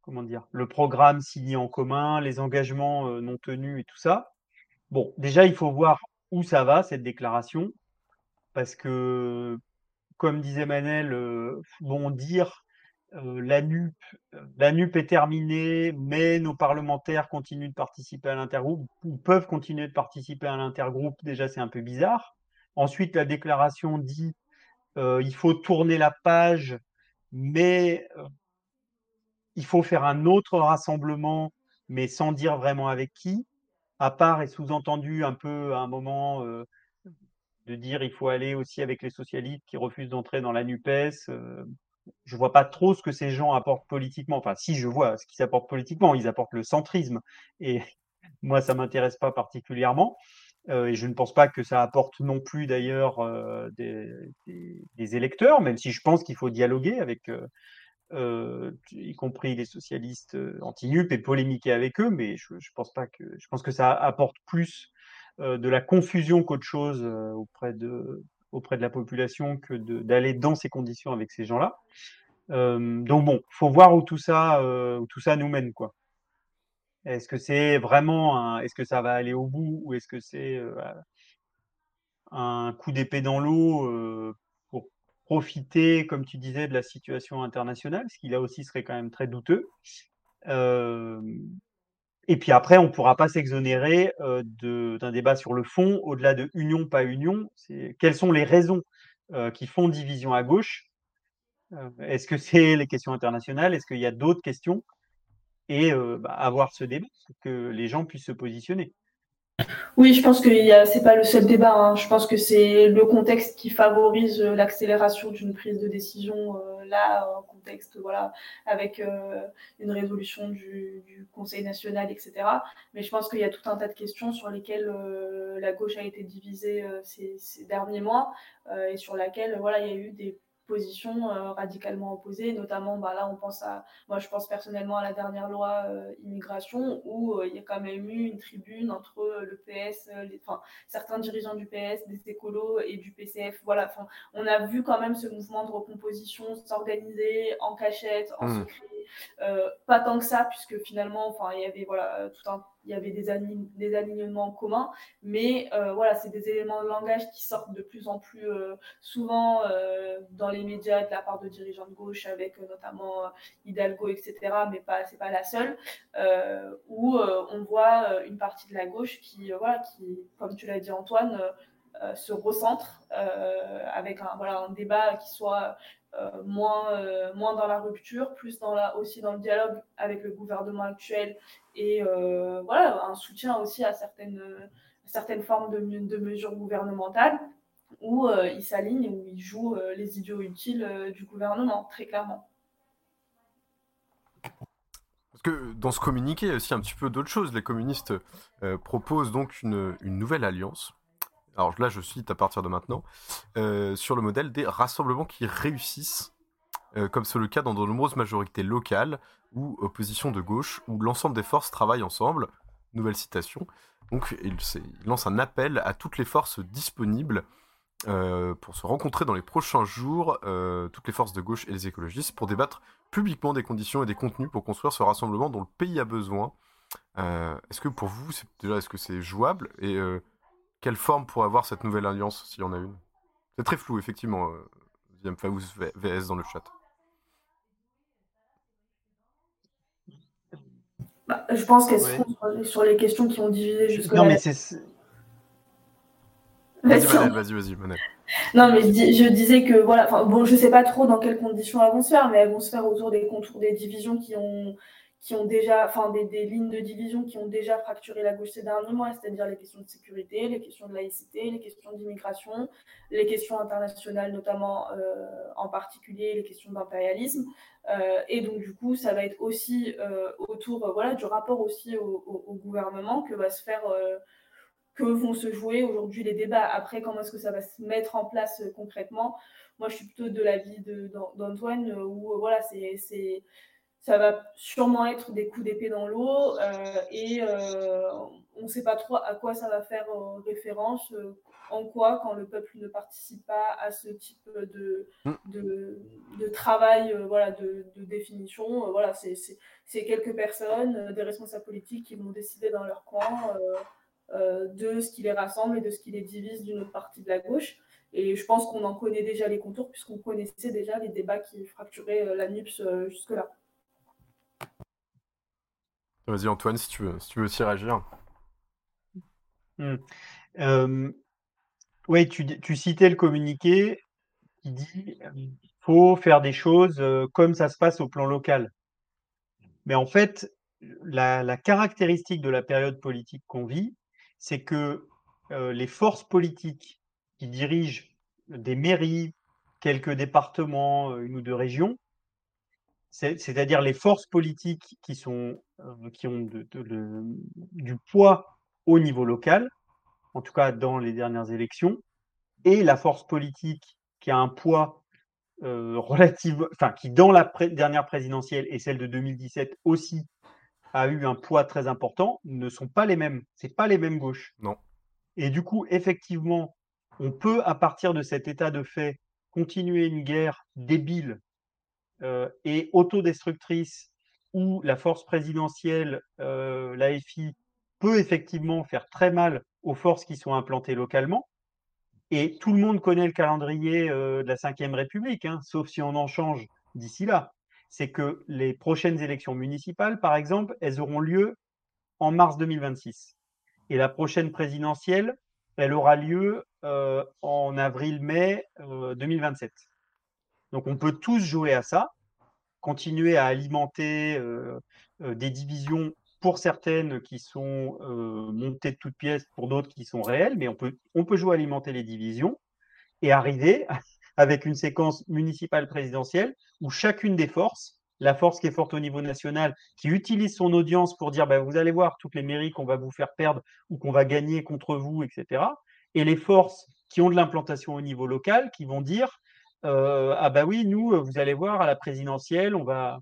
comment dire, le programme signé en commun, les engagements euh, non tenus et tout ça, bon, déjà il faut voir où ça va cette déclaration, parce que comme disait Manel, euh, bon dire euh, la NUP, la NUP est terminée, mais nos parlementaires continuent de participer à l'intergroupe ou peuvent continuer de participer à l'intergroupe. Déjà, c'est un peu bizarre. Ensuite, la déclaration dit euh, il faut tourner la page, mais euh, il faut faire un autre rassemblement, mais sans dire vraiment avec qui. À part et sous-entendu un peu à un moment euh, de dire il faut aller aussi avec les socialistes qui refusent d'entrer dans la NUPES. Euh, je vois pas trop ce que ces gens apportent politiquement. Enfin, si je vois ce qu'ils apportent politiquement, ils apportent le centrisme. Et moi, ça m'intéresse pas particulièrement. Euh, et je ne pense pas que ça apporte non plus d'ailleurs euh, des, des, des, électeurs, même si je pense qu'il faut dialoguer avec, euh, y compris les socialistes euh, anti-NUP et polémiquer avec eux, mais je, pense pas que je pense que ça apporte plus euh, de la confusion qu'autre chose auprès de auprès de la population que d'aller dans ces conditions avec ces gens-là. donc bon, faut voir où tout ça où tout ça nous mène quoi. Est-ce que c'est vraiment est-ce que ça va aller au bout ou est-ce que c'est un coup d'épée dans l'eau profiter, comme tu disais, de la situation internationale, ce qui là aussi serait quand même très douteux. Euh, et puis après, on ne pourra pas s'exonérer euh, d'un débat sur le fond, au-delà de union, pas union. Quelles sont les raisons euh, qui font division à gauche? Euh, Est-ce que c'est les questions internationales? Est-ce qu'il y a d'autres questions? Et bah, avoir ce débat que les gens puissent se positionner. Oui, je pense que c'est pas le seul débat. Hein. Je pense que c'est le contexte qui favorise euh, l'accélération d'une prise de décision euh, là, en contexte, voilà, avec euh, une résolution du, du, Conseil national, etc. Mais je pense qu'il y a tout un tas de questions sur lesquelles euh, la gauche a été divisée euh, ces, ces, derniers mois et sur laquelle, voilà, il y a eu des positions euh, radicalement opposées, notamment bah, là on pense à, moi je pense personnellement à la dernière loi euh, immigration où euh, il y a quand même eu une tribune entre le PS, les, certains dirigeants du PS, des écolos et du PCF. Voilà, enfin, on a vu quand même ce mouvement de recomposition s'organiser en cachette, en mmh. secret, pas tant que ça puisque finalement, enfin il y avait voilà tout un il y avait des, des alignements communs, mais euh, voilà, c'est des éléments de langage qui sortent de plus en plus euh, souvent euh, dans les médias de la part de dirigeants de gauche, avec notamment Hidalgo, etc., mais pas, c'est pas la seule, où on voit une partie de la gauche qui, voilà, qui, comme tu l'as dit Antoine, se recentre avec un, voilà, un débat qui soit euh, moins, euh, moins dans la rupture, plus dans la, aussi dans le dialogue avec le gouvernement actuel et euh, voilà, un soutien aussi à certaines, certaines formes de, de mesures gouvernementales où euh, il s'aligne, où il joue euh, les idiots utiles euh, du gouvernement, très clairement. Parce que dans ce communiqué, il y a aussi un petit peu d'autres choses. Les communistes proposent donc une, une nouvelle alliance alors là je cite à partir de maintenant, euh, sur le modèle des rassemblements qui réussissent, euh, comme c'est le cas dans de nombreuses majorités locales ou oppositions de gauche, où l'ensemble des forces travaillent ensemble. Nouvelle citation. Donc il, lance un appel à toutes les forces disponibles euh, pour se rencontrer dans les prochains jours, toutes les forces de gauche et les écologistes, pour débattre publiquement des conditions et des contenus pour construire ce rassemblement dont le pays a besoin. Est-ce que pour vous, déjà, est-ce que c'est jouable? Et quelle forme pourrait avoir cette nouvelle alliance, s'il y en a une? C'est très flou, effectivement, euh, Faouz VS dans le chat. Bah, je pense qu'elles ouais. seront sur les questions qui ont divisé jusque-là. Non, mais c'est. Vas-y, vas-y, vas-y. Non, mais je, dis, je, disais que, voilà, bon, je sais pas trop dans quelles conditions elles vont se faire, mais elles vont se faire autour des contours des divisions qui ont, qui ont déjà, enfin des, des, lignes de division qui ont déjà fracturé la gauche ces derniers mois, c'est-à-dire les questions de sécurité, les questions de laïcité, les questions d'immigration, les questions internationales notamment euh, en particulier, les questions d'impérialisme. Euh, et donc du coup, ça va être aussi euh, autour voilà, du rapport aussi au, gouvernement que va se faire, que vont se jouer aujourd'hui les débats. Après, comment est-ce que ça va se mettre en place concrètement? Moi, je suis plutôt de l'avis d'Antoine où voilà, c'est ça va sûrement être des coups d'épée dans l'eau euh, et euh, on ne sait pas trop à quoi ça va faire euh, référence, en quoi quand le peuple ne participe pas à ce type de, de, de travail voilà, de, de définition. voilà, c'est quelques personnes, des responsables politiques qui vont décider dans leur coin de ce qui les rassemble et de ce qui les divise d'une autre partie de la gauche. Et je pense qu'on en connaît déjà les contours puisqu'on connaissait déjà les débats qui fracturaient la NUPS jusque-là. Vas-y Antoine, si tu veux, si tu veux aussi réagir. Mmh. Euh, Oui, tu, tu citais le communiqué qui dit qu'il faut faire des choses euh, comme ça se passe au plan local. Mais en fait, la, caractéristique de la période politique qu'on vit, c'est que euh, les forces politiques qui dirigent des mairies, quelques départements, euh, une ou deux régions, c'est-à-dire les forces politiques qui, sont, euh, qui ont de- de- le- du poids au niveau local, en tout cas dans les dernières élections, et la force politique qui a un poids euh, relative, enfin qui dans la pré- dernière présidentielle et celle de 2017 aussi a eu un poids très important, ne sont pas les mêmes. C'est pas les mêmes gauches. Non. Et du coup, effectivement, on peut, à partir de cet état de fait, continuer une guerre débile et autodestructrice où la force présidentielle, euh, l'AFI, peut effectivement faire très mal aux forces qui sont implantées localement. Et tout le monde connaît le calendrier euh, de la Ve République, hein, sauf si on en change d'ici là. C'est que les prochaines élections municipales, par exemple, elles auront lieu en mars 2026. Et la prochaine présidentielle, elle aura lieu euh, en avril-mai euh, 2027. Donc on peut tous jouer à ça, continuer à alimenter euh, euh, des divisions pour certaines qui sont euh, montées de toutes pièces, pour d'autres qui sont réelles, mais on peut, jouer à alimenter les divisions et arriver avec une séquence municipale présidentielle où chacune des forces, la force qui est forte au niveau national, qui utilise son audience pour dire bah, vous allez voir toutes les mairies qu'on va vous faire perdre ou qu'on va gagner contre vous, etc. Et les forces qui ont de l'implantation au niveau local qui vont dire euh, ah bah oui, nous, vous allez voir à la présidentielle, on va,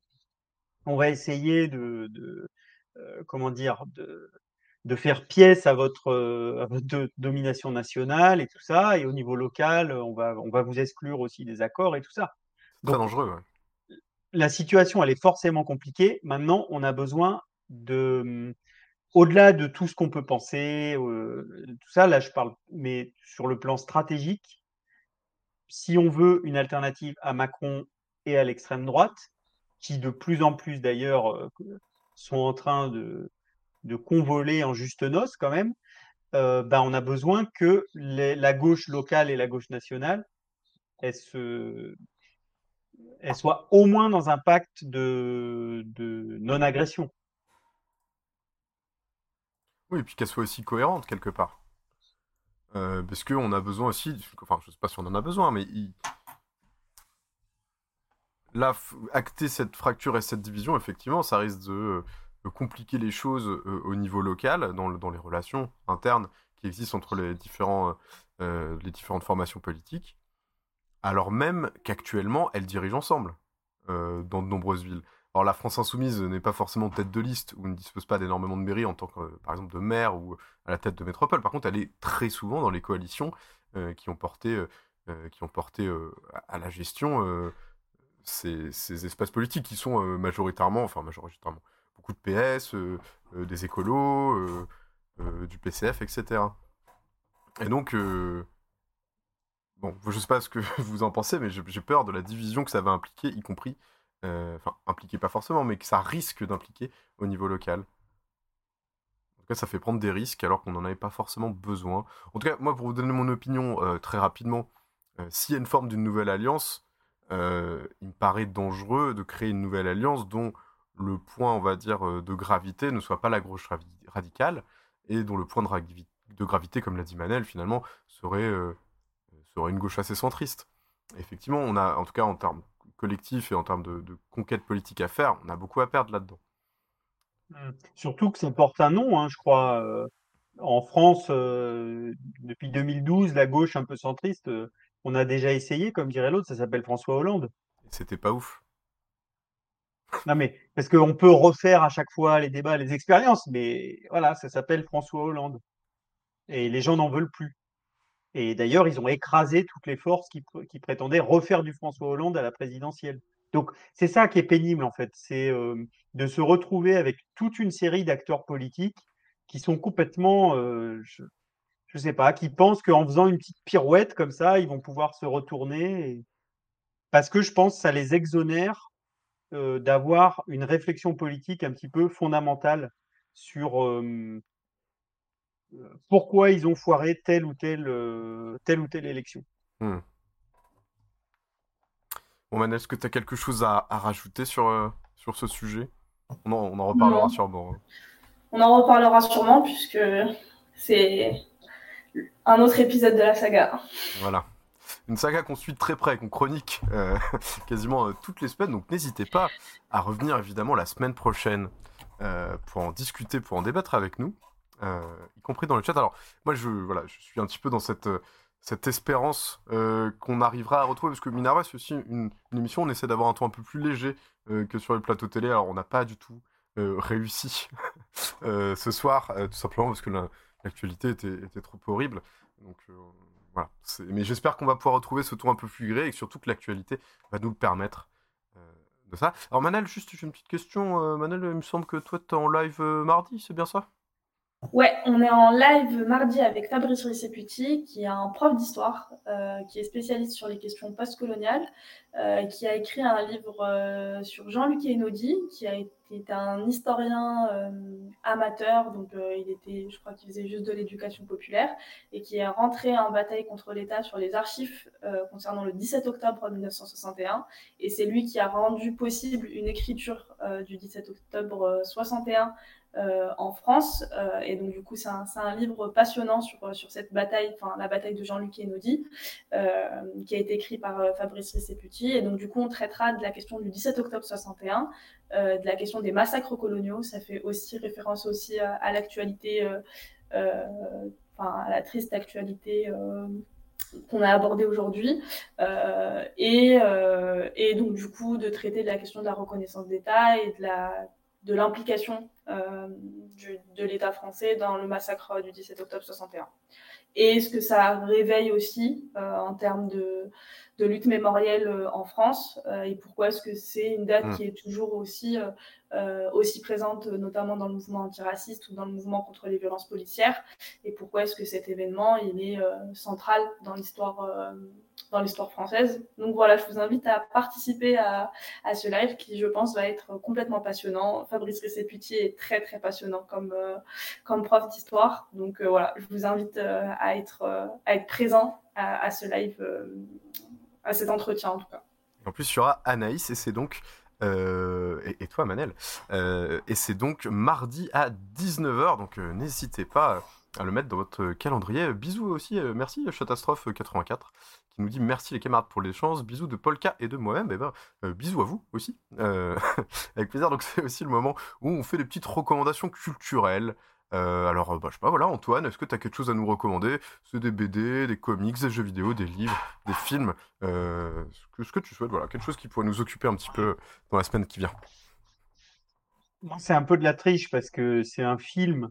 on va essayer de, de euh, comment dire, de, de faire pièce à votre, euh, à votre do- domination nationale et tout ça. Et au niveau local, on va, on va vous exclure aussi des accords et tout ça. Très dangereux, ouais. La situation, elle est forcément compliquée. Maintenant, on a besoin de, hum, au-delà de tout ce qu'on peut penser, euh, tout ça, là, je parle, mais sur le plan stratégique, si on veut une alternative à Macron et à l'extrême droite, qui de plus en plus d'ailleurs euh, sont en train de, de convoler en juste noces quand même, euh, ben, on a besoin que la gauche locale et la gauche nationale elles, soient au moins dans un pacte de, de non-agression. Oui, et puis qu'elle soit aussi cohérente quelque part. Euh, parce qu'on a besoin aussi, enfin je sais pas si on en a besoin, mais là, acter cette fracture et cette division, effectivement, ça risque de, compliquer les choses euh, au niveau local, dans, le- dans les relations internes qui existent entre euh, les différentes formations politiques, alors même qu'actuellement, elles dirigent ensemble dans de nombreuses villes. Alors la France insoumise n'est pas forcément tête de liste ou ne dispose pas d'énormément de mairies en tant que, par exemple, de maire ou à la tête de métropole. Par contre, elle est très souvent dans les coalitions euh, qui ont porté, euh, euh, à la gestion ces, ces espaces politiques qui sont majoritairement, enfin majoritairement, beaucoup de PS, des écolos, du PCF, etc. Et donc, bon, je sais pas ce que vous en pensez, mais j'ai peur de la division que ça va impliquer, y compris, enfin, impliquer pas forcément, mais que ça risque d'impliquer au niveau local. En tout cas, ça fait prendre des risques alors qu'on n'en avait pas forcément besoin. En tout cas, moi, pour vous donner mon opinion euh, très rapidement, euh, s'il y a une forme d'une nouvelle alliance, euh, il me paraît dangereux de créer une nouvelle alliance dont le point, on va dire, euh, de gravité ne soit pas la gauche radicale et dont le point de, ravi- de gravité, comme l'a dit Manel, finalement, serait, euh, serait une gauche assez centriste. Effectivement, on a, en tout cas en termes collectifs et en termes de, de conquête politique à faire, on a beaucoup à perdre là-dedans. Mm. Surtout que ça porte un nom, hein, je crois. euh, en France, euh, depuis 2012, la gauche un peu centriste, euh, on a déjà essayé, comme dirait l'autre, ça s'appelle François Hollande. C'était pas ouf. Non mais parce qu'on peut refaire à chaque fois les débats, les expériences, mais voilà, ça s'appelle François Hollande. Et les gens n'en veulent plus. Et d'ailleurs, ils ont écrasé toutes les forces qui, pr- qui prétendaient refaire du François Hollande à la présidentielle. Donc c'est ça qui est pénible en fait, c'est de se retrouver avec toute une série d'acteurs politiques qui sont complètement, je, je sais pas, qui pensent qu'en faisant une petite pirouette comme ça, ils vont pouvoir se retourner. et- Parce que je pense que ça les exonère d'avoir une réflexion politique un petit peu fondamentale sur, pourquoi ils ont foiré telle ou telle, telle, ou telle élection. Hmm. Bon, Manel, est-ce que tu as quelque chose à, rajouter sur, sur ce sujet? On en, on en reparlera sûrement. Hein. On en reparlera sûrement, puisque c'est un autre épisode de la saga. Voilà. Une saga qu'on suit très près, qu'on chronique euh, quasiment euh, toutes les semaines, donc n'hésitez pas à revenir évidemment la semaine prochaine euh, pour en discuter, pour en débattre avec nous, y compris dans le chat. Alors moi je, voilà, je suis un petit peu dans cette, cette espérance qu'on arrivera à retrouver, parce que Minerva c'est aussi une, une, émission, on essaie d'avoir un ton un peu plus léger que sur le plateau télé, alors on n'a pas du tout réussi ce soir, tout simplement parce que l'actualité était, était, trop horrible. Donc voilà. Mais j'espère qu'on va pouvoir retrouver ce ton un peu plus gré et surtout que l'actualité va nous permettre euh, de ça. Alors Manel, juste j'ai une petite question. Euh, Manel, il me semble que toi tu es en live euh, mardi, c'est bien ça? Ouais, on est en live mardi avec Fabrice Risseputi, qui est un prof d'histoire, euh, qui est spécialiste sur les questions postcoloniales, euh, qui a écrit un livre euh, sur Jean-Luc Einaudi, qui a été un historien amateur, donc il était, je crois qu'il faisait juste de l'éducation populaire, et qui est rentré en bataille contre l'État sur les archives concernant le 17 octobre 1961. Et c'est lui qui a rendu possible une écriture du 17 octobre 61 euh, en France. Euh, et donc, du coup, c'est un, livre passionnant sur, sur cette bataille, enfin, la bataille de Jean-Luc Einaudi, euh, qui a été écrit par Fabrice Risseputi. Et donc, du coup, on traitera de la question du 17 octobre 61, de la question des massacres coloniaux. Ça fait aussi référence aussi à, l'actualité, enfin, à la triste actualité qu'on a abordé aujourd'hui, euh, et, euh, et, donc du coup de traiter de la question de la reconnaissance d'État et de la de l'implication euh, de l'État français dans le massacre du 17 octobre 61. Et ce que ça réveille aussi euh, en termes de, de, lutte mémorielle euh, en France, et pourquoi est-ce que c'est une date mmh. qui est toujours aussi, aussi présente, notamment dans le mouvement antiraciste ou dans le mouvement contre les violences policières, et pourquoi est-ce que cet événement il est central dans l'histoire dans l'histoire française. Donc voilà, je vous invite à participer à, à, ce live qui, je pense, va être complètement passionnant. Fabrice Resséputier est très, très passionnant comme, euh, comme prof d'histoire. Donc euh, voilà, je vous invite euh, à, être, à être présent à, ce live, à cet entretien en tout cas. En plus, il y aura Anaïs et c'est donc et, et, toi Manel. Et c'est donc mardi à 19h, donc n'hésitez pas à le mettre dans votre calendrier. Bisous aussi, merci Catastrophe84 qui nous dit merci les camarades pour l'échange, bisous de Polka et de moi-même, et eh ben euh, bisous à vous aussi, euh, avec plaisir. Donc c'est aussi le moment où on fait des petites recommandations culturelles. Euh, alors, bah, je sais pas, voilà, Antoine, est-ce que tu as quelque chose à nous recommander? C'est des BD, des comics, des jeux vidéo, des livres, des films, ce que, ce, que, tu souhaites, voilà, quelque chose qui pourrait nous occuper un petit peu dans la semaine qui vient. C'est un peu de la triche parce que c'est un film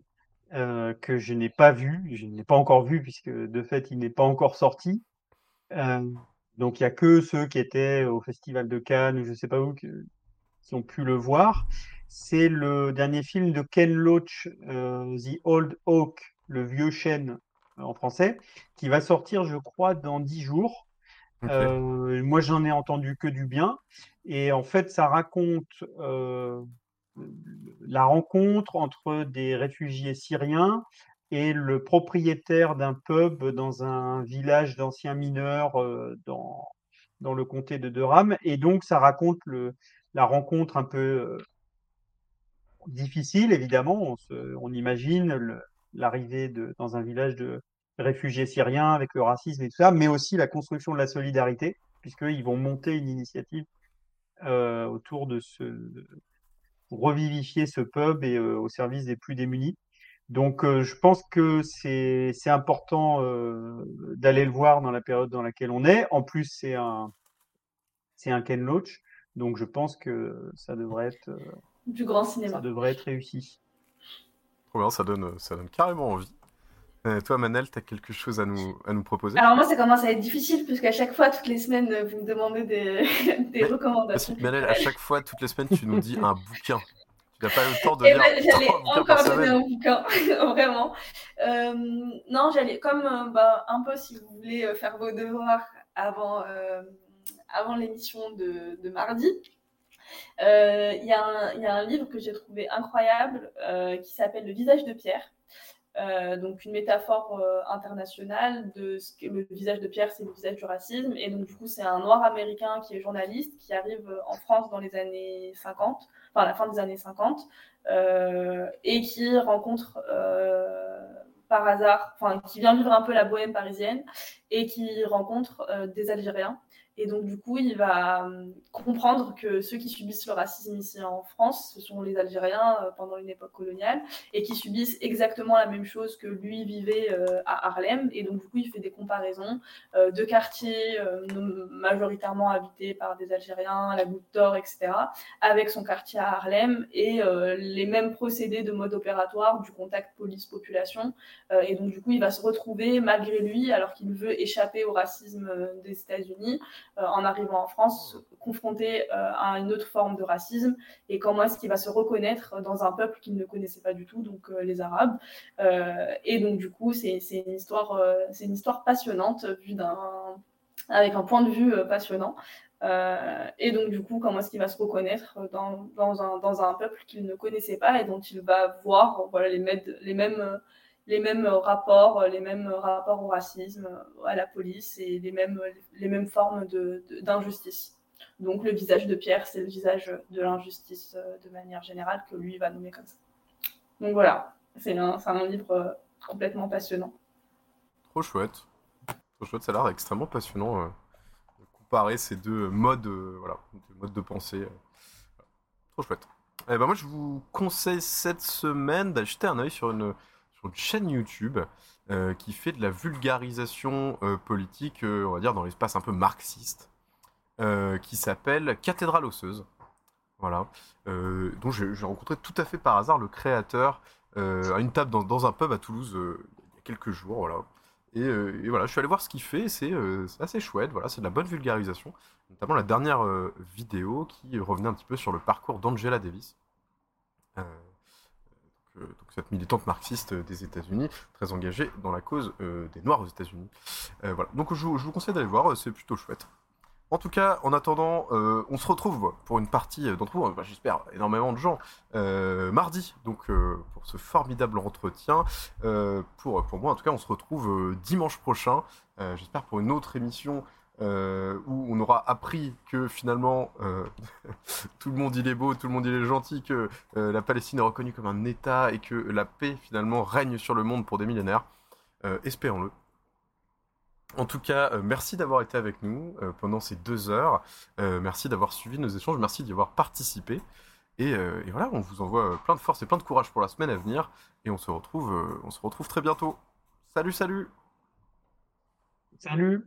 que je n'ai pas vu, je ne l'ai pas encore vu puisque de fait il n'est pas encore sorti. Euh, donc il y a que ceux qui étaient au Festival de Cannes, je sais pas où, qui ont pu le voir. C'est le dernier film de Ken Loach, euh, The Old Oak, le vieux chêne en français, qui va sortir, je crois, dans dix jours. Euh, moi, j'en ai entendu que du bien. Et en fait, ça raconte la rencontre entre des réfugiés syriens et le propriétaire d'un pub dans un village d'anciens mineurs euh, dans, dans le comté de Durham. Et donc, ça raconte le, la rencontre un peu euh, difficile, évidemment. On, imagine l'arrivée dans un village de réfugiés syriens avec le racisme et tout ça, mais aussi la construction de la solidarité, puisqu'ils vont monter une initiative euh, autour de ce pour revivifier ce pub et au service des plus démunis. Donc, euh, je pense que c'est important euh, d'aller le voir dans la période dans laquelle on est. En plus, c'est un, un Ken Loach. Donc, je pense que ça devrait être, euh, du grand cinéma. Ça devrait être réussi. Trop bien, ça donne, ça donne carrément envie. toi, Manel, tu as quelque chose à nous, à nous proposer? Alors, moi, ça commence à être difficile, puisqu'à chaque fois, toutes les semaines, vous me demandez des, des recommandations. Manel, à chaque fois, toutes les semaines, tu nous dis un bouquin. Tu n'as pas eu le temps de lire. Ben, j'allais encore donner un bouquin, vraiment. Euh, non, j'allais, comme euh, bah, un peu si vous voulez euh, faire vos devoirs avant, avant l'émission de, de, mardi, il y, y, a un livre que j'ai trouvé incroyable qui s'appelle Le visage de Pierre. euh, donc une métaphore euh, internationale de ce que le visage de Pierre, c'est le visage du racisme. Et donc du coup, c'est un noir américain qui est journaliste, qui arrive en France dans les années 50, enfin la fin des années 50, euh, et qui rencontre par hasard, enfin qui vient vivre un peu la bohème parisienne, et qui rencontre des Algériens et donc, du coup, il va euh, comprendre que ceux qui subissent le racisme ici en France, ce sont les Algériens euh, pendant une époque coloniale, et qui subissent exactement la même chose que lui vivait euh, à Harlem. Et donc, du coup, il fait des comparaisons de quartiers majoritairement habités par des Algériens, la Goutte d'Or, etc., avec son quartier à Harlem, et les mêmes procédés de mode opératoire du contact police-population. et donc, du coup, il va se retrouver, malgré lui, alors qu'il veut échapper au racisme des États-Unis, en arrivant en France, confronté euh, à une autre forme de racisme, et comment est-ce qu'il va se reconnaître dans un peuple qu'il ne connaissait pas du tout, donc euh, les Arabes. et donc du coup, c'est une histoire, c'est une histoire passionnante vue avec un point de vue passionnant. et donc, du coup, comment est-ce qu'il va se reconnaître dans, dans, un, dans un, peuple qu'il ne connaissait pas et dont il va voir voilà, les, les mêmes les mêmes rapports, les mêmes rapports au racisme, à la police et les mêmes, les mêmes formes d'injustice. De, Donc le visage de Pierre, c'est le visage de l'injustice euh, de manière générale que lui va nommer comme ça. Donc voilà, c'est un, un, livre euh, complètement passionnant. Trop chouette. Trop chouette, ça a l'air extrêmement passionnant euh, de comparer ces deux modes, voilà, modes de pensée. Trop chouette. Eh ben moi, je vous conseille cette semaine d'acheter un œil sur une une chaîne YouTube euh, qui fait de la vulgarisation euh, politique, euh, on va dire, dans l'espace un peu marxiste, qui s'appelle Cathédrale osseuse. Voilà. dont j'ai rencontré tout à fait par hasard le créateur à une table dans, un pub à Toulouse il y a quelques jours. Voilà. Et, voilà, je suis allé voir ce qu'il fait, c'est assez chouette, voilà, c'est de la bonne vulgarisation, notamment la dernière vidéo qui revenait un petit peu sur le parcours d'Angela Davis. Donc cette militante marxiste des États-Unis, très engagée dans la cause euh, des Noirs aux États-Unis. Euh, voilà. Donc je, vous conseille d'aller voir, c'est plutôt chouette. En tout cas, en attendant, on se retrouve pour une partie d'entre vous, bah, j'espère énormément de gens, mardi, donc pour ce formidable entretien. pour, pour moi, en tout cas, on se retrouve dimanche prochain, j'espère pour une autre émission euh, où on aura appris que finalement euh, tout le monde il est beau, tout le monde il est gentil, que euh, la Palestine est reconnue comme un État et que la paix finalement règne sur le monde pour des millénaires. Espérons-le. En tout cas, merci d'avoir été avec nous pendant ces deux heures. merci d'avoir suivi nos échanges, merci d'y avoir participé. Et, voilà, on vous envoie plein de force et plein de courage pour la semaine à venir. Et on se retrouve, on se retrouve très bientôt. Salut, salut Salut